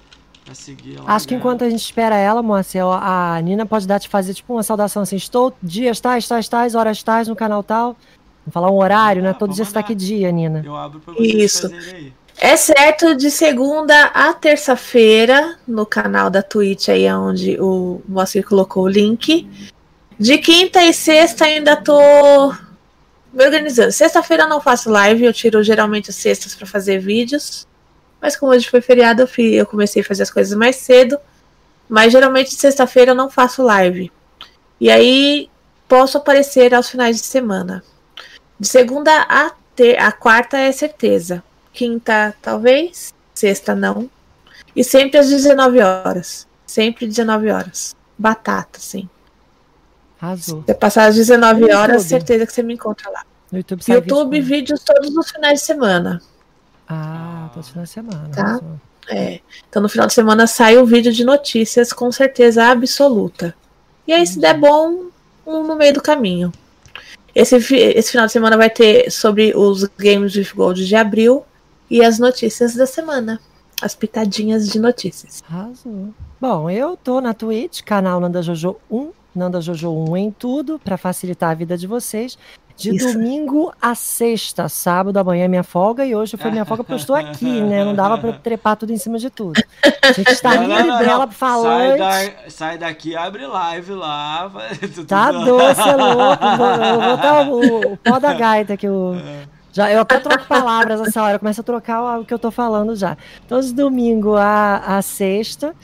pra seguir. Acho que né? enquanto a gente espera ela, moça, a Nina pode dar te fazer tipo uma saudação assim: estou dias tais, tais, tais, horas tais no canal tal. Vamos falar um horário, né? Ah, Todo vamos dia você tá que dia, Nina? Eu abro pra vocês Isso. aí. É certo de segunda a terça-feira no canal da Twitch aí onde o Moacir colocou o link. De quinta e sexta ainda tô me organizando. Sexta-feira eu não faço live, eu tiro geralmente as sextas para fazer vídeos. Mas como hoje foi feriado, eu, fui, eu comecei a fazer as coisas mais cedo. Mas geralmente sexta-feira eu não faço live. E aí posso aparecer aos finais de semana. De segunda a, ter, a quarta é certeza. Quinta, talvez. Sexta, não. E sempre às 19 horas. Sempre 19 horas. Batata, sim. Arrasou. Se passar às 19 No horas, certeza que você me encontra lá. No YouTube YouTube, vídeos todos os finais de semana. Ah, todo final de semana. Tá. É. Então no final de semana sai um vídeo de notícias com certeza absoluta. E aí, se der bom, um no meio do caminho. Esse, esse final de semana vai ter sobre os Games with Gold de abril e as notícias da semana. As pitadinhas de notícias. Arrasou. Bom, eu tô na Twitch, canal Nanda Jojo 1, Nanda Jojo 1 em tudo, pra facilitar a vida de vocês. De Isso. domingo a sexta, sábado amanhã é minha folga e hoje foi minha folga porque eu estou aqui, né? Não dava eu trepar tudo em cima de tudo. Estar Não, não, livre não, dela. Sai, da- sai daqui, abre live lá. Tá doce, é louco. Vou, eu vou botar o, o pó da gaita que eu. Já, eu até troco palavras essa hora, eu começo a trocar o, o que eu tô falando já. Então, de domingo a, a sexta,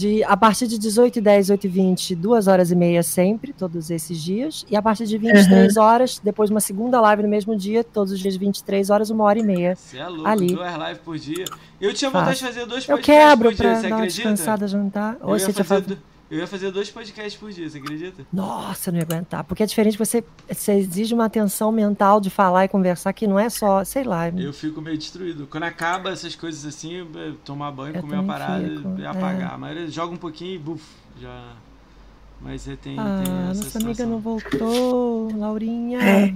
de, a partir de 18 e 10, 8 e 20, duas horas e meia sempre, todos esses dias. E a partir de 23 horas, depois uma segunda live no mesmo dia, todos os dias 23 horas, uma hora e meia. Você é louco, Ali. duas lives por dia. Eu tinha vontade de fazer dois Eu podcasts quebro por dia, pra você dar uma descansada, jantar. Eu Ou ia, você tinha fazer, do- eu ia fazer dois podcasts por dia, você acredita? Nossa, eu não ia aguentar. Porque é diferente, você, você exige uma atenção mental de falar e conversar que não é só, sei lá. Eu fico meio destruído. Quando acaba essas coisas assim, eu- tomar banho, Eu comer uma parada fico, e é. apagar. Mas eu jogo um pouquinho e buf, já. Mas você tem, tem Ah, essa nossa amiga situação. não voltou, Laurinha. É.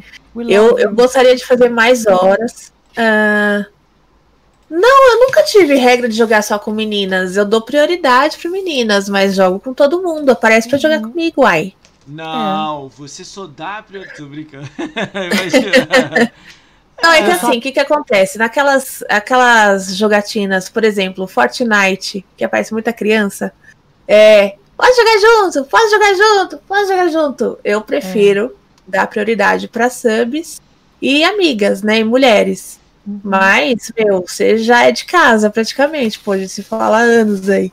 Eu, eu gostaria de fazer mais horas. Ah, não, eu nunca tive regra de jogar só com meninas. Eu dou prioridade para meninas, mas jogo com todo mundo. Aparece pra jogar comigo, ai. Não, você só dá pra. Tô brincando. Imagina. Não, é que só- assim, o que, que acontece? Naquelas aquelas jogatinas, por exemplo, Fortnite, que aparece muita criança, é. Pode jogar junto, pode jogar junto, pode jogar junto. Eu prefiro dar prioridade para subs e amigas, né? E mulheres. Uhum. Mas, meu, você já é de casa praticamente, pô, a gente se fala há anos aí.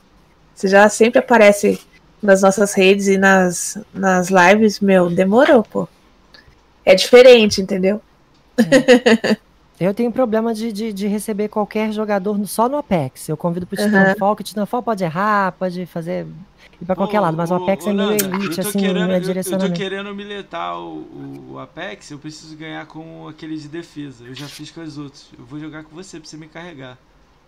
Você já sempre aparece nas nossas redes e nas, nas lives, meu, demorou, pô. É diferente, entendeu? Eu tenho problema de, de, de receber qualquer jogador só no Apex. Eu convido pro. Titanfall, que o Titanfall pode errar, pode fazer. ir pra qualquer Ô, lado, mas o Apex ô, é meio Nanda, elite, assim, querendo, não é eu- Eu, tô querendo militar o, o, Apex, eu preciso ganhar com aquele de defesa. Eu já fiz com os outros. Eu vou jogar com você pra você me carregar.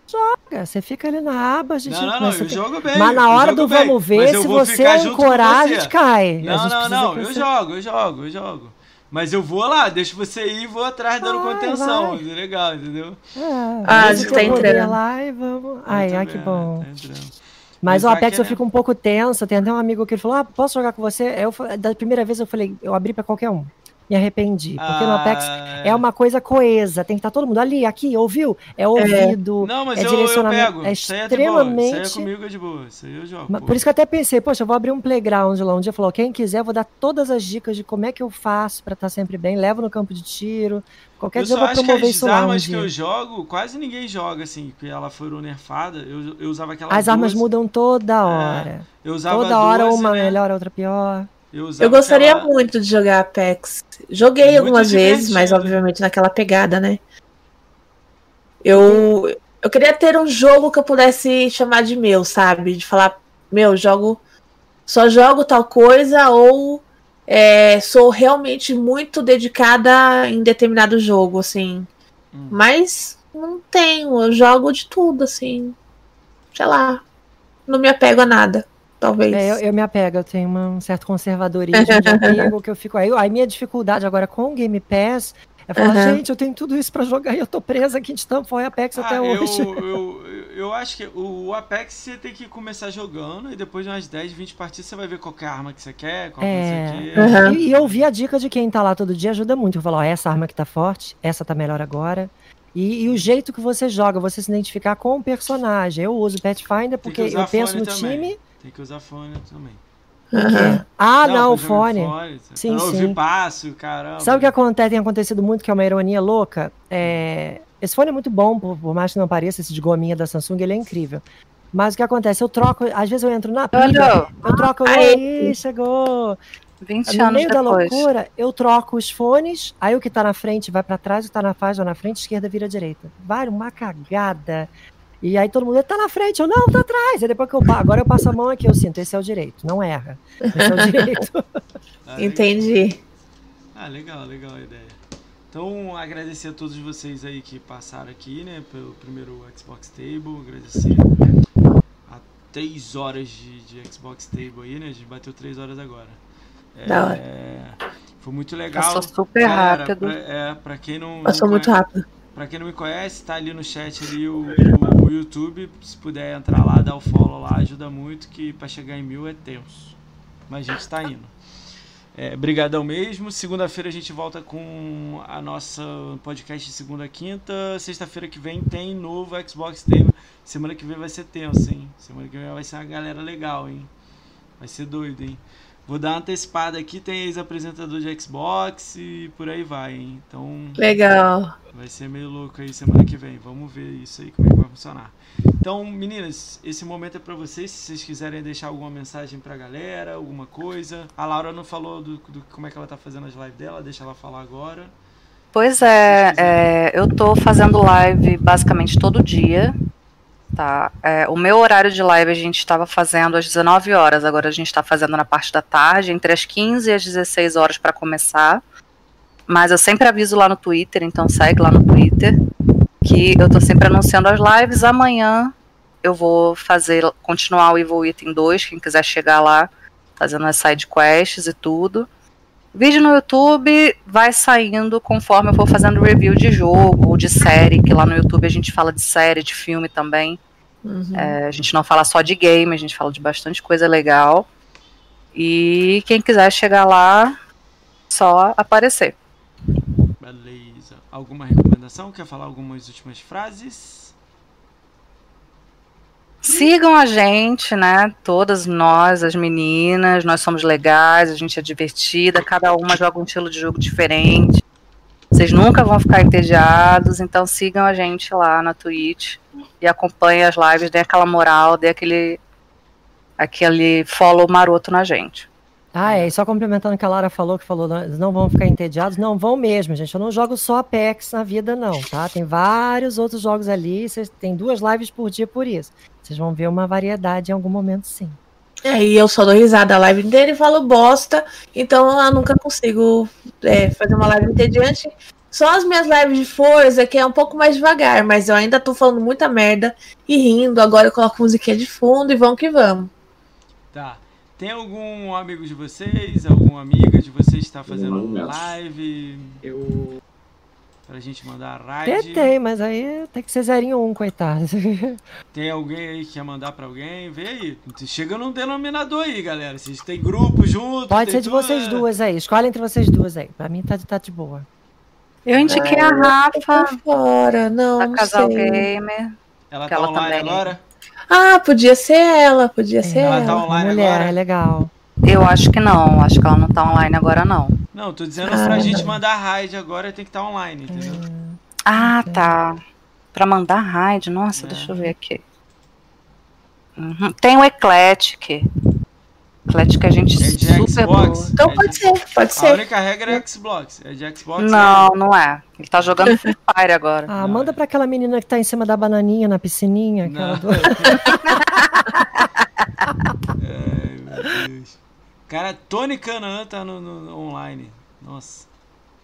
Joga, Você fica ali na aba, a gente. Não, não, não, eu jogo bem. Mas na hora do bem, vamos ver, se você ancorar, a você. gente cai. A Não, não, não, que eu jogo, eu jogo, eu jogo. Mas eu vou lá, deixo você ir e vou atrás dando Vai, contenção. vai. É legal, entendeu? É, Ah, você que tá entrando. lá e vamos. Eu Ai, ai, que bom. tá entrando. Mas o Apex eu fico um pouco tensa. Tem até um amigo que ele falou: Ah, posso jogar com você? Eu, da primeira vez eu falei, eu abri pra qualquer um. Me arrependi. Porque no Apex Ah, é uma coisa coesa. Tem que estar todo mundo ali, aqui, ouviu? É ouvido. Não, mas é eu, eu direcionamento. pego. é Isso aí é de boa. Isso aí é extremamente. comigo é de boa. Isso aí eu jogo. Pô. Por isso que eu até pensei, poxa, eu vou abrir um playground lá. Um dia falou, quem quiser, eu vou dar todas as dicas de como é que eu faço pra estar sempre bem. Levo no campo de tiro. Qualquer eu dia eu vou promover as isso lá um armas que eu jogo, quase ninguém joga, assim, que ela foram nerfada. Eu, eu usava aquela As armas 12, mudam toda hora. Eu usava Toda hora 12, uma né? melhor, a outra pior. Eu, Eu gostaria aquela- muito de jogar Apex. Joguei algumas vezes, mas divertido. obviamente naquela pegada, né? Eu, eu queria ter um jogo que eu pudesse chamar de meu, sabe? De falar, meu, jogo. Só jogo tal coisa ou é, sou realmente muito dedicada em determinado jogo, assim. Hum. Mas não tenho, eu jogo de tudo, assim. Sei lá. Não me apego a nada, talvez. É, eu, eu me apego, eu tenho uma- um certo conservadorismo de apego que eu fico. Aí, aí minha dificuldade agora com o Game Pass é falar, Aham. gente, eu tenho tudo isso pra jogar e eu tô presa aqui de Stamford e Apex até Ah, hoje. eu, eu, eu acho que o Apex você tem que começar jogando e depois de umas 10, 20 partidas você vai ver qual que é a arma que você quer, qual que É. você quer. Aham. E, e ouvir a dica de quem tá lá todo dia ajuda muito. Eu falo, ó, essa arma que tá forte, essa tá melhor agora. E, e o jeito que você joga, você se identificar com o personagem. Eu uso Pathfinder porque eu penso no também. time. Tem que usar fone também. Aham. Ah, não, o pra fone. fone. Sim, pra não ouvir sim. passo, caramba. Sabe o que acontece, tem acontecido muito, que é uma ironia louca? É, Esse fone é muito bom, por, por mais que não pareça, esse de gominha da Samsung, ele é incrível. Mas o que acontece? Eu troco, às vezes eu entro na pilha, eu troco, aí chegou. 20 No anos meio da depois. loucura, eu troco os fones, aí o que tá na frente vai pra trás, o que tá na faixa vai na frente, esquerda vira direita. Vai uma cagada. E aí todo mundo, tá na frente, eu não, tá atrás. Aí depois que eu agora eu passo a mão aqui, eu sinto, esse é o direito, não erra. Esse é o direito. Ah, legal. Entendi. Ah, legal, legal a ideia. Então, agradecer a todos vocês aí que passaram aqui, né, pelo primeiro Xbox Table. Agradecer a três horas de, de Xbox Table aí, né? A gente bateu três horas agora. É, Da hora. Foi muito legal. Passou super Galera, rápido. Pra, é, pra quem não. Passou não muito conhe- rápido. Pra quem não me conhece, tá ali no chat ali o, o YouTube. Se puder entrar lá, dar o follow lá, ajuda muito, que pra chegar em mil é tenso. Mas a gente tá indo. É, brigadão mesmo. Segunda-feira a gente volta com a nossa podcast de segunda a quinta. Sexta-feira que vem tem novo Xbox Table. Semana que vem vai ser tenso, hein? Semana que vem vai ser uma galera legal, hein? Vai ser doido, hein? Vou dar uma antecipada aqui, tem ex-apresentador de Xbox e por aí vai, hein? Então Legal. vai ser meio louco aí semana que vem. Vamos ver isso aí, como é funcionar. Então, meninas, esse momento é pra vocês. Se vocês quiserem deixar alguma mensagem pra galera, alguma coisa. A Laura não falou do, do como é que ela tá fazendo as lives dela, deixa ela falar agora. Pois é, é, eu tô fazendo live basicamente todo dia. Tá? É, o meu horário de live a gente estava fazendo às 19 horas, agora a gente está fazendo na parte da tarde, entre as 15 e as 16 horas para começar. Mas eu sempre aviso lá no Twitter, então segue lá no Twitter, que eu tô sempre anunciando as lives. Amanhã eu vou fazer, continuar o Evil Within 2, quem quiser chegar lá, fazendo as side quests e tudo. Vídeo no YouTube vai saindo conforme eu for fazendo review de jogo ou de série, que lá no YouTube a gente fala de série, de filme também. Uhum. É, a gente não fala só de game, a gente fala de bastante coisa legal. E quem quiser chegar lá, só aparecer. Beleza. Alguma recomendação? Quer falar algumas últimas frases? Sigam a gente, né? Todas nós, as meninas, nós somos legais, a gente é divertida, cada uma joga um estilo de jogo diferente. Vocês nunca vão ficar entediados, então sigam a gente lá na Twitch e acompanhem as lives, dê aquela moral, dê aquele, aquele follow maroto na gente. Ah, é, e só complementando o que a Lara falou, que falou, não, não vão ficar entediados, não vão mesmo, gente. Eu não jogo só Apex na vida, não, tá? Tem vários outros jogos ali, vocês tem duas lives por dia por isso. Vocês vão ver uma variedade em algum momento, sim. É, e eu só dou risada a live inteira e falo bosta, então eu nunca consigo é, fazer uma live entediante. Só as minhas lives de força, que é um pouco mais devagar, mas eu ainda tô falando muita merda e rindo. Agora eu coloco musiquinha de fundo e vamos que vamos. Tá. Tem algum amigo de vocês, alguma amiga de vocês que está fazendo Não, não. live Eu. pra gente mandar raid? tem, mas aí tem que ser zerinho um, coitado. Tem alguém aí que quer mandar pra alguém? Vê aí. Chega num denominador aí, galera. Vocês têm grupo junto. Pode ser de tudo, vocês é. duas aí. Escolhe entre vocês duas aí. Pra mim tá, tá de boa. Eu indiquei a Rafa, Tô fora, não, da não Casal sei. Gamer. Ela tá ela online também- agora? Ah, podia ser ela, podia ser Ela ela. tá online mulher, agora? é legal. Eu acho que não, acho que ela não tá online agora não. Não, tô dizendo Ah. pra gente mandar raid agora tem que estar online, entendeu? Ah, tá. Pra mandar raid, nossa, É. deixa eu ver aqui. Uhum. Tem o Eclectic. Eclectic a gente É de super Xbox? boa. Então É pode de- ser, pode A ser. única regra é Xbox. É de Xbox. Não, não é. Ele tá jogando Free Fire agora. Ah, Não, manda é. pra aquela menina que tá em cima da bananinha na piscininha. Não. Do... Ai, meu Deus. Cara, Tony Canaan tá no, no- online. Nossa.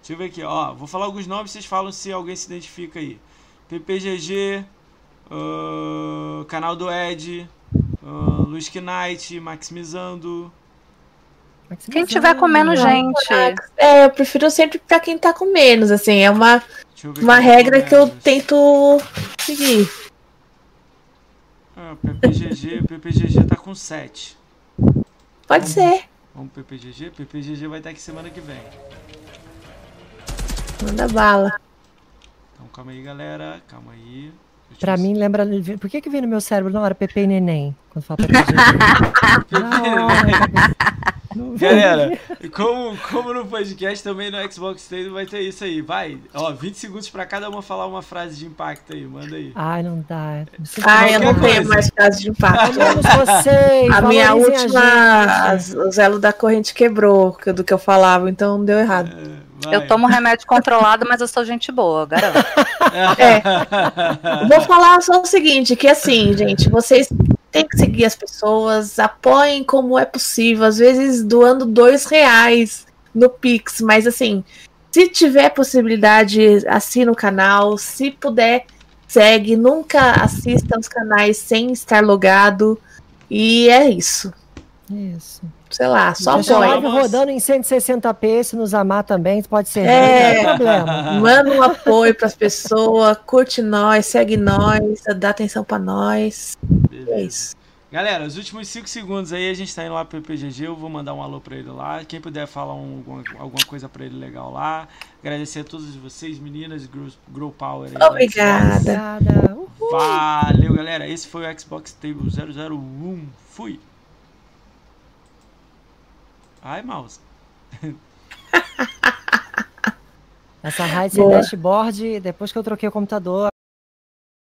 Deixa eu ver aqui, ó. Vou falar alguns nomes, vocês falam se alguém se identifica aí. PPGG, ah, canal do Ed, uh, Luiz Knight, Maximizando. Quem tiver com menos gente. É, eu prefiro sempre pra quem tá com menos, assim, é uma, uma tá regra que eu tento seguir. Ah, PPGG, PPGG tá com 7. Pode ser, Vamos pro PPGG? PPGG vai estar aqui semana que vem. manda bala. Então calma aí, galera. Calma aí. Pra mim, lembra. Por que, que vem no meu cérebro na hora Pepe e Neném? Quando fala não vem. Galera, como, como no podcast também no Xbox State vai ter isso aí. Vai, ó, 20 segundos pra cada uma falar uma frase de impacto aí, manda aí. Ai, não dá. Ai, eu não tenho mais frase de impacto. Amamos vocês. A minha última, a o zelo da corrente quebrou que- do que eu falava, então deu errado. É, vai. Eu tomo remédio controlado, mas eu sou gente boa, garanto. Vou falar só o seguinte, que assim, gente, vocês têm que seguir as pessoas, apoiem como é possível, às vezes doando dois reais no Pix, mas assim, se tiver possibilidade, assina o canal, se puder, segue, nunca assista os canais sem estar logado, e é isso. Isso. Sei lá, só Deixa a apoia. live rodando em 160p, se nos amar também, pode ser. É. Não tem problema. Manda um apoio pras pessoas, curte nós, segue nós, dá atenção pra nós. É Beleza. isso. Galera, os últimos 5 segundos aí, a gente tá indo lá pro PGG, eu vou mandar um alô pra ele lá. Quem puder falar um- alguma, alguma coisa pra ele legal lá. Agradecer a todos vocês, meninas, Grow, Grow Power. aí da Obrigada. Valeu, galera. Esse foi o Xbox Table 001. Fui. Ai, mouse. Essa Ryzen Boa. dashboard, depois que eu troquei o computador,